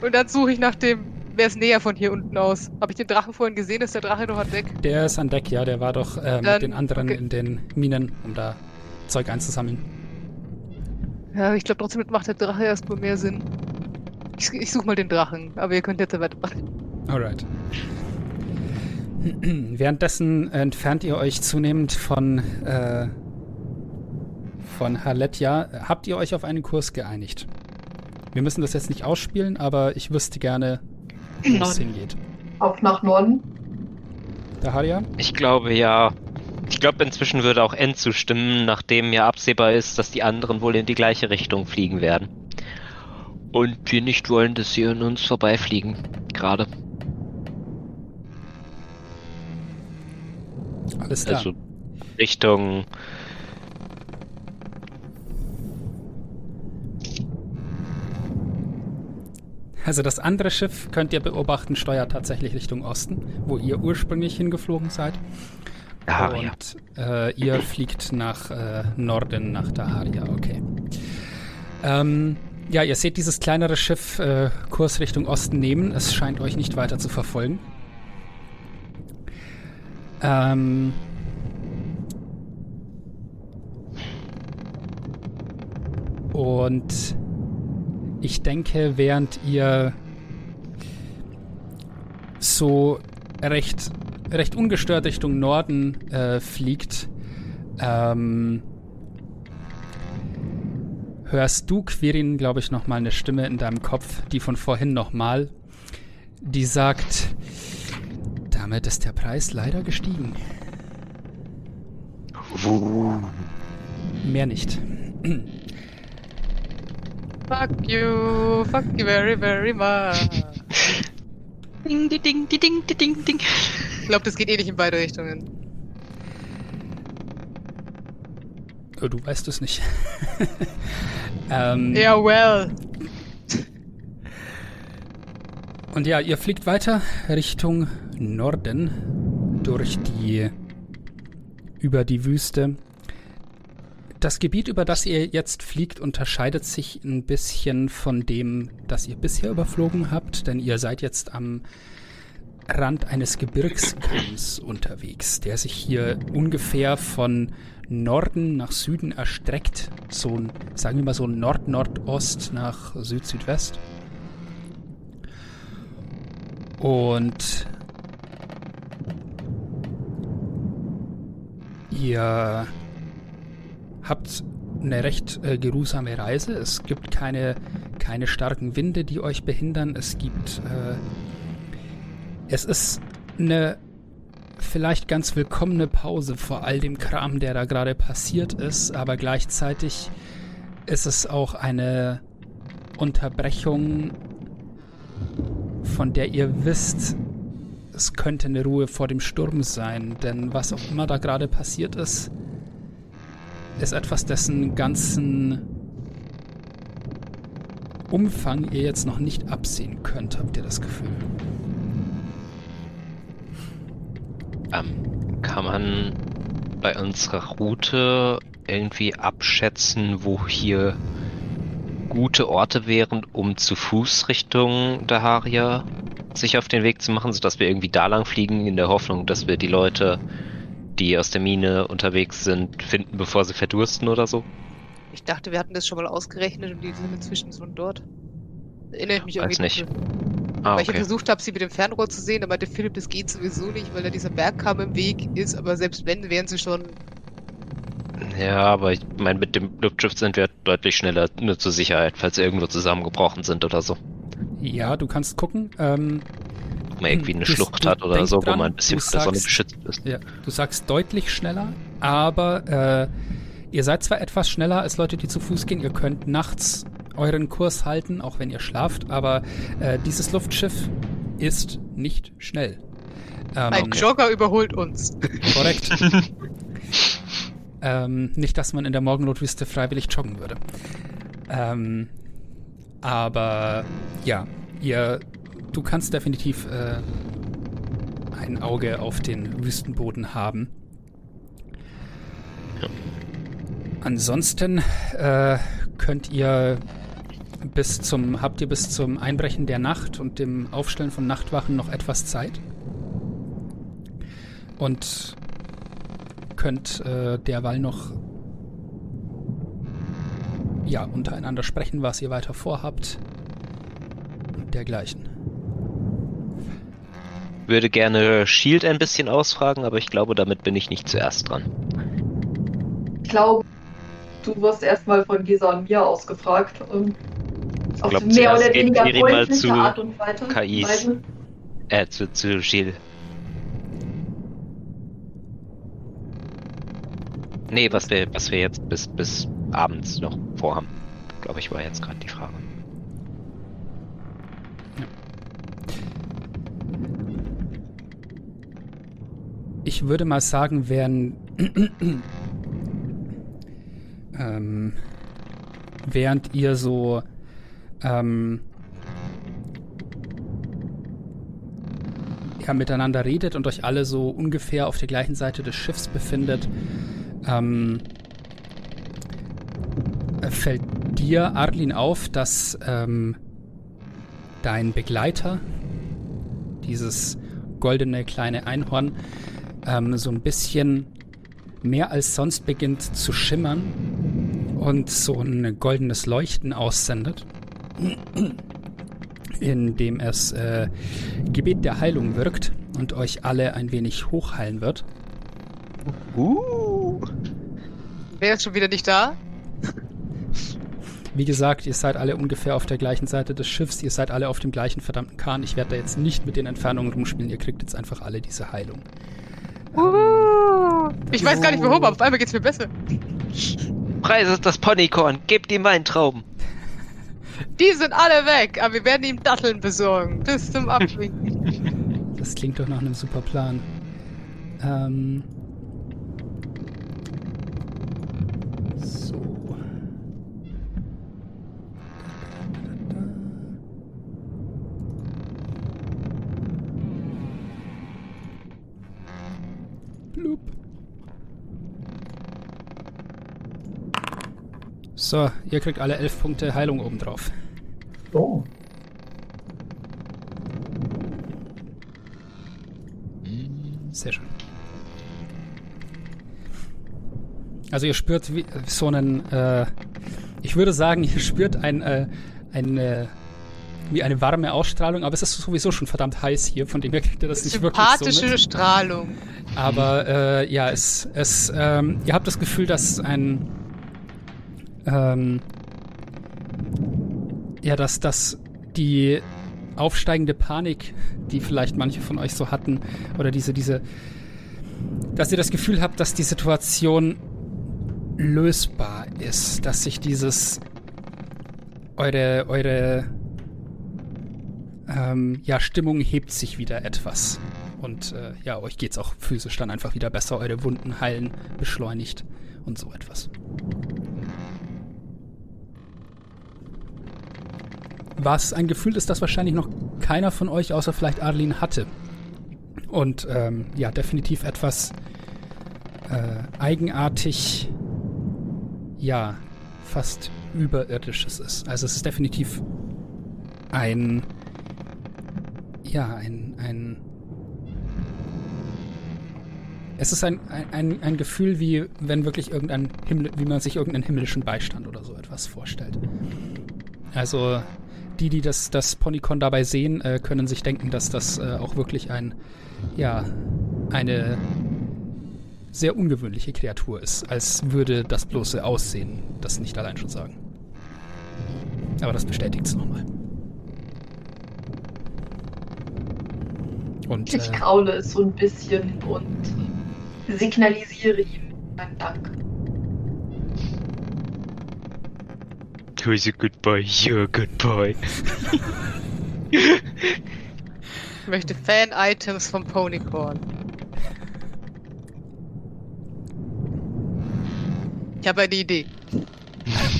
Und dann suche ich nach dem. Wer ist näher von hier unten aus? Habe ich den Drachen vorhin gesehen? Ist der Drache noch an Deck? Der ist an Deck, ja. Der war doch äh, mit Dann- den anderen okay. in den Minen, um da Zeug einzusammeln. Ja, ich glaube trotzdem macht der Drache erstmal mehr Sinn. Ich, ich suche mal den Drachen, aber ihr könnt jetzt weitermachen. Alright. Währenddessen entfernt ihr euch zunehmend von, äh, von Haletja. Habt ihr euch auf einen Kurs geeinigt? Wir müssen das jetzt nicht ausspielen, aber ich wüsste gerne, wo es hingeht. Auf nach Norden. Daharia? Ich glaube ja. Ich glaube, inzwischen würde auch N zustimmen, nachdem ja absehbar ist, dass die anderen wohl in die gleiche Richtung fliegen werden. Und wir nicht wollen, dass sie an uns vorbeifliegen. Gerade. Alles klar. Also Richtung. Also das andere Schiff könnt ihr beobachten, steuert tatsächlich Richtung Osten, wo ihr ursprünglich hingeflogen seid. Daharia. Und äh, ihr fliegt nach äh, Norden, nach Daharia, okay. Ähm, ja, ihr seht dieses kleinere Schiff äh, Kurs Richtung Osten nehmen. Es scheint euch nicht weiter zu verfolgen. Ähm, Und ich denke, während ihr so recht, recht ungestört Richtung Norden äh, fliegt, ähm, hörst du, Quirin, glaube ich, nochmal eine Stimme in deinem Kopf, die von vorhin nochmal, die sagt, damit ist der Preis leider gestiegen. Mehr nicht. Fuck you, fuck you very, very much. Ding, die ding, die ding, die ding, ding. Ich glaube, das geht eh nicht in beide Richtungen. Oh, du weißt es nicht. ähm, Ja, well. Und ja, ihr fliegt weiter Richtung Norden durch die über die Wüste. Das Gebiet, über das ihr jetzt fliegt, unterscheidet sich ein bisschen von dem, das ihr bisher überflogen habt, denn ihr seid jetzt am Rand eines Gebirgskamms unterwegs, der sich hier ungefähr von Norden nach Süden erstreckt. So ein, sagen wir mal so Nord-Nordost nach Süd-Südwest. Und ihr habt eine recht äh, geruhsame Reise. Es gibt keine, keine starken Winde, die euch behindern. Es gibt. Äh, es ist eine vielleicht ganz willkommene Pause vor all dem Kram, der da gerade passiert ist, aber gleichzeitig ist es auch eine Unterbrechung, von der ihr wisst, es könnte eine Ruhe vor dem Sturm sein, denn was auch immer da gerade passiert ist, ist etwas, dessen ganzen Umfang ihr jetzt noch nicht absehen könnt, habt ihr das Gefühl. Ähm, kann man bei unserer Route irgendwie abschätzen, wo hier gute Orte wären, um zu Fuß Richtung Daharia sich auf den Weg zu machen, sodass wir irgendwie da lang fliegen, in der Hoffnung, dass wir die Leute, die aus der Mine unterwegs sind, finden, bevor sie verdursten oder so? Ich dachte, wir hatten das schon mal ausgerechnet und die sind inzwischen so dort. Erinnere ich mich Weiß irgendwie nicht. Ah, Weil ich okay. versucht habe, sie mit dem Fernrohr zu sehen, aber meinte Philipp, das geht sowieso nicht, weil da dieser Bergkamm im Weg ist, aber selbst wenn, wären sie schon. Ja, aber ich meine, mit dem Luftschiff sind wir deutlich schneller, nur zur Sicherheit, falls sie irgendwo zusammengebrochen sind oder so. Ja, du kannst gucken. Ähm, man irgendwie eine Du- Schlucht du hat oder so, dran, wo man ein bisschen von der Sonne sagst- geschützt ist. Ja, du sagst deutlich schneller, aber äh, ihr seid zwar etwas schneller als Leute, die zu Fuß gehen. Ihr könnt nachts euren Kurs halten, auch wenn ihr schlaft, aber äh, dieses Luftschiff ist nicht schnell. Ähm, Ein Jogger überholt uns. Korrekt. ähm, nicht, dass man in der Morgenrotwüste freiwillig joggen würde. Ähm, aber ja, ihr, du kannst definitiv äh, ein Auge auf den Wüstenboden haben. Ansonsten äh, könnt ihr bis zum, habt ihr bis zum Einbrechen der Nacht und dem Aufstellen von Nachtwachen noch etwas Zeit. Und könnt äh, derweil noch ja, untereinander sprechen, was ihr weiter vorhabt und dergleichen. Würde gerne Shield ein bisschen ausfragen, aber ich glaube, damit bin ich nicht zuerst dran. Ich glaube, du wirst erstmal von Gesa und mir ausgefragt. ähm, Auf glaub, mehr oder weniger freundliche zu Art und Weise. KIs. Äh, zu, zu Gilles. Nee, was wir, was wir jetzt bis, bis abends noch vorhaben. Glaube ich, war jetzt gerade die Frage. Ich würde mal sagen, wären ähm, während ihr so ähm, ja, miteinander redet und euch alle so ungefähr auf der gleichen Seite des Schiffs befindet, ähm, fällt dir, Arlin, auf, dass ähm, dein Begleiter, dieses goldene kleine Einhorn, ähm, so ein bisschen mehr als sonst beginnt zu schimmern und so ein goldenes Leuchten aussendet, in dem es äh, Gebet der Heilung wirkt und euch alle ein wenig hochheilen wird. Uh. Wer ist schon wieder nicht da? Wie gesagt, ihr seid alle ungefähr auf der gleichen Seite des Schiffs, ihr seid alle auf dem gleichen verdammten Kahn. Ich werde da jetzt nicht mit den Entfernungen rumspielen, ihr kriegt jetzt einfach alle diese Heilung. Ich weiß gar nicht warum, aber auf einmal geht's mir besser. Preis ist das Ponykorn, gebt ihm Weintrauben. Die sind alle weg, aber wir werden ihm Datteln besorgen. Bis zum Abwinken. Das klingt doch nach einem super Plan. Ähm. So. So, ihr kriegt alle elf Punkte Heilung obendrauf. Oh. Sehr schön. Also ihr spürt wie, so einen, äh, ich würde sagen, ihr spürt ein, äh, ein, äh, wie eine warme Ausstrahlung, aber es ist sowieso schon verdammt heiß hier, von dem her kriegt ihr das nicht wirklich so Sympathische. Strahlung. Aber äh, ja, es, es, ähm, ihr habt das Gefühl, dass ein, ähm, ja, dass, dass die aufsteigende Panik, die vielleicht manche von euch so hatten, oder diese, diese, dass ihr das Gefühl habt, dass die Situation lösbar ist, dass sich dieses, eure, eure, ähm, ja, Stimmung hebt sich wieder etwas. Und äh, ja, euch geht's auch physisch dann einfach wieder besser, eure Wunden heilen, beschleunigt und so etwas. Was ein Gefühl ist, das wahrscheinlich noch keiner von euch, außer vielleicht Adeline, hatte. Und ähm, ja, definitiv etwas äh, eigenartig, ja, fast überirdisches ist. Also es ist definitiv ein, ja, ein, ein, es ist ein, ein- ein, Gefühl, wie wenn wirklich irgendein Himmel, wie man sich irgendeinen himmlischen Beistand oder so etwas vorstellt. Also die, die das, das Ponycon dabei sehen, äh, können sich denken, dass das äh, auch wirklich ein, ja, eine sehr ungewöhnliche Kreatur ist, als würde das bloße Aussehen das nicht allein schon sagen. Aber das bestätigt es nochmal. Und Ich äh, kraule es so ein bisschen und signalisiere ihm meinen Dank. Who's a good boy? You're a good boy. Ich möchte Fan-Items vom Ponycorn. Ich habe eine Idee.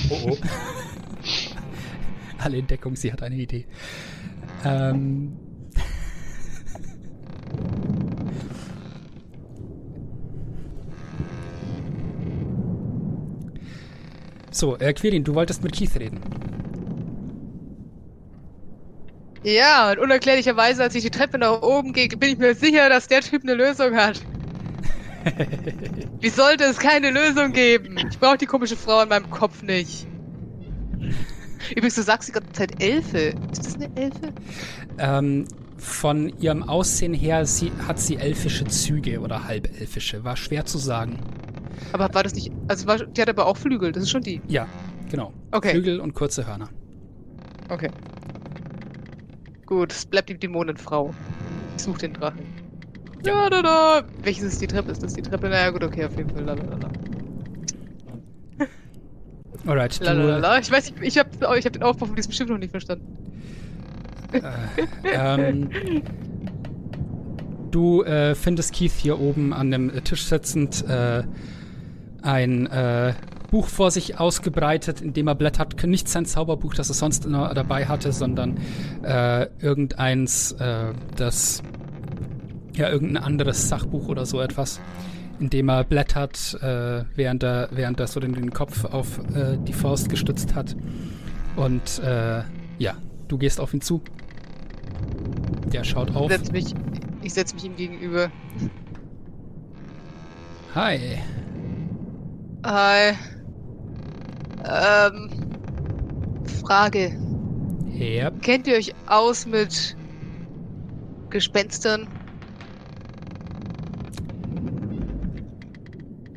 Oh, oh. Alle in Deckung, sie hat eine Idee. Ähm. So, äh, Quirin, du wolltest mit Keith reden. Ja, und unerklärlicherweise, als ich die Treppe nach oben gehe, bin ich mir sicher, dass der Typ eine Lösung hat. Wie sollte es keine Lösung geben? Ich brauche die komische Frau in meinem Kopf nicht. Übrigens, du sagst die ganze Zeit Elfe. Ist das eine Elfe? Ähm, von ihrem Aussehen her sie, hat sie elfische Züge oder halbelfische. War schwer zu sagen. Aber war das nicht. Also, war, die hat aber auch Flügel, das ist schon die. Ja, genau. Okay. Flügel und kurze Hörner. Okay. Gut, es bleibt die Dämonenfrau. Ich suche den Drachen. Ja, da, da. Welches ist die Treppe? Ist das die Treppe? Naja, gut, okay, auf jeden Fall. Lalalala. Alright, Lalalala. Ich weiß, ich, ich habe ich hab den Aufbau von diesem Schiff noch nicht verstanden. ähm, du äh, findest Keith hier oben an dem Tisch sitzend äh, ein äh, Buch vor sich ausgebreitet, in dem er blättert. Nicht sein Zauberbuch, das er sonst immer dabei hatte, sondern äh, irgendeins, äh, das ja irgendein anderes Sachbuch oder so etwas, in dem er blättert, äh, während er während er so den, den Kopf auf äh, die Faust gestützt hat. Und äh, ja, du gehst auf ihn zu. Der schaut Ich auf. setz mich, ich setz mich ihm gegenüber. Hi. Hi. Ähm. Frage. Ja. Kennt ihr euch aus mit Gespenstern?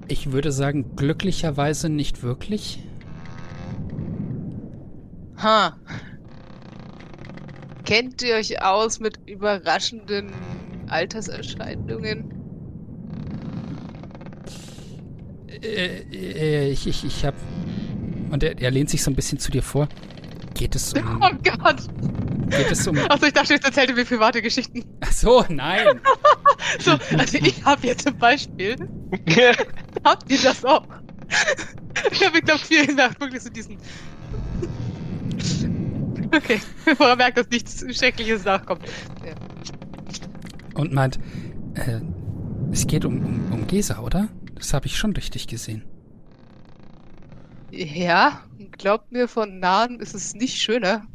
Ich würde sagen, glücklicherweise nicht wirklich. Ha. Kennt ihr euch aus mit überraschenden Alterserscheinungen? Äh, ich, ich, ich hab. Und er, er lehnt sich so ein bisschen zu dir vor. Geht es um. Oh Gott! Geht es um. Achso, ich dachte, jetzt erzählt ihr mir private Geschichten. Ach so, nein. So, also ich habe jetzt zum Beispiel. Habt ihr das auch? Ich habe, glaube viel gesagt, wirklich so diesen. Okay, bevor er merkt, dass nichts Schreckliches nachkommt. Ja. Und meint, äh, es geht um, um, um Gesa, oder? Das habe ich schon richtig gesehen. Ja, glaubt mir, von nahen ist es nicht schöner.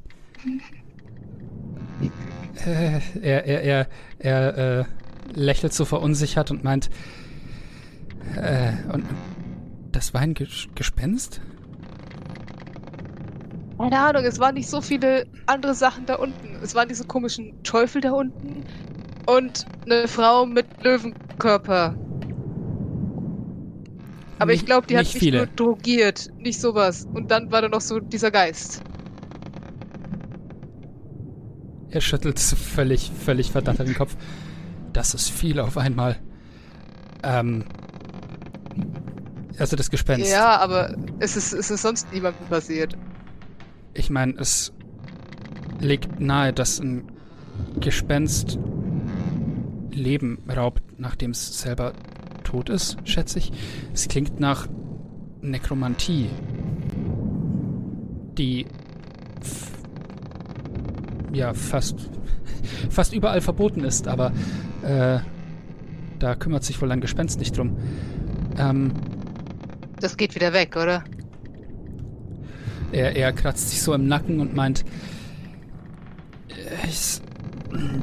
Äh, er, er, er, er äh, lächelt so verunsichert und meint, äh, und das war ein Ges Gespenst? Keine Ahnung, es waren nicht so viele andere Sachen da unten. Es waren diese komischen Teufel da unten und eine Frau mit Löwenkörper. Aber ich Nicht- glaube, die hat nicht mich viele. nur drogiert, nicht sowas. Und dann war da noch so dieser Geist. Er schüttelt so völlig, völlig verdattert den Kopf. Das ist viel auf einmal. Ähm. Also das Gespenst. Ja, aber es ist, es ist sonst niemandem passiert. Ich meine, es liegt nahe, dass ein Gespenst Leben raubt, nachdem es selber tot ist, schätze ich. Es klingt nach Nekromantie, die ja fast fast überall verboten ist, aber äh, da kümmert sich wohl ein Gespenst nicht drum. Ähm, Das geht wieder weg, oder? Er, er kratzt sich so im Nacken und meint, äh, ich,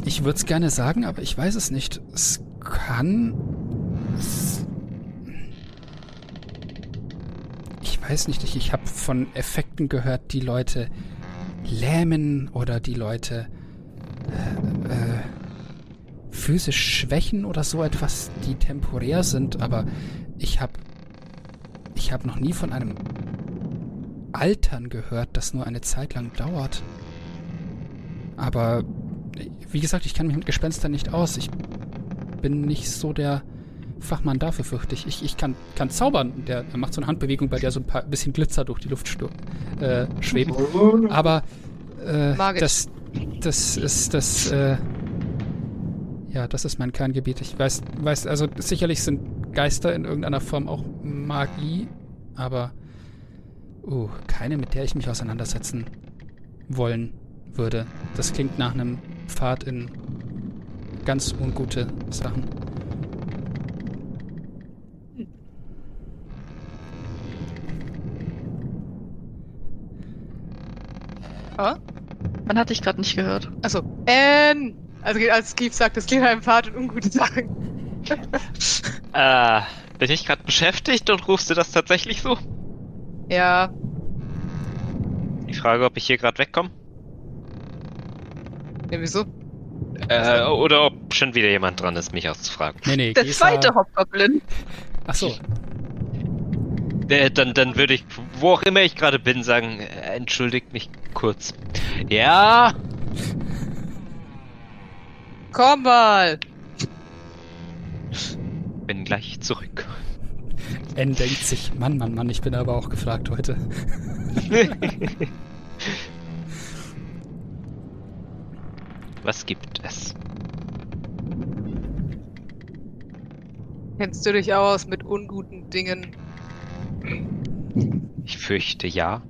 ich würde es gerne sagen, aber ich weiß es nicht. Es kann... Ich weiß nicht, ich, ich habe von Effekten gehört, die Leute lähmen oder die Leute äh, äh, physisch schwächen oder so etwas, die temporär sind, aber ich habe ich habe noch nie von einem Altern gehört, das nur eine Zeit lang dauert. Aber wie gesagt, ich kann mich mit Gespenstern nicht aus. Ich bin nicht so der Fachmann dafür, fürchte ich. Ich, ich kann, kann zaubern. Der, er macht so eine Handbewegung, bei der so ein paar bisschen Glitzer durch die Luft äh, schweben. Aber äh, das, das ist das. Äh, ja, das ist mein Kerngebiet. Ich weiß, weiß, also sicherlich sind Geister in irgendeiner Form auch Magie, aber uh, keine, mit der ich mich auseinandersetzen wollen würde. Das klingt nach einem Pfad in ganz ungute Sachen. Ah? Man hat dich gerade nicht gehört. Achso. Ähm. Also als Keith sagt, es geht einem Pfad und ungute Sachen. Äh, bin ich gerade beschäftigt und rufst du das tatsächlich so? Ja. Die Frage, ob ich hier gerade wegkomme? Ja, wieso? Äh, oder ob schon wieder jemand dran ist, mich auszufragen. Nee, nee, Der Gesa- zweite Hobgoblin. Ach so. Äh, dann, dann würde ich, wo auch immer ich gerade bin, sagen, äh, entschuldigt mich kurz. Ja, Komm mal! bin gleich zurück. N denkt sich, Mann, Mann, Mann, ich bin aber auch gefragt heute. Was gibt es? Kennst du dich aus mit unguten Dingen? Ich fürchte ja.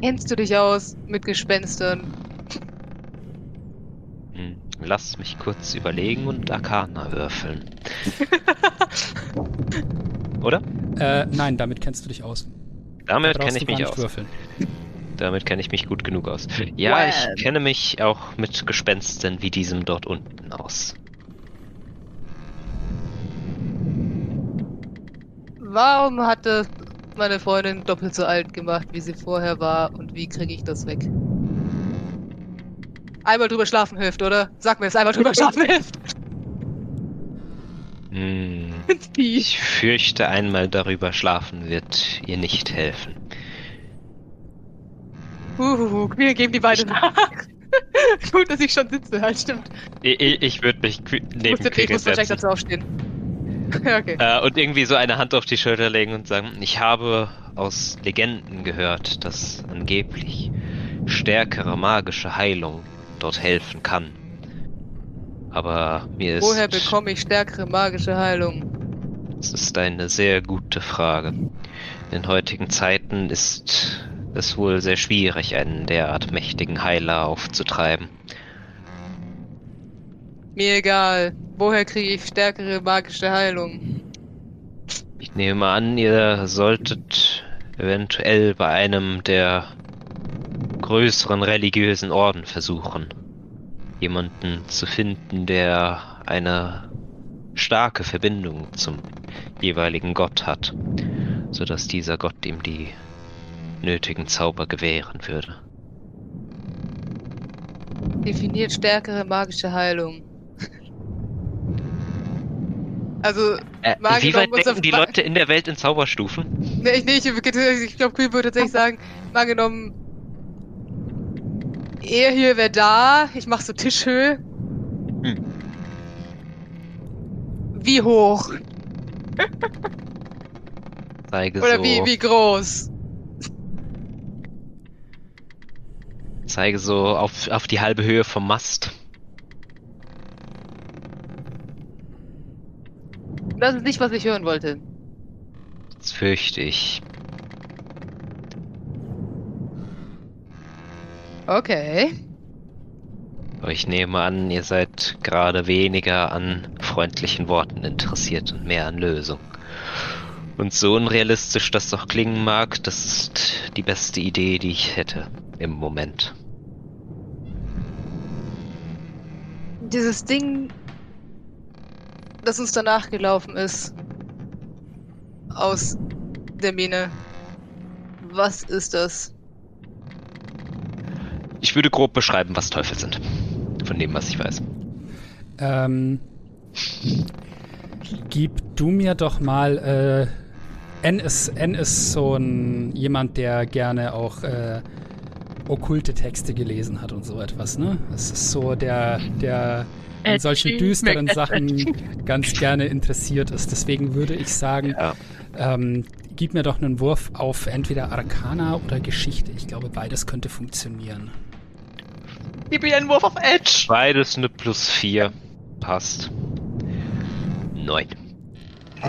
Kennst du dich aus mit Gespenstern? Hm, lass mich kurz überlegen und Arcana würfeln. Oder? Äh, nein, damit kennst du dich aus. Damit Da kenne ich mich aus. würfeln. Damit kenne ich mich gut genug aus. Ja, Well. ich kenne mich auch mit Gespenstern wie diesem dort unten aus. Warum hat das meine Freundin doppelt so alt gemacht, wie sie vorher war und wie kriege ich das weg? Einmal drüber schlafen hilft, oder? Sag mir, dass einmal drüber schlafen hilft. Hm, ich fürchte, einmal darüber schlafen wird ihr nicht helfen. Huhuhu, wir geben die beiden nach. Gut, dass ich schon sitze, halt stimmt. Ich, ich, würde mich qui- Ich neben musste, ich muss wahrscheinlich dazu aufstehen. okay. äh, und irgendwie so eine Hand auf die Schulter legen und sagen, ich habe aus Legenden gehört, dass angeblich stärkere magische Heilung dort helfen kann. Aber mir ist... Woher bekomme ich stärkere magische Heilung? Das ist eine sehr gute Frage. In heutigen Zeiten ist es wohl sehr schwierig, einen derart mächtigen Heiler aufzutreiben. Mir egal. Woher kriege ich stärkere magische Heilung? Ich nehme an, ihr solltet eventuell bei einem der größeren religiösen Orden versuchen, jemanden zu finden, der eine starke Verbindung zum jeweiligen Gott hat, sodass dieser Gott ihm die nötigen Zauber gewähren würde. Definiert stärkere magische Heilung. Also, Äh, wie weit denken die Leute in der Welt in Zauberstufen? nee, ich, nee, ich, ich glaube, Queen würde tatsächlich sagen, mal genommen, er hier wäre da, ich mach so Tischhöhe. Hm. Wie hoch? Zeige Oder so, wie, wie groß? zeige so auf, auf die halbe Höhe vom Mast. Das ist nicht, was ich hören wollte. Das fürchte ich. Okay. Aber ich nehme an, ihr seid gerade weniger an freundlichen Worten interessiert und mehr an Lösungen. Und so unrealistisch das doch klingen mag, das ist die beste Idee, die ich hätte im Moment. Dieses Ding, das uns danach gelaufen ist. Aus der Mine. Was ist das? Ich würde grob beschreiben, was Teufel sind. Von dem, was ich weiß. Ähm, gib du mir doch mal. Äh, N ist, N ist so ein jemand, der gerne auch äh, okkulte Texte gelesen hat und so etwas, ne? Es ist so der, der an solchen Edgy, düsteren Sachen ganz gerne interessiert ist. Deswegen würde ich sagen, Ja. ähm, gib mir doch einen Wurf auf entweder Arcana oder Geschichte. Ich glaube, beides könnte funktionieren. Gib mir einen Wurf auf Edge. Beides eine plus 4. Passt. 9.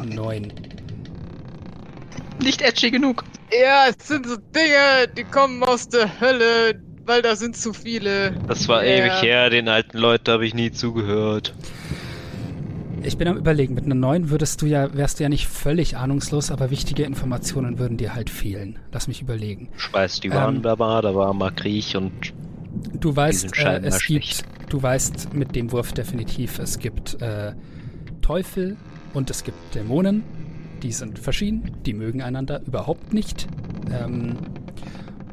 Neun. Nicht edgy genug. Ja, es sind so Dinge, die kommen aus der Hölle, weil da sind zu viele. Das war Ja. ewig her, den alten Leuten habe ich nie zugehört. Ich bin am überlegen, mit einer 9 würdest du ja, wärst du ja nicht völlig ahnungslos, aber wichtige Informationen würden dir halt fehlen. Lass mich überlegen. Ich weiß, die Ähm. waren da war, da war mal Krieg und Du weißt, äh, es gibt, du weißt mit dem Wurf definitiv, es gibt äh, Teufel und es gibt Dämonen. Die sind verschieden, die mögen einander überhaupt nicht. Ähm,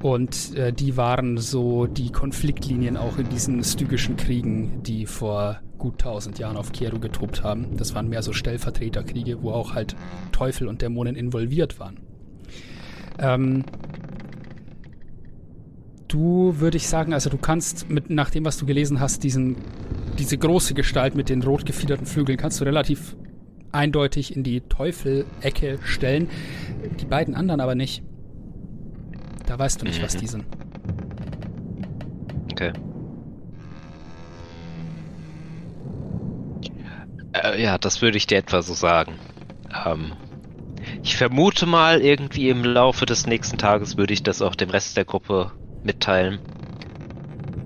und äh, die waren so die Konfliktlinien auch in diesen stygischen Kriegen, die vor gut 1000 Jahren auf Kieru getobt haben. Das waren mehr so Stellvertreterkriege, wo auch halt Teufel und Dämonen involviert waren. Ähm, du würde ich sagen, also du kannst mit nach dem, was du gelesen hast, diesen diese große Gestalt mit den rot gefiederten Flügeln kannst du relativ eindeutig in die Teufel-Ecke stellen. Die beiden anderen aber nicht. Da weißt du nicht, was Mhm. die sind. Okay. Äh, ja, das würde ich dir etwa so sagen. Ähm, ich vermute mal, irgendwie im Laufe des nächsten Tages würde ich das auch dem Rest der Gruppe mitteilen.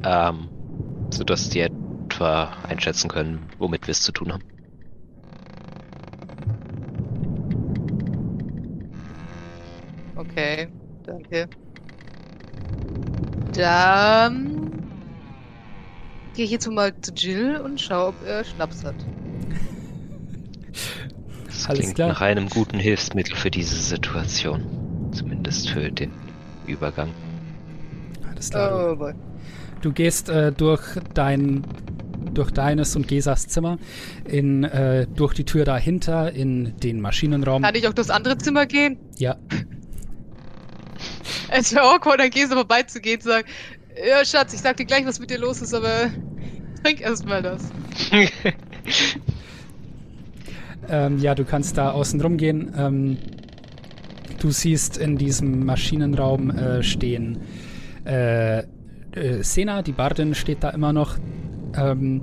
Ähm, sodass die etwa einschätzen können, womit wir es zu tun haben. Okay, danke. Dann gehe ich jetzt mal zu Jill und schaue, ob er Schnaps hat. Das Alles klingt klar. nach einem guten Hilfsmittel für diese Situation. Zumindest für den Übergang. Alles klar. Oh boy. Du gehst äh, durch dein durch deines und Gesas Zimmer in äh, durch die Tür dahinter in den Maschinenraum. Kann ich auch durchs andere Zimmer gehen? Ja, Es wäre awkward, an Gesa vorbeizugehen und sagen, ja Schatz, ich sag dir gleich, was mit dir los ist, aber trink erst mal das. ähm, ja, du kannst da außen rumgehen. Ähm, du siehst in diesem Maschinenraum äh, stehen äh, äh, Sena, die Bardin steht da immer noch. Ähm,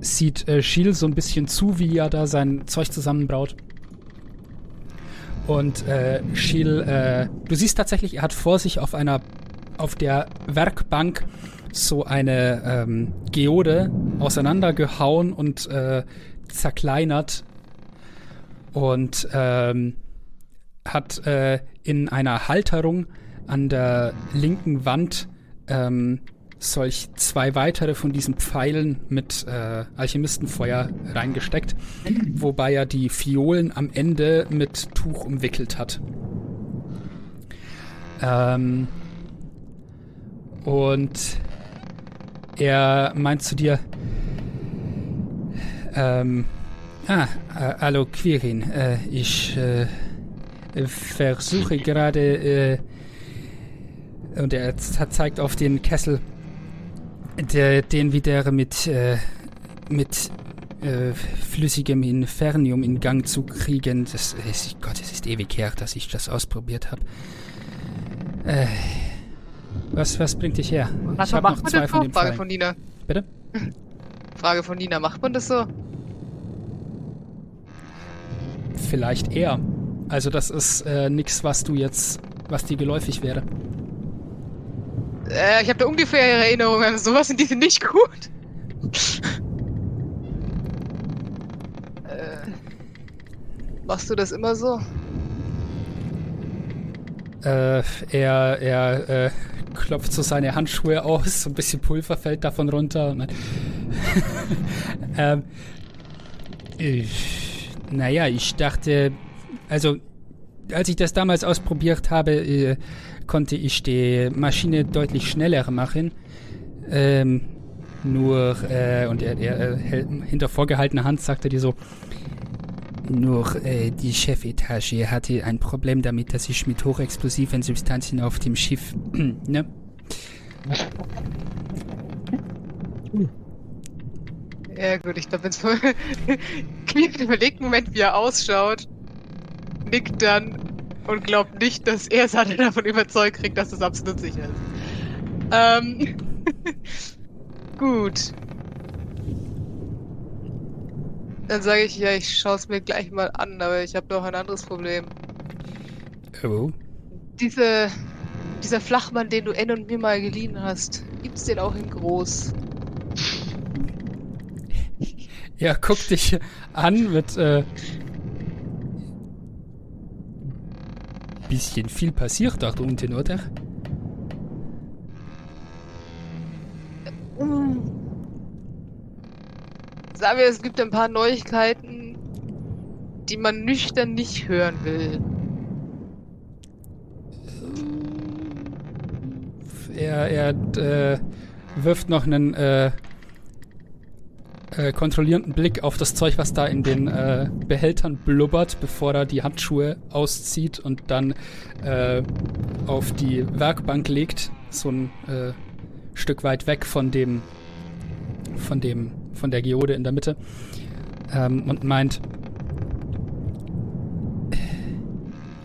sieht äh, Schiel so ein bisschen zu, wie er da sein Zeug zusammenbraut. Und äh, Schiel, äh, du siehst tatsächlich, er hat vor sich auf einer, auf der Werkbank so eine ähm, Geode auseinandergehauen und äh, zerkleinert und ähm, hat äh, in einer Halterung an der linken Wand ähm, solch zwei weitere von diesen Pfeilen mit äh, Alchemistenfeuer reingesteckt, wobei er die Fiolen am Ende mit Tuch umwickelt hat. Ähm, und er meint zu dir, ähm, ah, äh, hallo Quirin, äh, ich äh, versuche gerade, äh, und er zeigt auf den Kessel, der, den wieder mit, äh, mit äh, flüssigem Infernium in Gang zu kriegen. Das ist, Gott, es ist ewig her, dass ich das ausprobiert habe. Äh, was, was bringt dich her? Was ich habe noch zwei von den Frage Pfeilen. von Nina. Bitte? Frage von Nina, macht man das so? Vielleicht eher. Also das ist äh, nichts, was du jetzt, was dir geläufig wäre. Äh, ich habe da ungefähr Erinnerungen an sowas sind nicht gut. äh, machst du das immer so? Äh, er er äh, klopft so seine Handschuhe aus, so ein bisschen Pulver fällt davon runter. Ähm, ich, naja, ich dachte, also als ich das damals ausprobiert habe, äh, konnte ich die Maschine deutlich schneller machen. Ähm, nur, äh, und er, er, er hinter vorgehaltener Hand sagte die so, nur äh, die Chefetage hatte ein Problem damit, dass ich mit hochexplosiven Substanzen auf dem Schiff, ne? Ja gut, ich glaube, es Knief überlegt Moment, wie er ausschaut, nickt dann und glaubt nicht, dass er Sanne davon überzeugt kriegt, dass es absolut sicher ist. Ähm, gut. Dann sage ich ja, ich schaue es mir gleich mal an, aber ich habe noch ein anderes Problem. Oh. Diese, dieser Flachmann, den du N und mir mal geliehen hast, gibt's den auch in groß? Er guckt dich an mit, äh, bisschen viel passiert da unten, oder? Sagen wir, es gibt ein paar Neuigkeiten, die man nüchtern nicht hören will. Er, er äh, wirft noch einen äh, äh, kontrollierenden Blick auf das Zeug, was da in den äh, Behältern blubbert, bevor er die Handschuhe auszieht und dann äh, auf die Werkbank legt, so ein äh, Stück weit weg von dem, von dem, von der Geode in der Mitte ähm, und meint,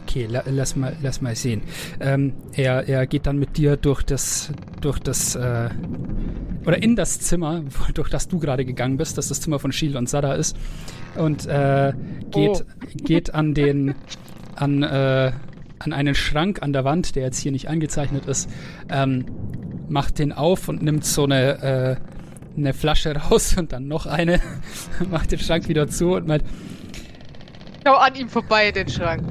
Okay, la, lass mal, lass mal sehen. Ähm, er, er geht dann mit dir durch das, durch das, äh, oder in das Zimmer, durch das du gerade gegangen bist, das das Zimmer von Shield und Sada ist, und äh, geht, geht an den, an, äh, an einen Schrank an der Wand, der jetzt hier nicht angezeichnet ist, ähm, macht den auf und nimmt so eine, äh, eine Flasche raus und dann noch eine, macht den Schrank wieder zu und meint, Schau an ihm vorbei, den Schrank.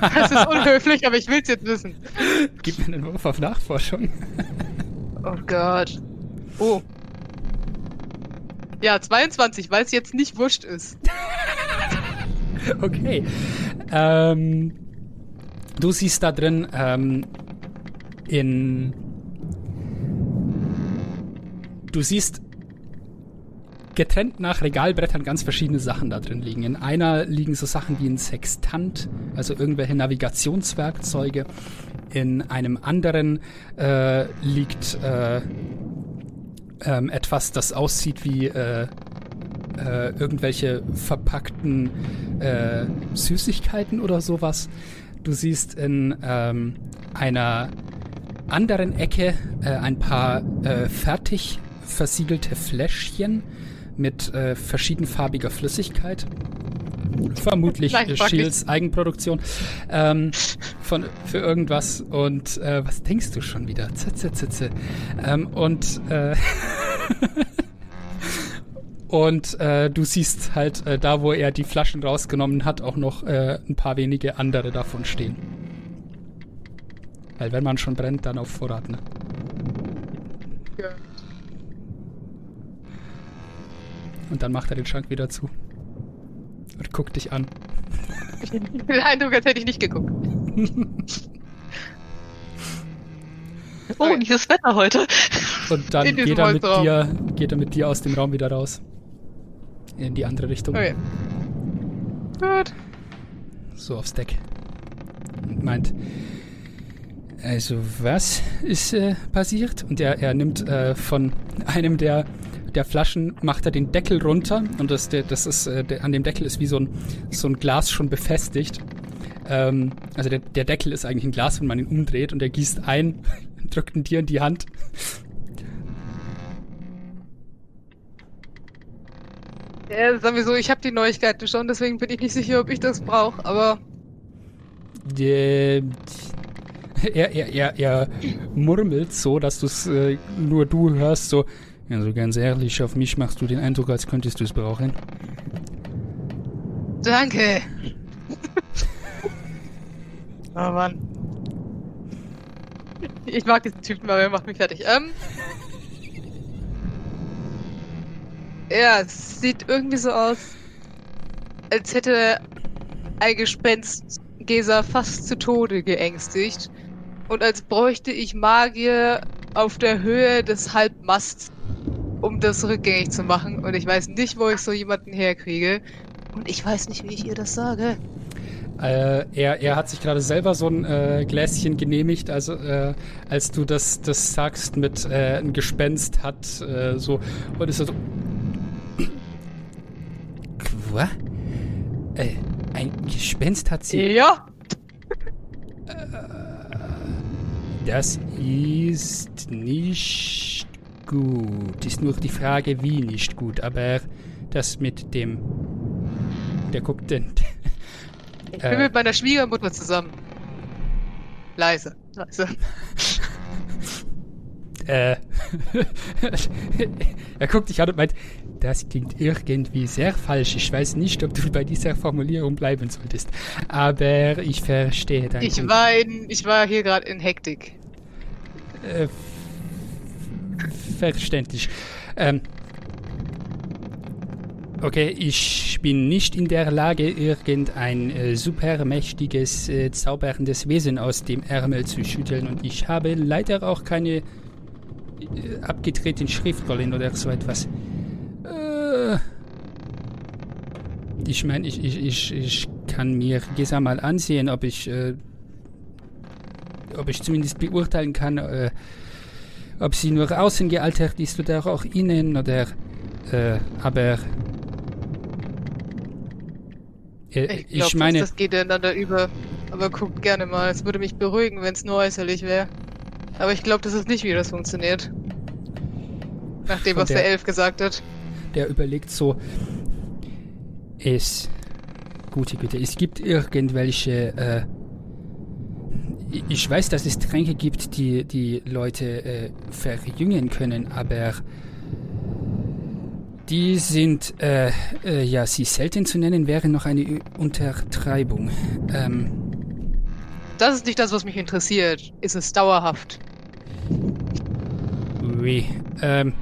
Das ist unhöflich, aber ich will's jetzt wissen. gib mir einen Wurf auf Nachforschung. Oh Gott. Oh. Ja, 22, weil es jetzt nicht wurscht ist. Okay. Ähm, du siehst da drin ähm, in. Du siehst getrennt nach Regalbrettern ganz verschiedene Sachen da drin liegen. In einer liegen so Sachen wie ein Sextant, also irgendwelche Navigationswerkzeuge. In einem anderen äh, liegt äh, ähm, etwas, das aussieht wie äh, äh, irgendwelche verpackten äh, Süßigkeiten oder sowas. Du siehst in ähm, einer anderen Ecke äh, ein paar äh, fertig versiegelte Fläschchen mit äh, verschiedenfarbiger Flüssigkeit. Vermutlich Shields Eigenproduktion ähm, von, für irgendwas. Und äh, was denkst du schon wieder? Zitze, zitze. Ähm, und äh, und äh, du siehst halt äh, da, wo er die Flaschen rausgenommen hat, auch noch äh, ein paar wenige andere davon stehen. Weil wenn man schon brennt, dann auf Vorrat, ne? Ja. Und dann macht er den Schrank wieder zu. Und guckt dich an. Ich hab den Eindruck, als hätte ich nicht geguckt. Oh, dieses Wetter heute. Und dann geht er, mit Holzraum. dir, geht er mit dir aus dem Raum wieder raus. In die andere Richtung. Okay. Gut. So aufs Deck. Und meint, also was ist äh, passiert? Und er, er nimmt äh, von einem der, der Flaschen, macht er den Deckel runter und das, der, das ist, äh, der, an dem Deckel ist wie so ein, so ein Glas schon befestigt. Ähm, also der, der Deckel ist eigentlich ein Glas, wenn man ihn umdreht und er gießt ein, drückt ihn dir in die Hand. Ja, sagen wir so, ich habe die Neuigkeiten schon, deswegen bin ich nicht sicher, ob ich das brauche, aber Äh, er, er, er, er murmelt so, dass du es äh, nur du hörst, so, also ganz ehrlich, auf mich machst du den Eindruck, als könntest du es brauchen. danke. oh Mann. Ich mag diesen Typen, aber er macht mich fertig. Ähm. Ja, es sieht irgendwie so aus, als hätte ein Gespenst Gesa fast zu Tode geängstigt. Und als bräuchte ich Magier auf der Höhe des Halbmasts, um das rückgängig zu machen. Und ich weiß nicht, wo ich so jemanden herkriege. Und ich weiß nicht, wie ich ihr das sage. Äh, er, er hat sich gerade selber so ein äh, Gläschen genehmigt, also äh, als du das, das sagst mit äh, ein Gespenst hat äh, so und ist so Qua? Äh, ein Gespenst hat sie. Ja, Das ist nicht gut. Ist nur die Frage, wie nicht gut. Aber das mit dem. Der guckt den. ich bin Äh, mit meiner Schwiegermutter zusammen. Leise, leise. äh, er guckt dich an und meint, das klingt irgendwie sehr falsch. Ich weiß nicht, ob du bei dieser Formulierung bleiben solltest. Aber ich verstehe deinen Ich Punkt. war in, ich war hier gerade in Hektik. Äh, verständlich. Ähm, okay, ich bin nicht in der Lage, irgendein äh, supermächtiges, äh, zauberndes Wesen aus dem Ärmel zu schütteln und ich habe leider auch keine äh, abgedrehten Schriftrollen oder so etwas. Äh, ich meine, ich, ich, ich, ich kann mir Gesa mal ansehen, ob ich äh, ob ich zumindest beurteilen kann, äh, ob sie nur außen gealtert ist oder auch innen oder äh, aber äh, Ich ich, glaube, meine, das geht ineinander über. Aber guckt gerne mal. Es würde mich beruhigen, wenn es nur äußerlich wäre. Aber ich glaube, das ist nicht, wie das funktioniert. Nach dem, was der- der Elf gesagt hat. der überlegt so, es, gute Güte, es gibt irgendwelche, äh, ich- weiß, dass es Tränke gibt, die die Leute äh, verjüngen können, aber die sind, äh, äh, ja, sie selten zu nennen, wäre noch eine Ü- Untertreibung. Ähm, Das ist nicht das, was mich interessiert. Ist es dauerhaft? oui, ähm,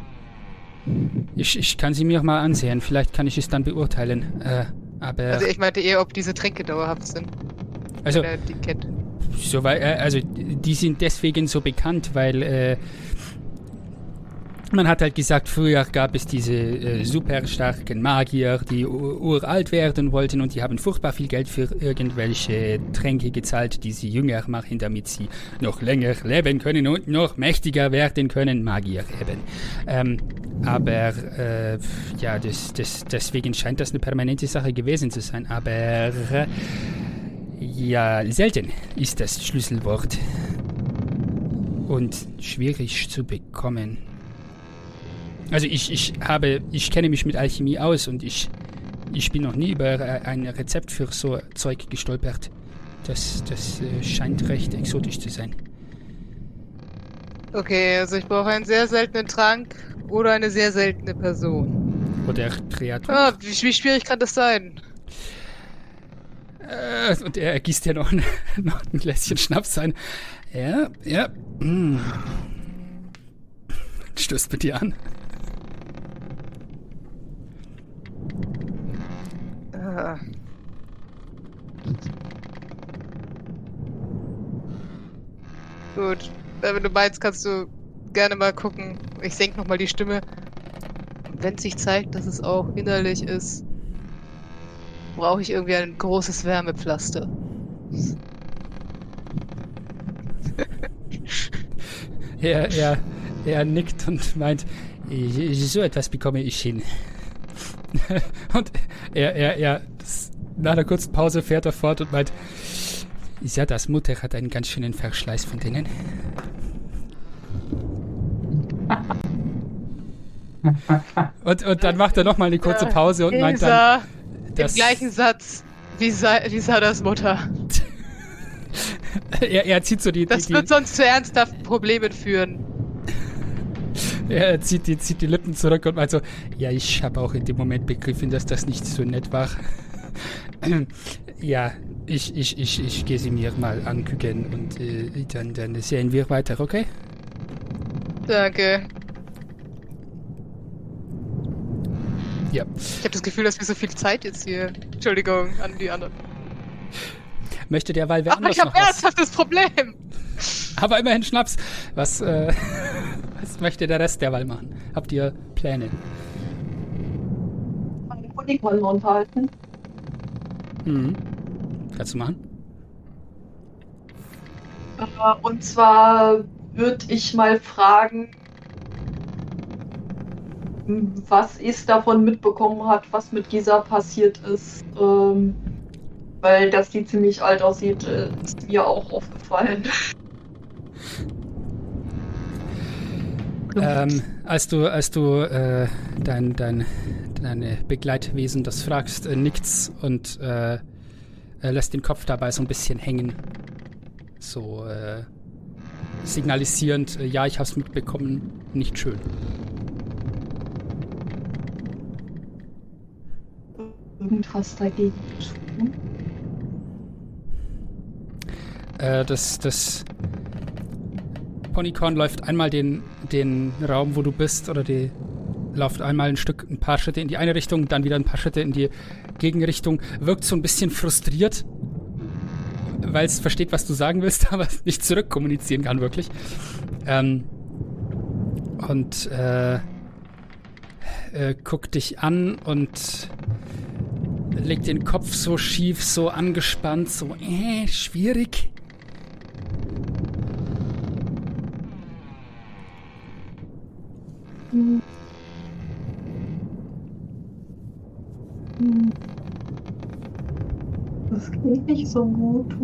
ich, ich kann sie mir mal ansehen, vielleicht kann ich es dann beurteilen. Äh, Aber Also ich meinte eher, ob diese Tränke dauerhaft sind. also Oder die kennt. So äh, also die sind deswegen so bekannt, weil äh, man hat halt gesagt, früher gab es diese äh, super starken Magier, die ur- uralt werden wollten und die haben furchtbar viel Geld für irgendwelche Tränke gezahlt, die sie jünger machen, damit sie noch länger leben können und noch mächtiger werden können, Magier eben. Ähm, aber äh, ja, das, das, deswegen scheint das eine permanente Sache gewesen zu sein. Aber äh, ja, selten ist das Schlüsselwort. Und schwierig zu bekommen. Also ich, ich habe, ich kenne mich mit Alchemie aus und ich, ich bin noch nie über äh, ein Rezept für so Zeug gestolpert. Das, das äh, scheint recht exotisch zu sein. Okay, also ich brauche einen sehr seltenen Trank oder eine sehr seltene Person. Oder Kreatur. Ah, wie, wie schwierig kann das sein? Äh, und er gießt ja noch ein, noch ein Gläschen Schnaps ein. Ja, ja. Mm. Stößt mit dir an. Ah. Gut, wenn du meinst, kannst du gerne mal gucken. Ich senke nochmal die Stimme. Wenn sich zeigt, dass es auch innerlich ist, brauche ich irgendwie ein großes Wärmepflaster. Er, er, er nickt und meint, "Ich- so etwas bekomme ich hin. und er, er, er, das, nach einer kurzen Pause fährt er fort und meint, ja, das Mutter hat einen ganz schönen Verschleiß von denen. und, und dann macht er nochmal eine kurze Pause und meint dann, Im das, gleichen Satz. Wie sah, wie sah das Mutter? er, er zieht so die, die, Das die wird sonst zu ernsthaften Problemen führen. Er zieht die, zieht die Lippen zurück und meint so, ja, ich habe auch in dem Moment begriffen, dass das nicht so nett war. ja, ich, ich, ich, ich gehe sie mir mal angucken und äh, dann, dann sehen wir weiter, okay? Danke. Ja. Ich habe das Gefühl, dass wir so viel Zeit jetzt hier. Entschuldigung an die anderen. Möchte derweil wer Aber anders ich habe ernsthaftes Problem. Aber immerhin Schnaps. Was, äh, was möchte der Rest derweil machen? Habt ihr Pläne? Meine Polygon unterhalten. Mhm. Kannst du machen? Äh, Und zwar würde ich mal fragen, was es davon mitbekommen hat, was mit Gisa passiert ist. Ähm, weil, dass die ziemlich alt aussieht, äh, ist mir auch aufgefallen. Ähm, als du, als du äh, dein, dein, deine Begleitwesen das fragst, äh, nickt's und äh, er lässt den Kopf dabei so ein bisschen hängen. So äh, signalisierend, äh, ja, ich hab's mitbekommen, nicht schön. Irgendwas dagegen tun? Äh, das, das Ponycorn läuft einmal den, den Raum, wo du bist, oder die läuft einmal ein Stück, ein paar Schritte in die eine Richtung, dann wieder ein paar Schritte in die Gegenrichtung, wirkt so ein bisschen frustriert, weil es versteht, was du sagen willst, aber nicht zurückkommunizieren kann, wirklich. Ähm, und äh, äh, guckt dich an und legt den Kopf so schief, so angespannt, so äh, schwierig. Das geht nicht so gut.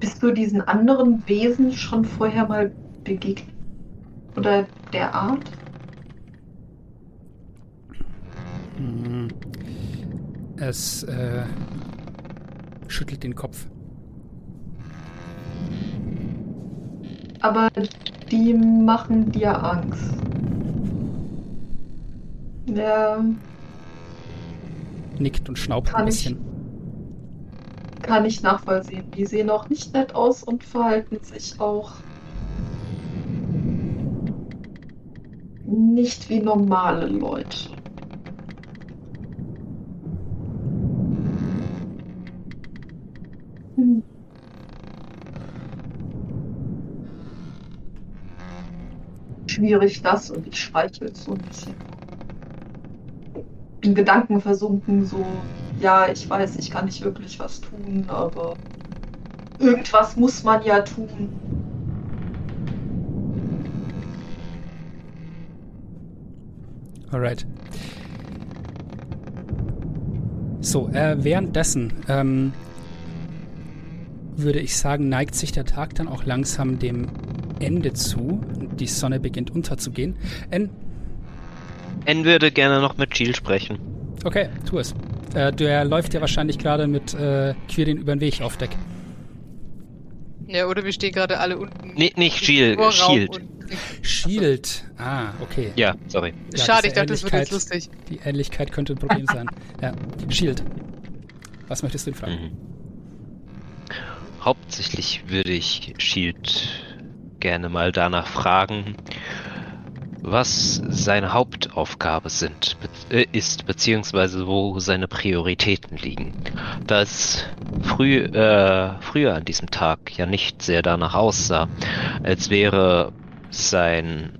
Bist du diesen anderen Wesen schon vorher mal begegnet? Oder der Art? Hm. Es äh, schüttelt den Kopf. Aber die machen dir Angst. Ja, Nickt und schnaubt ein Kann ich- bisschen. Kann ich nachvollziehen. Die sehen auch nicht nett aus und verhalten sich auch nicht wie normale Leute. Hm. Schwierig das und ich streichel so ein bisschen. In Gedanken versunken, so, ja, ich weiß, ich kann nicht wirklich was tun, aber irgendwas muss man ja tun. Alright. So, äh, währenddessen ähm, würde ich sagen, neigt sich der Tag dann auch langsam dem Ende zu. Die Sonne beginnt unterzugehen. N, N würde gerne noch mit Jill sprechen. okay, tu es. Äh, der läuft ja wahrscheinlich gerade mit äh, Quirin über den Weg auf Deck. Ja, oder wir stehen gerade alle unten. Nee, nicht Jill, Vorraum Shield. Shield. Ah, okay. Ja, sorry. Ja, Schade, ich dachte, das wird jetzt lustig. Die Ähnlichkeit könnte ein Problem sein. Ja. Shield. Was möchtest du ihn fragen? Mhm. Hauptsächlich würde ich Shield gerne mal danach fragen, was seine Hauptaufgabe sind, be äh, ist, beziehungsweise wo seine Prioritäten liegen. Da es früh, äh, früher an diesem Tag ja nicht sehr danach aussah, als wäre sein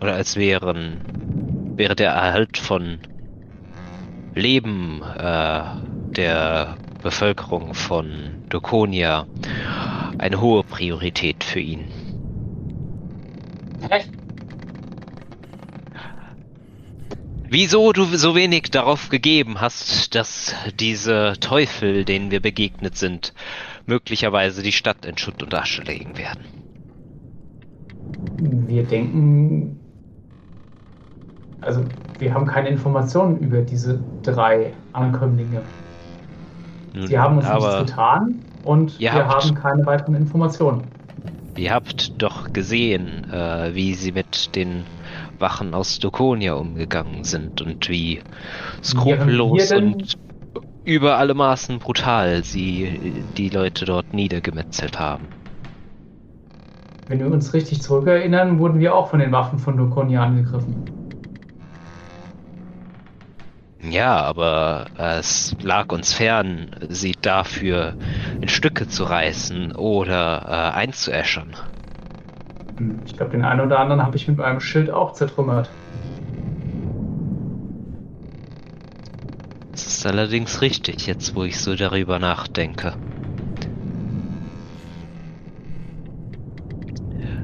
oder als wären wäre der Erhalt von Leben äh, der Bevölkerung von Dokonia eine hohe Priorität für ihn. Wieso du so wenig darauf gegeben hast, dass diese Teufel, denen wir begegnet sind, möglicherweise die Stadt in Schutt und Asche legen werden? Wir denken. Also, wir haben keine Informationen über diese drei Ankömmlinge. Nun, Sie haben uns nichts getan und wir habt- haben keine weiteren Informationen. ihr habt doch gesehen, äh, wie sie mit den Wachen aus Dokonia umgegangen sind und wie skrupellos und über alle Maßen brutal sie die Leute dort niedergemetzelt haben. Wenn wir uns richtig zurückerinnern, wurden wir auch von den Waffen von Dokonia angegriffen. Ja, aber es lag uns fern, sie dafür in Stücke zu reißen oder äh, einzuäschern. Hm, Ich glaube, den einen oder anderen habe ich mit meinem Schild auch zertrümmert. Das ist allerdings richtig, jetzt wo ich so darüber nachdenke.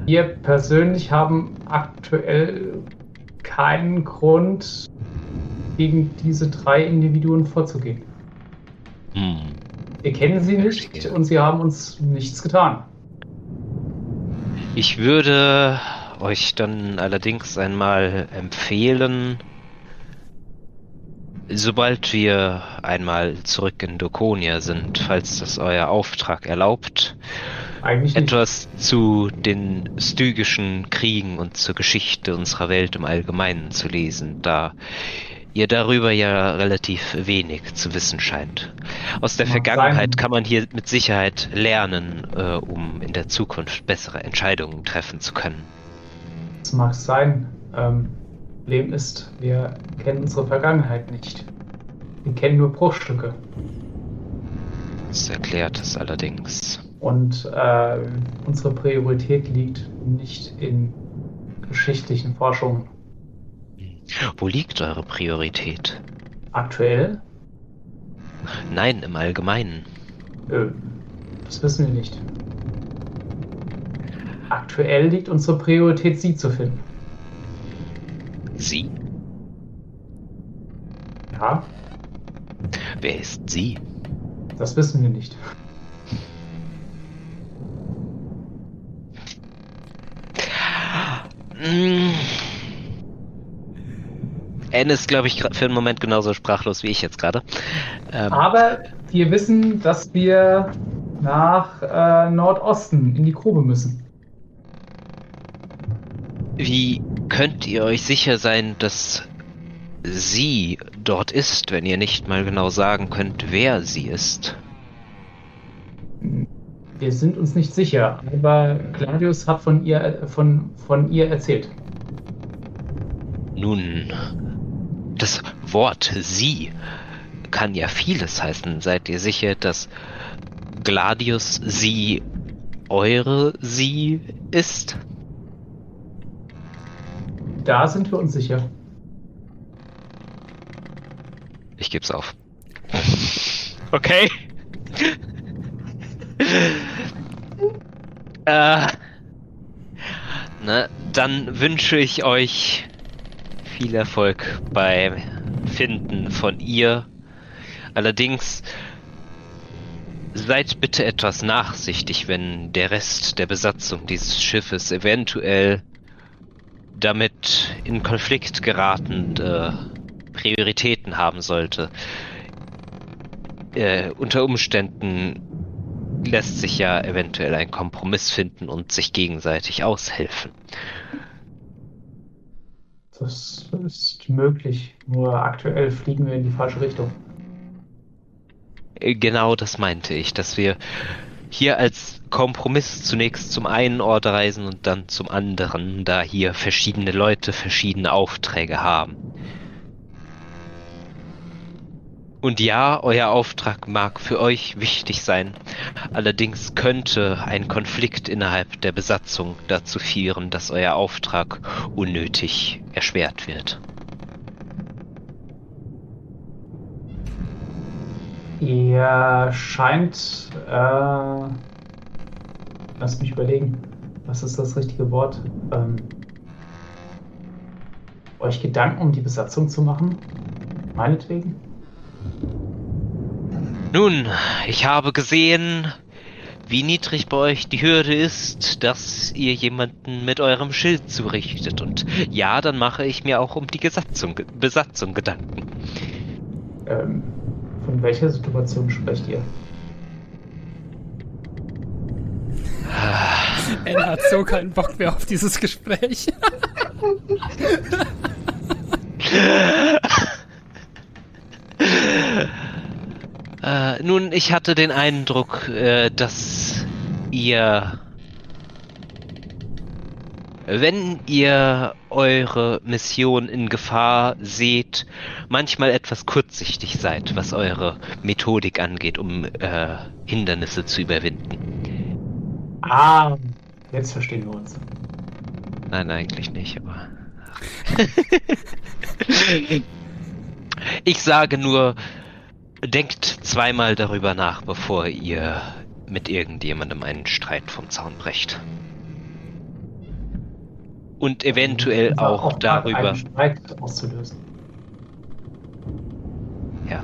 Wir persönlich haben aktuell keinen Grund, gegen diese drei Individuen vorzugehen. Hm. Wir kennen sie nicht und sie haben uns nichts getan. Ich würde euch dann allerdings einmal empfehlen, sobald wir einmal zurück in Dokonia sind, falls das euer Auftrag erlaubt, Eigentlich nicht. etwas zu den stygischen Kriegen und zur Geschichte unserer Welt im Allgemeinen zu lesen, da ihr darüber ja relativ wenig zu wissen scheint. Aus der Vergangenheit kann man hier mit Sicherheit lernen, äh, um in der Zukunft bessere Entscheidungen treffen zu können. Das mag sein. Ähm, Problem ist, wir kennen unsere Vergangenheit nicht. Wir kennen nur Bruchstücke. Das erklärt es allerdings. Und äh, unsere Priorität liegt nicht in geschichtlichen Forschungen. Wo liegt eure Priorität? Aktuell, Nein, im Allgemeinen. äh, das wissen wir nicht. Aktuell liegt unsere Priorität, sie zu finden. Sie? Ja, Wer ist sie? das wissen wir nicht. Mm. Anne ist, glaube ich, für einen Moment genauso sprachlos wie ich jetzt gerade. Ähm, Aber wir wissen, dass wir nach äh, Nordosten in die Grube müssen. wie könnt ihr euch sicher sein, dass sie dort ist, wenn ihr nicht mal genau sagen könnt, wer sie ist? Wir sind uns nicht sicher, aber Claudius hat von ihr, von, von ihr erzählt. Nun, das Wort sie kann ja vieles heißen. Seid ihr sicher, dass Gladius sie eure sie ist? Da sind wir uns sicher. Ich geb's auf. Okay. äh, ne, dann wünsche ich euch viel Erfolg beim Finden von ihr. Allerdings seid bitte etwas nachsichtig, wenn der Rest der Besatzung dieses Schiffes eventuell damit in Konflikt geratende Prioritäten haben sollte. Äh, unter Umständen lässt sich ja eventuell ein Kompromiss finden und sich gegenseitig aushelfen. Das ist möglich, nur aktuell fliegen wir in die falsche Richtung. Äh, Genau das meinte ich, dass wir hier als Kompromiss zunächst zum einen Ort reisen und dann zum anderen, da hier verschiedene Leute verschiedene Aufträge haben. Und ja, euer Auftrag mag für euch wichtig sein, allerdings könnte ein Konflikt innerhalb der Besatzung dazu führen, dass euer Auftrag unnötig erschwert wird. Ihr scheint, äh, lass mich überlegen, was ist das richtige Wort? Ähm, euch Gedanken um die Besatzung zu machen? Meinetwegen? Nun, ich habe gesehen, wie niedrig bei euch die Hürde ist, dass ihr jemanden mit eurem Schild zurichtet. Und ja, dann mache ich mir auch um die Besatzung, Besatzung Gedanken. Ähm, von welcher Situation sprecht ihr? Er hat so keinen Bock mehr auf dieses Gespräch. Äh, nun, ich hatte den Eindruck, äh, dass ihr, wenn ihr eure Mission in Gefahr seht, manchmal etwas kurzsichtig seid, was eure Methodik angeht, um äh, Hindernisse zu überwinden. Ah, jetzt verstehen wir uns. Nein, eigentlich nicht, aber. ich sage nur, denkt zweimal darüber nach, bevor ihr mit irgendjemandem einen Streit vom Zaun brecht. Und eventuell auch Auftrag, darüber. Einen Streit auszulösen. Ja.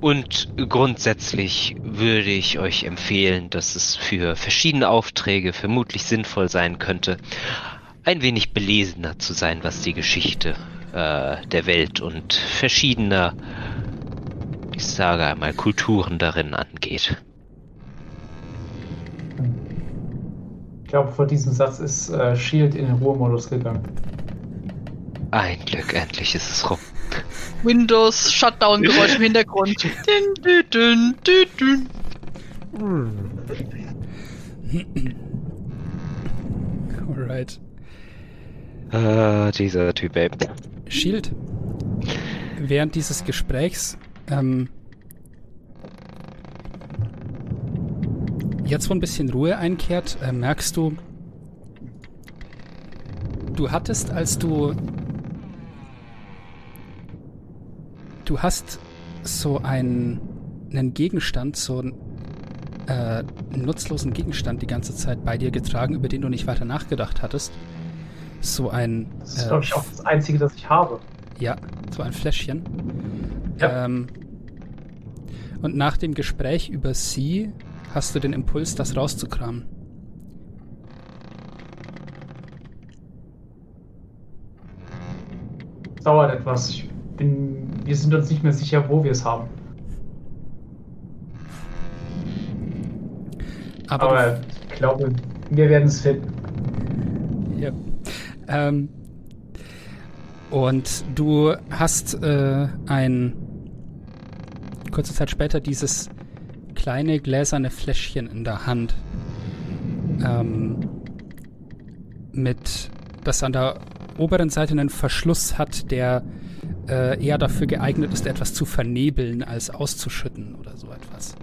Und grundsätzlich würde ich euch empfehlen, dass es für verschiedene Aufträge vermutlich sinnvoll sein könnte, ein wenig belesener zu sein, was die Geschichte äh, der Welt und verschiedener, ich sage einmal, Kulturen darin angeht. Ich glaube, vor diesem Satz ist äh, Shield in den Ruhemodus gegangen. Ein Glück, endlich ist es rum. Windows Shutdown-Geräusch im Hintergrund. Din, din, din. Alright. Äh, dieser Typ, ey. Shield, während dieses Gesprächs, ähm, jetzt wo ein bisschen Ruhe einkehrt, äh, merkst du, du hattest, als du, du hast so einen, einen Gegenstand, so einen, äh, einen nutzlosen Gegenstand die ganze Zeit bei dir getragen, über den du nicht weiter nachgedacht hattest. So ein. Das ist, äh, glaube ich, auch das Einzige, das ich habe. ja, so ein Fläschchen. Ja. Ähm, und nach dem Gespräch über sie hast du den Impuls, das rauszukramen. Es dauert etwas. Ich bin, wir sind uns nicht mehr sicher, wo wir es haben. Aber, Aber ich glaube, wir werden es finden. ja. Ähm, und du hast äh, ein kurze Zeit später dieses kleine gläserne Fläschchen in der Hand. Ähm, mit, das an der oberen Seite einen Verschluss hat, der äh, eher dafür geeignet ist, etwas zu vernebeln, als auszuschütten oder so etwas.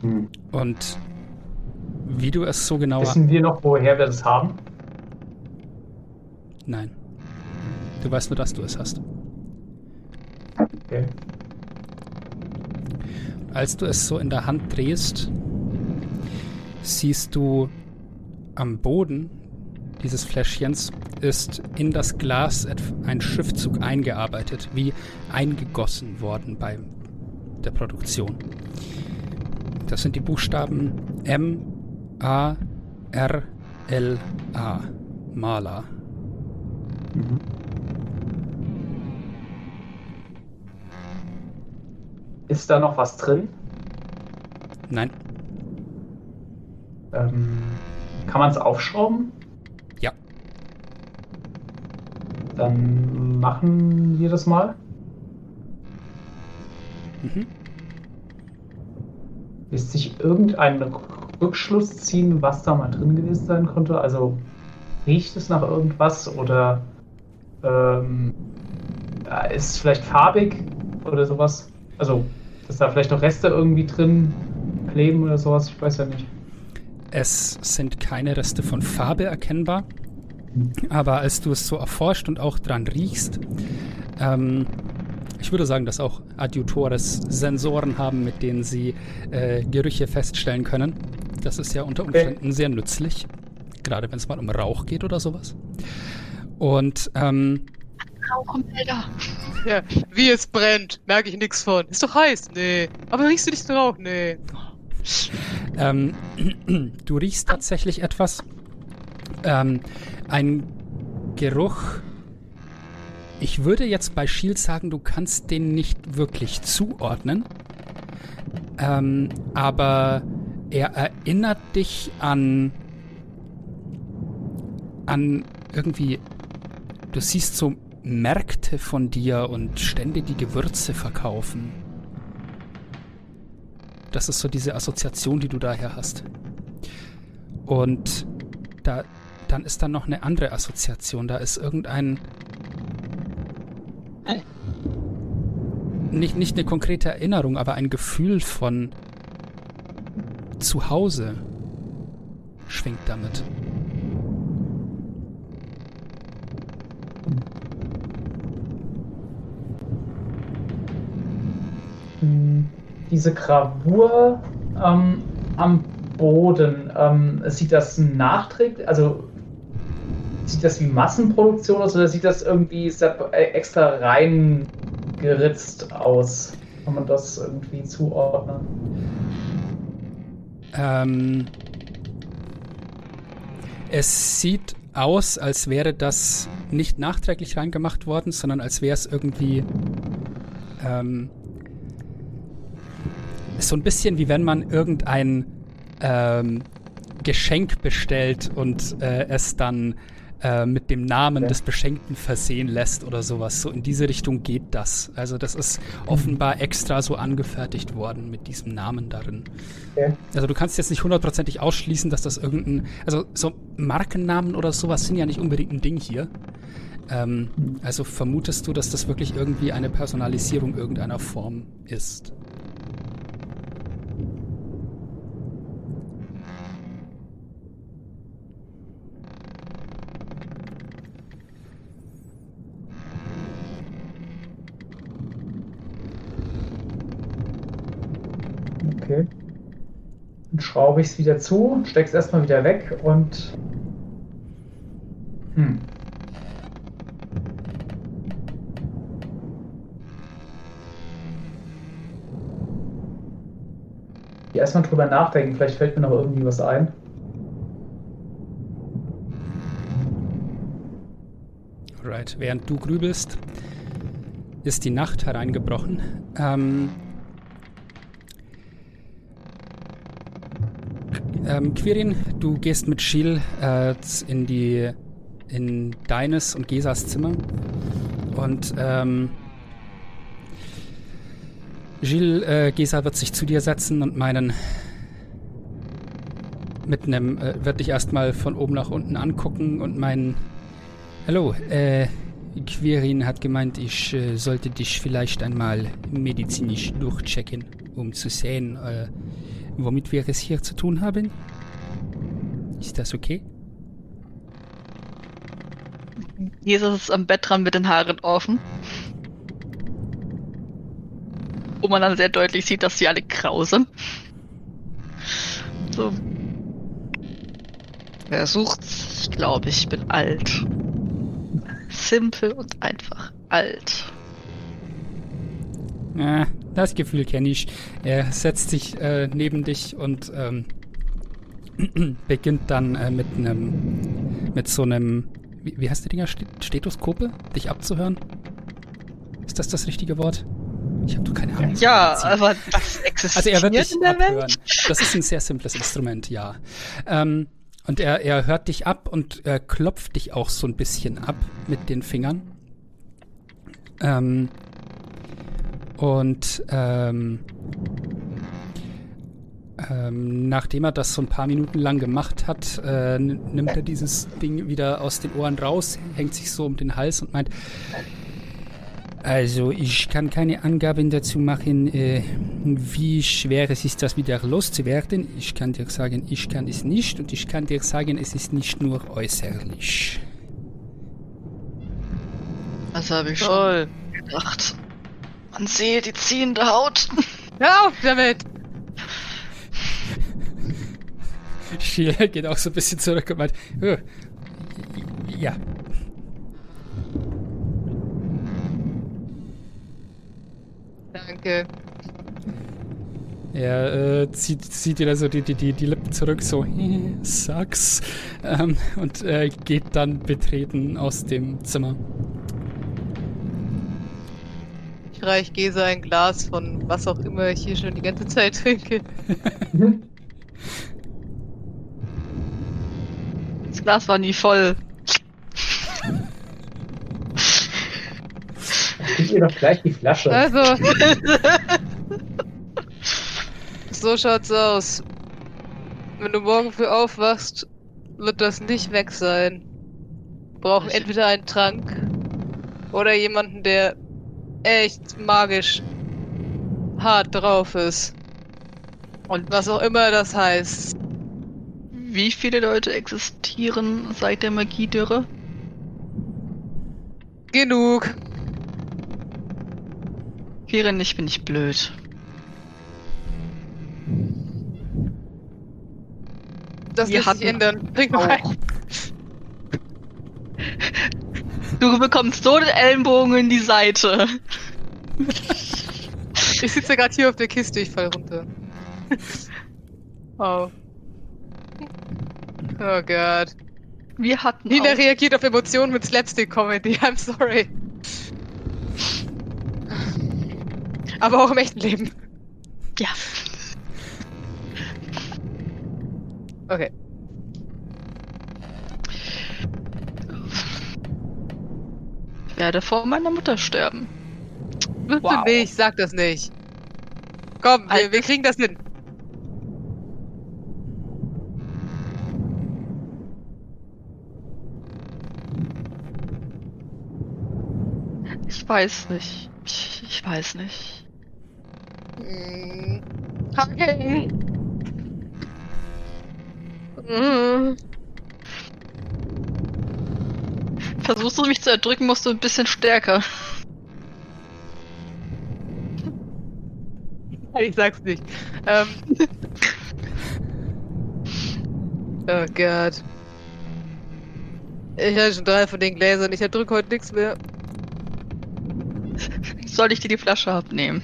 Hm. Und wie du es so genau... Wissen wir noch, woher wir das haben? Nein. Du weißt nur, dass du es hast. Okay. Als du es so in der Hand drehst, siehst du am Boden dieses Fläschchens ist in das Glas ein Schriftzug eingearbeitet, wie eingegossen worden bei der Produktion. Das sind die Buchstaben M, A, R, L, A. Maler. Mhm. Ist da noch was drin? Nein, Ähm, kann man es aufschrauben? Ja. Dann machen wir das mal. mhm. Lässt sich irgendein Rückschluss ziehen, was da mal drin gewesen sein konnte? Also riecht es nach irgendwas oder ähm, ja, ist es vielleicht farbig oder sowas? Also, dass da vielleicht noch Reste irgendwie drin kleben oder sowas? Ich weiß ja nicht. Es sind keine Reste von Farbe erkennbar, aber als du es so erforscht und auch dran riechst, ähm, ich würde sagen, dass auch Adjutores Sensoren haben, mit denen sie äh, Gerüche feststellen können. Das ist ja unter. Umständen sehr nützlich, gerade wenn es mal um Rauch geht oder sowas. Und ähm, Rauchmelder. Ja, wie es brennt, merke ich nichts von. Ist doch heiß? Nee. Aber riechst du nicht den Rauch? Nee. Ähm, du riechst tatsächlich etwas. Ähm, ein Geruch. Ich würde jetzt bei Shield sagen, du kannst den nicht wirklich zuordnen. Ähm, aber er erinnert dich an. an irgendwie. Du siehst so Märkte von dir und Stände, die Gewürze verkaufen. Das ist so diese Assoziation, die du daher hast. Und da, dann ist dann noch eine andere Assoziation. Da ist irgendein. Nicht, nicht eine konkrete Erinnerung, aber ein Gefühl von Zuhause schwingt damit. Diese Gravur ähm, am Boden, ähm, sieht das nachträglich, also sieht das wie Massenproduktion aus oder sieht das irgendwie äh, extra reingeritzt aus? Kann man das irgendwie zuordnen? Ähm, es sieht aus, als wäre das nicht nachträglich reingemacht worden, sondern als wäre es irgendwie ähm, so ein bisschen wie wenn man irgendein ähm, Geschenk bestellt und äh, es dann äh, mit dem Namen Okay. des Beschenkten versehen lässt oder sowas. So in diese Richtung geht das. Also das ist offenbar extra so angefertigt worden mit diesem Namen darin. Okay. Also du kannst jetzt nicht hundertprozentig ausschließen, dass das irgendein, also so Markennamen oder sowas sind ja nicht unbedingt ein Ding hier. Ähm, also vermutest du, dass das wirklich irgendwie eine Personalisierung irgendeiner Form ist? Okay. Dann schraube ich es wieder zu, stecke es erstmal wieder weg und. Hm. Erstmal drüber nachdenken, vielleicht fällt mir noch irgendwie was ein. Alright, während du grübelst, ist die Nacht hereingebrochen. Ähm, ähm, Quirin, du gehst mit Schiel äh, in die in deines und Gesas Zimmer und ähm, Gilles, äh, Gesa wird sich zu dir setzen und meinen. Mit einem. Äh, wird dich erstmal von oben nach unten angucken und meinen. Hallo, äh. Quirin hat gemeint, ich äh, sollte dich vielleicht einmal medizinisch durchchecken, um zu sehen, äh, womit wir es hier zu tun haben. Ist das okay? Jesus ist am Bett dran mit den Haaren offen. Wo man dann sehr deutlich sieht, dass sie alle grau sind. So. Wer sucht's? Ich glaube, ich bin alt. Simpel und einfach alt. Ja, das Gefühl kenne ich. Er setzt sich äh, neben dich und ähm, beginnt dann äh, mit einem, mit so einem, wie, wie heißt der Dinger, Stet- Stethoskope, dich abzuhören? Ist das das richtige Wort? Ich habe doch keine Ahnung. Ja, aber das existiert Also er wird dich in der abhören. Welt. Das ist ein sehr simples Instrument, ja. Ähm, und er, er hört dich ab und klopft dich auch so ein bisschen ab mit den Fingern. Ähm, und ähm, ähm, nachdem er das so ein paar Minuten lang gemacht hat, äh, nimmt er dieses Ding wieder aus den Ohren raus, hängt sich so um den Hals und meint, also ich kann keine Angaben dazu machen, äh, wie schwer es ist, das wieder loszuwerden. Ich kann dir sagen, ich kann es nicht und ich kann dir sagen, es ist nicht nur äußerlich. Das habe ich schon Toll. gedacht. Man sehe die ziehende Haut. Hör auf damit! Sheila geht auch so ein bisschen zurück und meint, "Oh, ja, Danke. Er äh, zieht, zieht wieder so die, die, die, die Lippen zurück, so, sucks, ähm, und äh, geht dann betreten aus dem Zimmer. Ich reich Gesa ein Glas von was auch immer ich hier schon die ganze Zeit trinke. Das Glas war nie voll. Gib ihr doch gleich die Flasche. Also. so schaut's aus. Wenn du morgen früh aufwachst, wird das nicht weg sein. Wir brauchen entweder einen Trank oder jemanden, der echt magisch hart drauf ist. Und was auch immer das heißt. Wie viele Leute existieren seit der Magiedürre? Genug. Kirin, ich bin nicht blöd. Das Wir lässt sich ändern. Ein. Auch. Du bekommst so den Ellenbogen in die Seite. Ich sitze gerade hier auf der Kiste, ich fall runter. oh. Oh Gott. Wir hatten Nina auch reagiert auf Emotionen mit Slapstick-Comedy. I'm sorry. Aber auch im echten Leben. Ja. Okay. Werde vor meiner Mutter sterben. Bitte Wow. nicht, sag das nicht. Komm, wir, Alter. wir kriegen das hin. Ich weiß nicht. Ich, ich weiß nicht. Mm. Okay. Mm. Versuchst du mich zu erdrücken, musst du ein bisschen stärker. Ich sag's nicht. Ähm. oh Gott. Ich hatte schon drei von den Gläsern. Ich erdrück heute nichts mehr. Soll ich dir die Flasche abnehmen?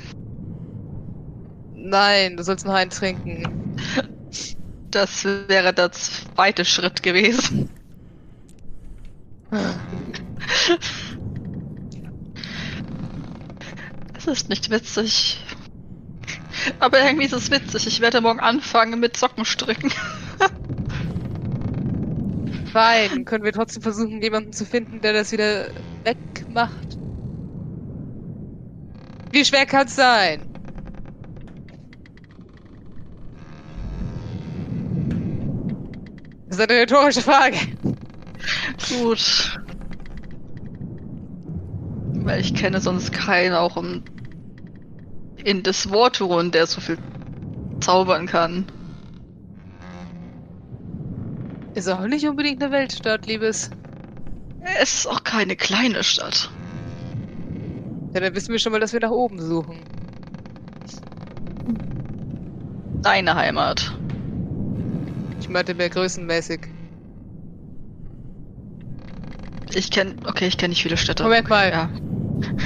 Nein, du sollst noch einen trinken. Das wäre der zweite Schritt gewesen. Es ist nicht witzig. Aber irgendwie ist es witzig. Ich werde morgen anfangen mit Sockenstricken. Fein. Können wir trotzdem versuchen, jemanden zu finden, der das wieder wegmacht? Wie schwer kann es sein? Das ist eine rhetorische Frage. Gut. Weil ich kenne sonst keinen auch im in das Vorturun, der so viel zaubern kann. Ist auch nicht unbedingt eine Weltstadt, Liebes. Es ist auch keine kleine Stadt. Ja, dann wissen wir schon mal, dass wir nach oben suchen. Deine Heimat. Ich meinte mehr größenmäßig. Ich kenne, okay, ich kenne nicht viele Städte. Moment mal. Ja.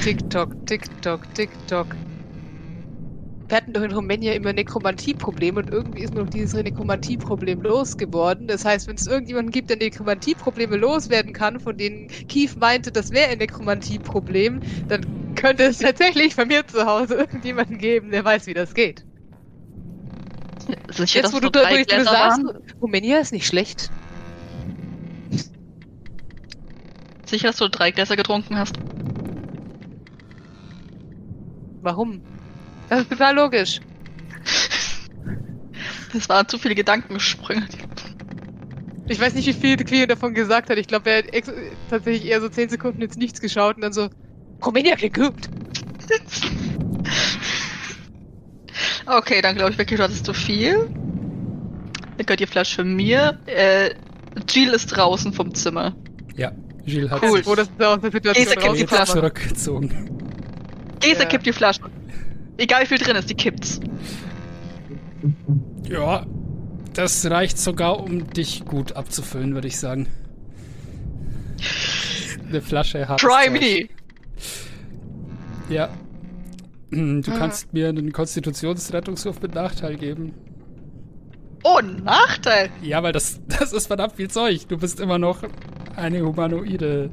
TikTok, TikTok, TikTok. Wir hatten doch in Rumänien immer Nekromantie-Probleme und irgendwie ist nur noch dieses Nekromantie-Problem losgeworden. Das heißt, wenn es irgendjemanden gibt, der Nekromantie-Probleme loswerden kann, von denen Keith meinte, das wäre ein Nekromantie-Problem, dann könnte es tatsächlich bei mir zu Hause irgendjemanden geben, der weiß, wie das geht. Sicher, Jetzt, wo du, du sagst? Rumänien ist nicht schlecht. Sicher, dass du drei Gläser getrunken hast? Warum? Das ist total logisch. Das waren zu viele Gedankensprünge. Ich weiß nicht, wie viel Queen davon gesagt hat. Ich glaube, er hat tatsächlich eher so 10 Sekunden ins Nichts geschaut und dann so, klingt gut. Okay, dann glaube ich wirklich, du hattest zu viel. Dann gehört die Flasche mir. Äh, Jill ist draußen vom Zimmer. Ja, Gilles hat Cool. sich Wo das da aus der Situation gibt die Flasche. zurückgezogen. Gesa Ja. kippt die Flasche. Egal wie viel drin ist, die kippt's. Ja, das reicht sogar, um dich gut abzufüllen, würde ich sagen. Eine Flasche hat. Try me! Ja. Du Ah. kannst mir einen Konstitutionsrettungswurf mit Nachteil geben. Oh, Nachteil! Ja, weil das, das ist verdammt viel Zeug. Du bist immer noch eine Humanoide.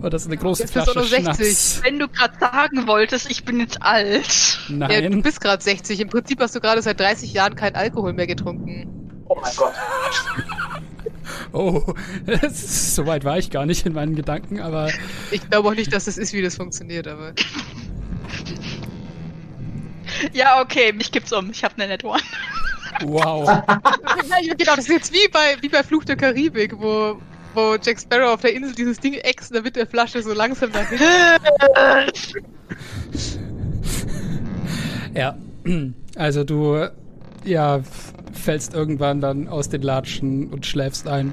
Und das ist eine große Jetzt bist du Flasche nur 60. Schnaps. Wenn du gerade sagen wolltest, ich bin jetzt alt. Ja, du Nein. bist gerade 60. Im Prinzip hast du gerade seit 30 Jahren keinen Alkohol mehr getrunken. Oh mein Gott. Oh, so weit war ich gar nicht in meinen Gedanken, aber Ich glaube auch nicht, dass das ist, wie das funktioniert, aber. Ja, okay, mich kippt's um. Ich hab eine Net One. wow. Genau, das ist jetzt wie bei, wie bei Fluch der Karibik, wo, wo Jack Sparrow auf der Insel dieses Ding äxt und dann mit der Flasche so langsam dahin. Ja, also du ja, fällst irgendwann dann aus den Latschen und schläfst ein.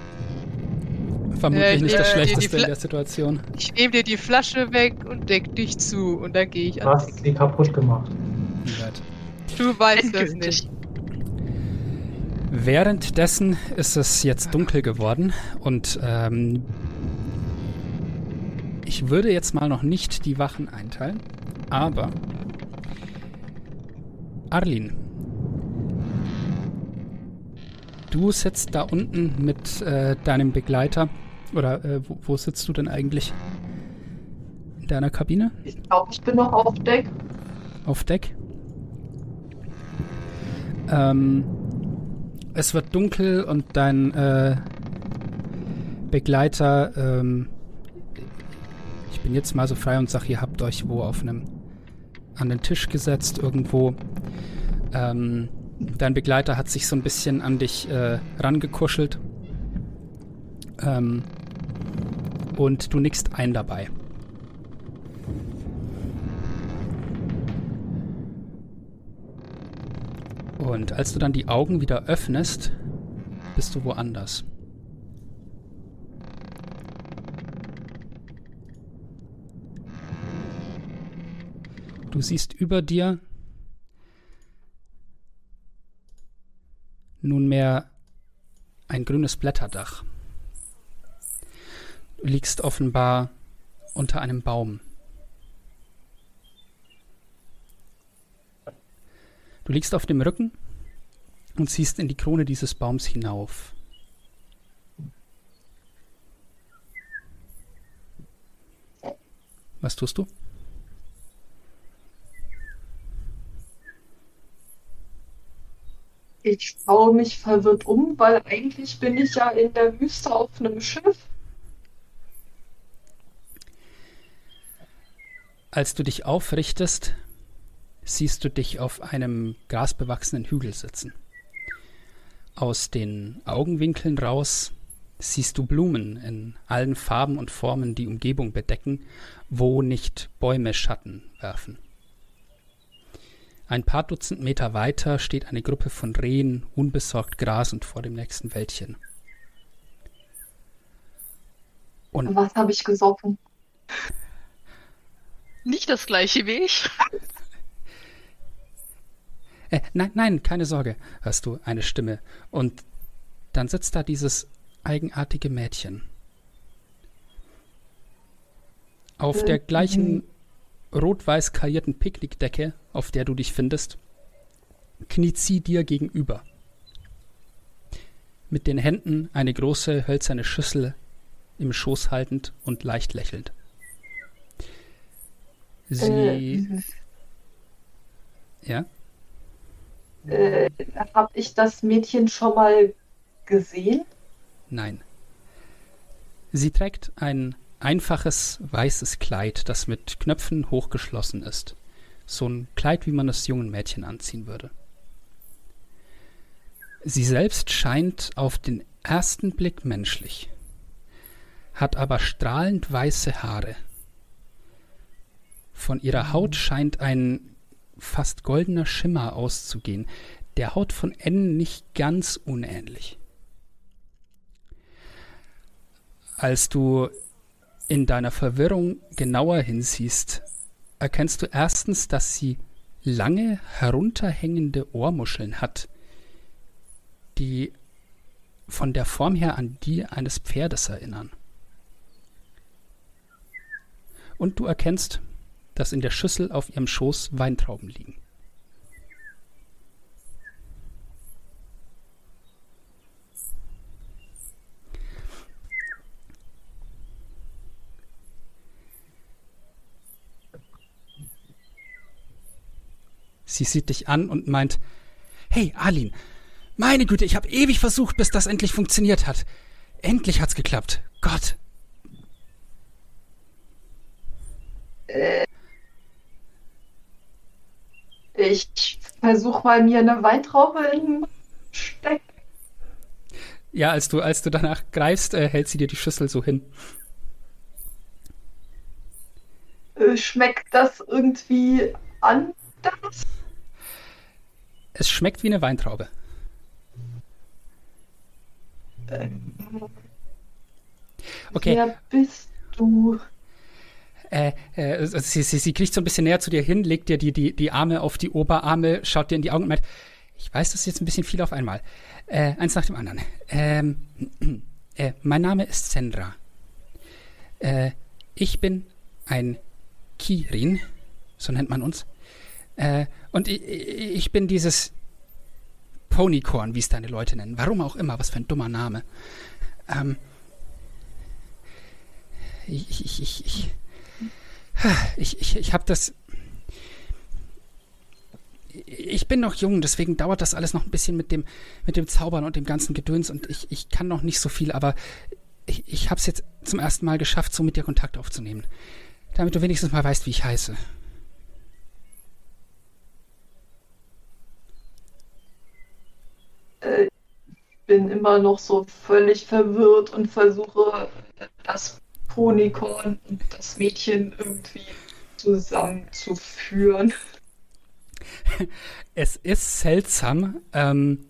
Vermutlich Äh, nicht das äh, Schlechteste in der Situation. Ich nehme dir die Flasche weg und deck dich zu und dann gehe ich Du an. hast sie kaputt gemacht. Du weißt das nicht. Währenddessen ist es jetzt dunkel geworden und ähm, ich würde jetzt mal noch nicht die Wachen einteilen, aber Arlin, du sitzt da unten mit äh, deinem Begleiter oder äh, wo, wo sitzt du denn eigentlich? In deiner Kabine? Ich glaube, ich bin noch auf Deck. auf Deck. Ähm, es wird dunkel und dein äh, Begleiter, ähm, ich bin jetzt mal so frei und sag, ihr habt euch wo auf einem an den Tisch gesetzt irgendwo. Ähm, dein Begleiter hat sich so ein bisschen an dich äh, rangekuschelt. Ähm, und du nickst ein dabei. Und als du dann die Augen wieder öffnest, bist du woanders. Du siehst über dir nunmehr ein grünes Blätterdach. Du liegst offenbar unter einem Baum. Du liegst auf dem Rücken und siehst in die Krone dieses Baums hinauf. Was tust du? Ich schaue mich verwirrt um, weil eigentlich bin ich ja in der Wüste auf einem Schiff. Als du dich aufrichtest, siehst du dich auf einem grasbewachsenen Hügel sitzen. Aus den Augenwinkeln raus siehst du Blumen in allen Farben und Formen die Umgebung bedecken, wo nicht Bäume Schatten werfen. Ein paar Dutzend Meter weiter steht eine Gruppe von Rehen unbesorgt grasend vor dem nächsten Wäldchen. Und Was habe ich gesoffen? Nicht das gleiche wie ich. Äh, nein, nein, keine Sorge, hörst du eine Stimme. Und dann sitzt da dieses eigenartige Mädchen. Auf Äh, der gleichen rot-weiß karierten Picknickdecke, auf der du dich findest, kniet sie dir gegenüber. Mit den Händen eine große hölzerne Schüssel im Schoß haltend und leicht lächelnd. Sie. ja? Äh, habe ich das Mädchen schon mal gesehen? Nein. Sie trägt ein einfaches weißes Kleid, das mit Knöpfen hochgeschlossen ist. So ein Kleid, wie man es jungen Mädchen anziehen würde. Sie selbst scheint auf den ersten Blick menschlich, hat aber strahlend weiße Haare. Von ihrer Haut scheint ein fast goldener Schimmer auszugehen, der Haut von N nicht ganz unähnlich. Als du in deiner Verwirrung genauer hinsiehst, erkennst du erstens, dass sie lange herunterhängende Ohrmuscheln hat, die von der Form her an die eines Pferdes erinnern. Und du erkennst, dass in der Schüssel auf ihrem Schoß Weintrauben liegen. Sie sieht dich an und meint, hey, Arlin, meine Güte, ich habe ewig versucht, bis das endlich funktioniert hat. Endlich hat's geklappt. Gott. Ich versuche mal mir eine Weintraube in Steck. Ja, als du, als du danach greifst, äh, hält sie dir die Schüssel so hin. Äh, Schmeckt das irgendwie anders? Es schmeckt wie eine Weintraube. Okay, Wer bist du? Äh, äh, also sie, sie, sie kriecht so ein bisschen näher zu dir hin, legt dir die, die, die Arme auf die Oberarme, schaut dir in die Augen und meint, ich weiß, das ist jetzt ein bisschen viel auf einmal. Äh, eins nach dem anderen. Ähm, äh, mein Name ist Sendra. Äh, ich bin ein Kirin, so nennt man uns. Äh, und ich, ich bin dieses Ponycorn, wie es deine Leute nennen. Warum auch immer, was für ein dummer Name. Ähm, ich, ich, ich, ich, ich, ich, ich habe das. Ich bin noch jung, deswegen dauert das alles noch ein bisschen mit dem, mit dem Zaubern und dem ganzen Gedöns und ich, ich kann noch nicht so viel, aber ich, ich habe es jetzt zum ersten Mal geschafft, so mit dir Kontakt aufzunehmen. Damit du wenigstens mal weißt, wie ich heiße. Äh, bin immer noch so völlig verwirrt und versuche das Ponykorn und das Mädchen irgendwie zusammenzuführen. Es ist seltsam, ähm,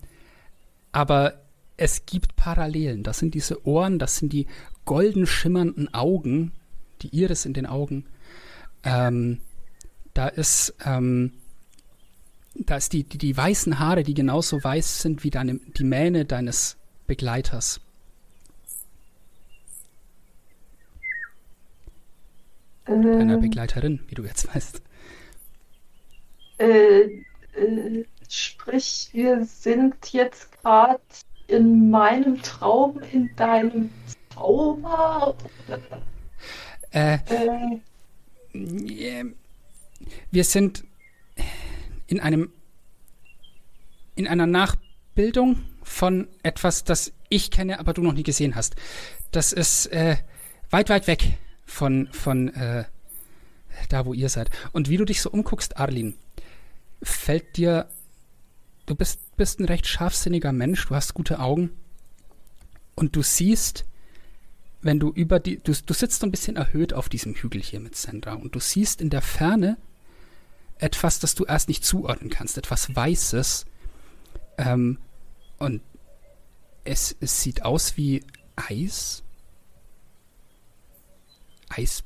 aber es gibt Parallelen. Das sind diese Ohren, das sind die golden schimmernden Augen, die Iris in den Augen. Ähm, da ist, ähm, da ist die, die, die weißen Haare, die genauso weiß sind wie deine, die Mähne deines Begleiters. Deiner Ähm, Begleiterin, wie du jetzt weißt. äh, äh, sprich, wir sind jetzt gerade in meinem Traum, in deinem Zauber. Äh, Äh, Ähm, Wir sind in einem in einer Nachbildung von etwas, das ich kenne, aber du noch nie gesehen hast. Das ist äh, weit, weit weg von von äh, da, wo ihr seid. Und wie du dich so umguckst, Arlin, fällt dir du bist, bist ein recht scharfsinniger Mensch, du hast gute Augen und du siehst, wenn du über die, du, du sitzt so ein bisschen erhöht auf diesem Hügel hier mit Sandra und du siehst in der Ferne etwas, das du erst nicht zuordnen kannst, etwas Weißes. Ähm, und es, es sieht aus wie Eis. Eis.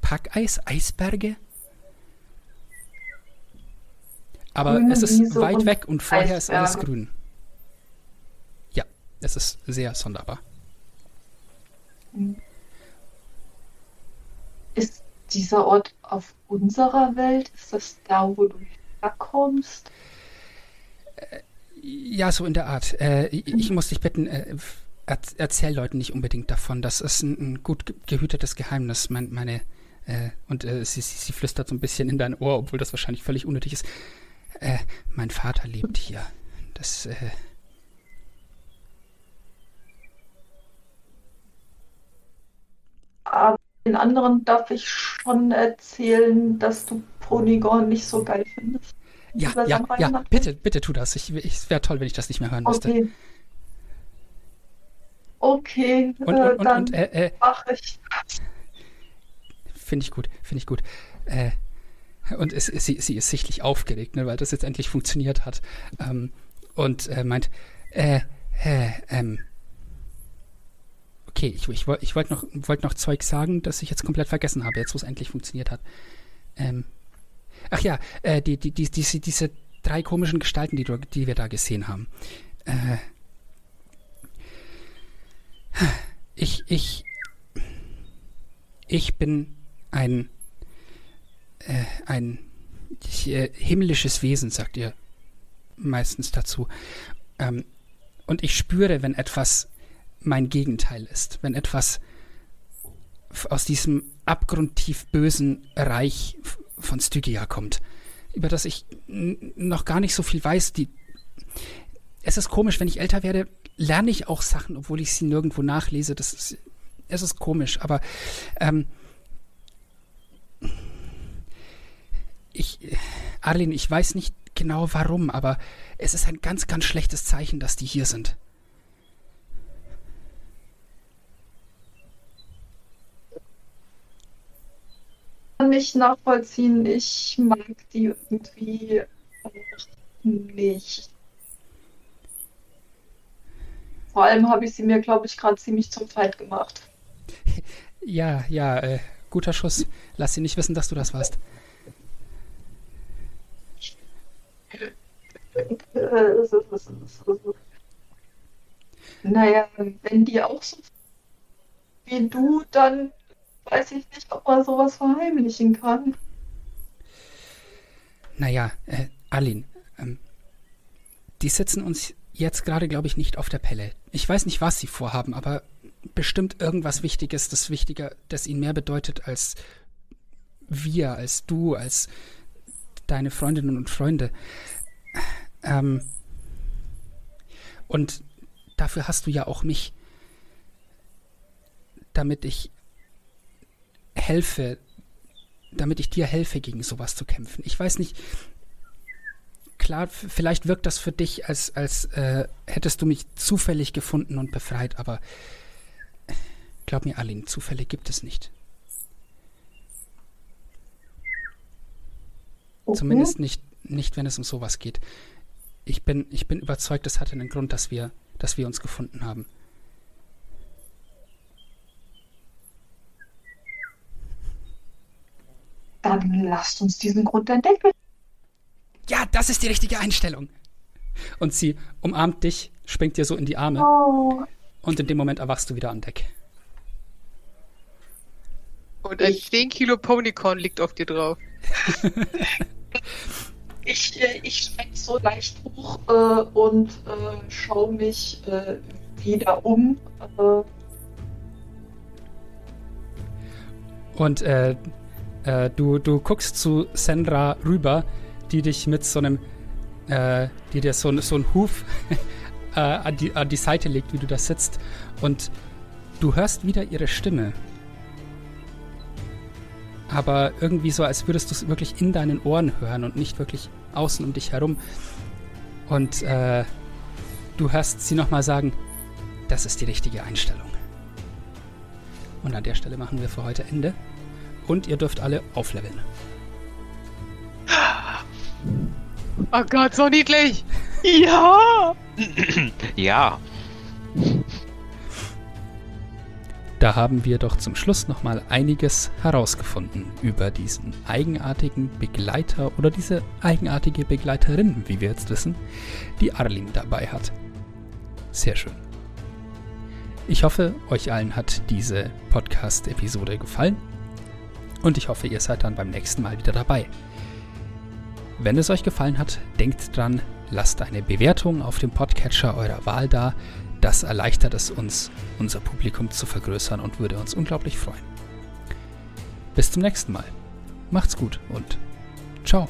Packeis, Eisberge. Aber Grüne es ist Wiese weit weg und vorher ist alles Eisberge. grün. Ja, es ist sehr sonderbar. Ist dieser Ort auf unserer Welt? Ist das da, wo du herkommst? Ja, so in der Art. Äh, ich, ich muss dich bitten, äh, erzähl Leuten nicht unbedingt davon. Das ist ein, ein gut ge- gehütetes Geheimnis. Mein, meine äh, und äh, sie, sie, sie flüstert so ein bisschen in dein Ohr, obwohl das wahrscheinlich völlig unnötig ist. Äh, mein Vater lebt hier. Das äh, Aber den anderen darf ich schon erzählen, dass du Ponygorn nicht so geil findest. ja, ja, ja. Bitte, bitte tu das. Ich, ich, es wäre toll, wenn ich das nicht mehr hören müsste. Okay. Und, äh, und, und, dann äh, äh, mach ich. Finde ich gut, finde ich gut. Äh, und es, sie, sie ist sichtlich aufgeregt, ne, weil das jetzt endlich funktioniert hat. Ähm, und äh, meint, äh, äh, ähm, okay, ich, ich, ich wollte noch, wollt noch Zeug sagen, das ich jetzt komplett vergessen habe, jetzt wo es endlich funktioniert hat. Ähm, ach ja, äh, die, die, die, diese, diese drei komischen Gestalten, die, du, die wir da gesehen haben. Äh, ich, ich, ich bin ein, äh, ein äh, himmlisches Wesen, sagt ihr meistens dazu. Ähm, und ich spüre, wenn etwas mein Gegenteil ist, wenn etwas aus diesem abgrundtief bösen Reich von Stygia kommt, über das ich noch gar nicht so viel weiß. Die, es ist komisch, wenn ich älter werde, lerne ich auch Sachen, obwohl ich sie nirgendwo nachlese. Das ist, es ist komisch, aber ähm, ich, Arlene, ich weiß nicht genau warum, aber es ist ein ganz, ganz schlechtes Zeichen, dass die hier sind. Kann nicht nachvollziehen. Ich mag die irgendwie nicht. Vor allem habe ich sie mir, glaube ich, gerade ziemlich zum Feind gemacht. Ja, ja, äh, guter Schuss. Lass sie nicht wissen, dass du das warst. Naja, wenn die auch so wie du, dann weiß ich nicht, ob man sowas verheimlichen kann. Naja, äh, Arlene, ähm, die sitzen uns jetzt gerade, glaube ich, nicht auf der Pelle. Ich weiß nicht, was sie vorhaben, aber bestimmt irgendwas Wichtiges, das wichtiger, das ihnen mehr bedeutet als wir, als du, als deine Freundinnen und Freunde. Ähm, und dafür hast du ja auch mich, damit ich helfe, damit ich dir helfe, gegen sowas zu kämpfen. Ich weiß nicht, klar, vielleicht wirkt das für dich, als, als äh, hättest du mich zufällig gefunden und befreit, aber glaub mir, Aline, Zufälle gibt es nicht. Okay. Zumindest nicht, nicht, wenn es um sowas geht. Ich bin, ich bin überzeugt, es hatte einen Grund, dass wir, dass wir uns gefunden haben. Dann lasst uns diesen Grund entdecken. Ja, das ist die richtige Einstellung. Und sie umarmt dich, springt dir so in die Arme Oh, und in dem Moment erwachst du wieder an Deck. Und ein Ich- 10 Kilo Ponycorn liegt auf dir drauf. ich äh, ich schrecke so leicht hoch äh, und äh, schaue mich äh, wieder um. Äh, Und äh, äh, du, du guckst zu Sandra rüber, die dich mit so einem, äh, die dir so, so einen Huf äh, an, die, an die Seite legt, wie du da sitzt. Und du hörst wieder ihre Stimme. Aber irgendwie so, als würdest du es wirklich in deinen Ohren hören und nicht wirklich außen um dich herum. Und äh, du hörst sie nochmal sagen, das ist die richtige Einstellung. Und an der Stelle machen wir für heute Ende. Und ihr dürft alle aufleveln. Oh Gott, so niedlich! Ja! Ja, Da haben wir doch zum Schluss nochmal einiges herausgefunden über diesen eigenartigen Begleiter oder diese eigenartige Begleiterin, wie wir jetzt wissen, die Arlin dabei hat. Sehr schön. Ich hoffe, euch allen hat diese Podcast-Episode gefallen und ich hoffe, ihr seid dann beim nächsten Mal wieder dabei. Wenn es euch gefallen hat, denkt dran, lasst eine Bewertung auf dem Podcatcher eurer Wahl da. Das erleichtert es uns, unser Publikum zu vergrößern und würde uns unglaublich freuen. Bis zum nächsten Mal. Macht's gut und ciao.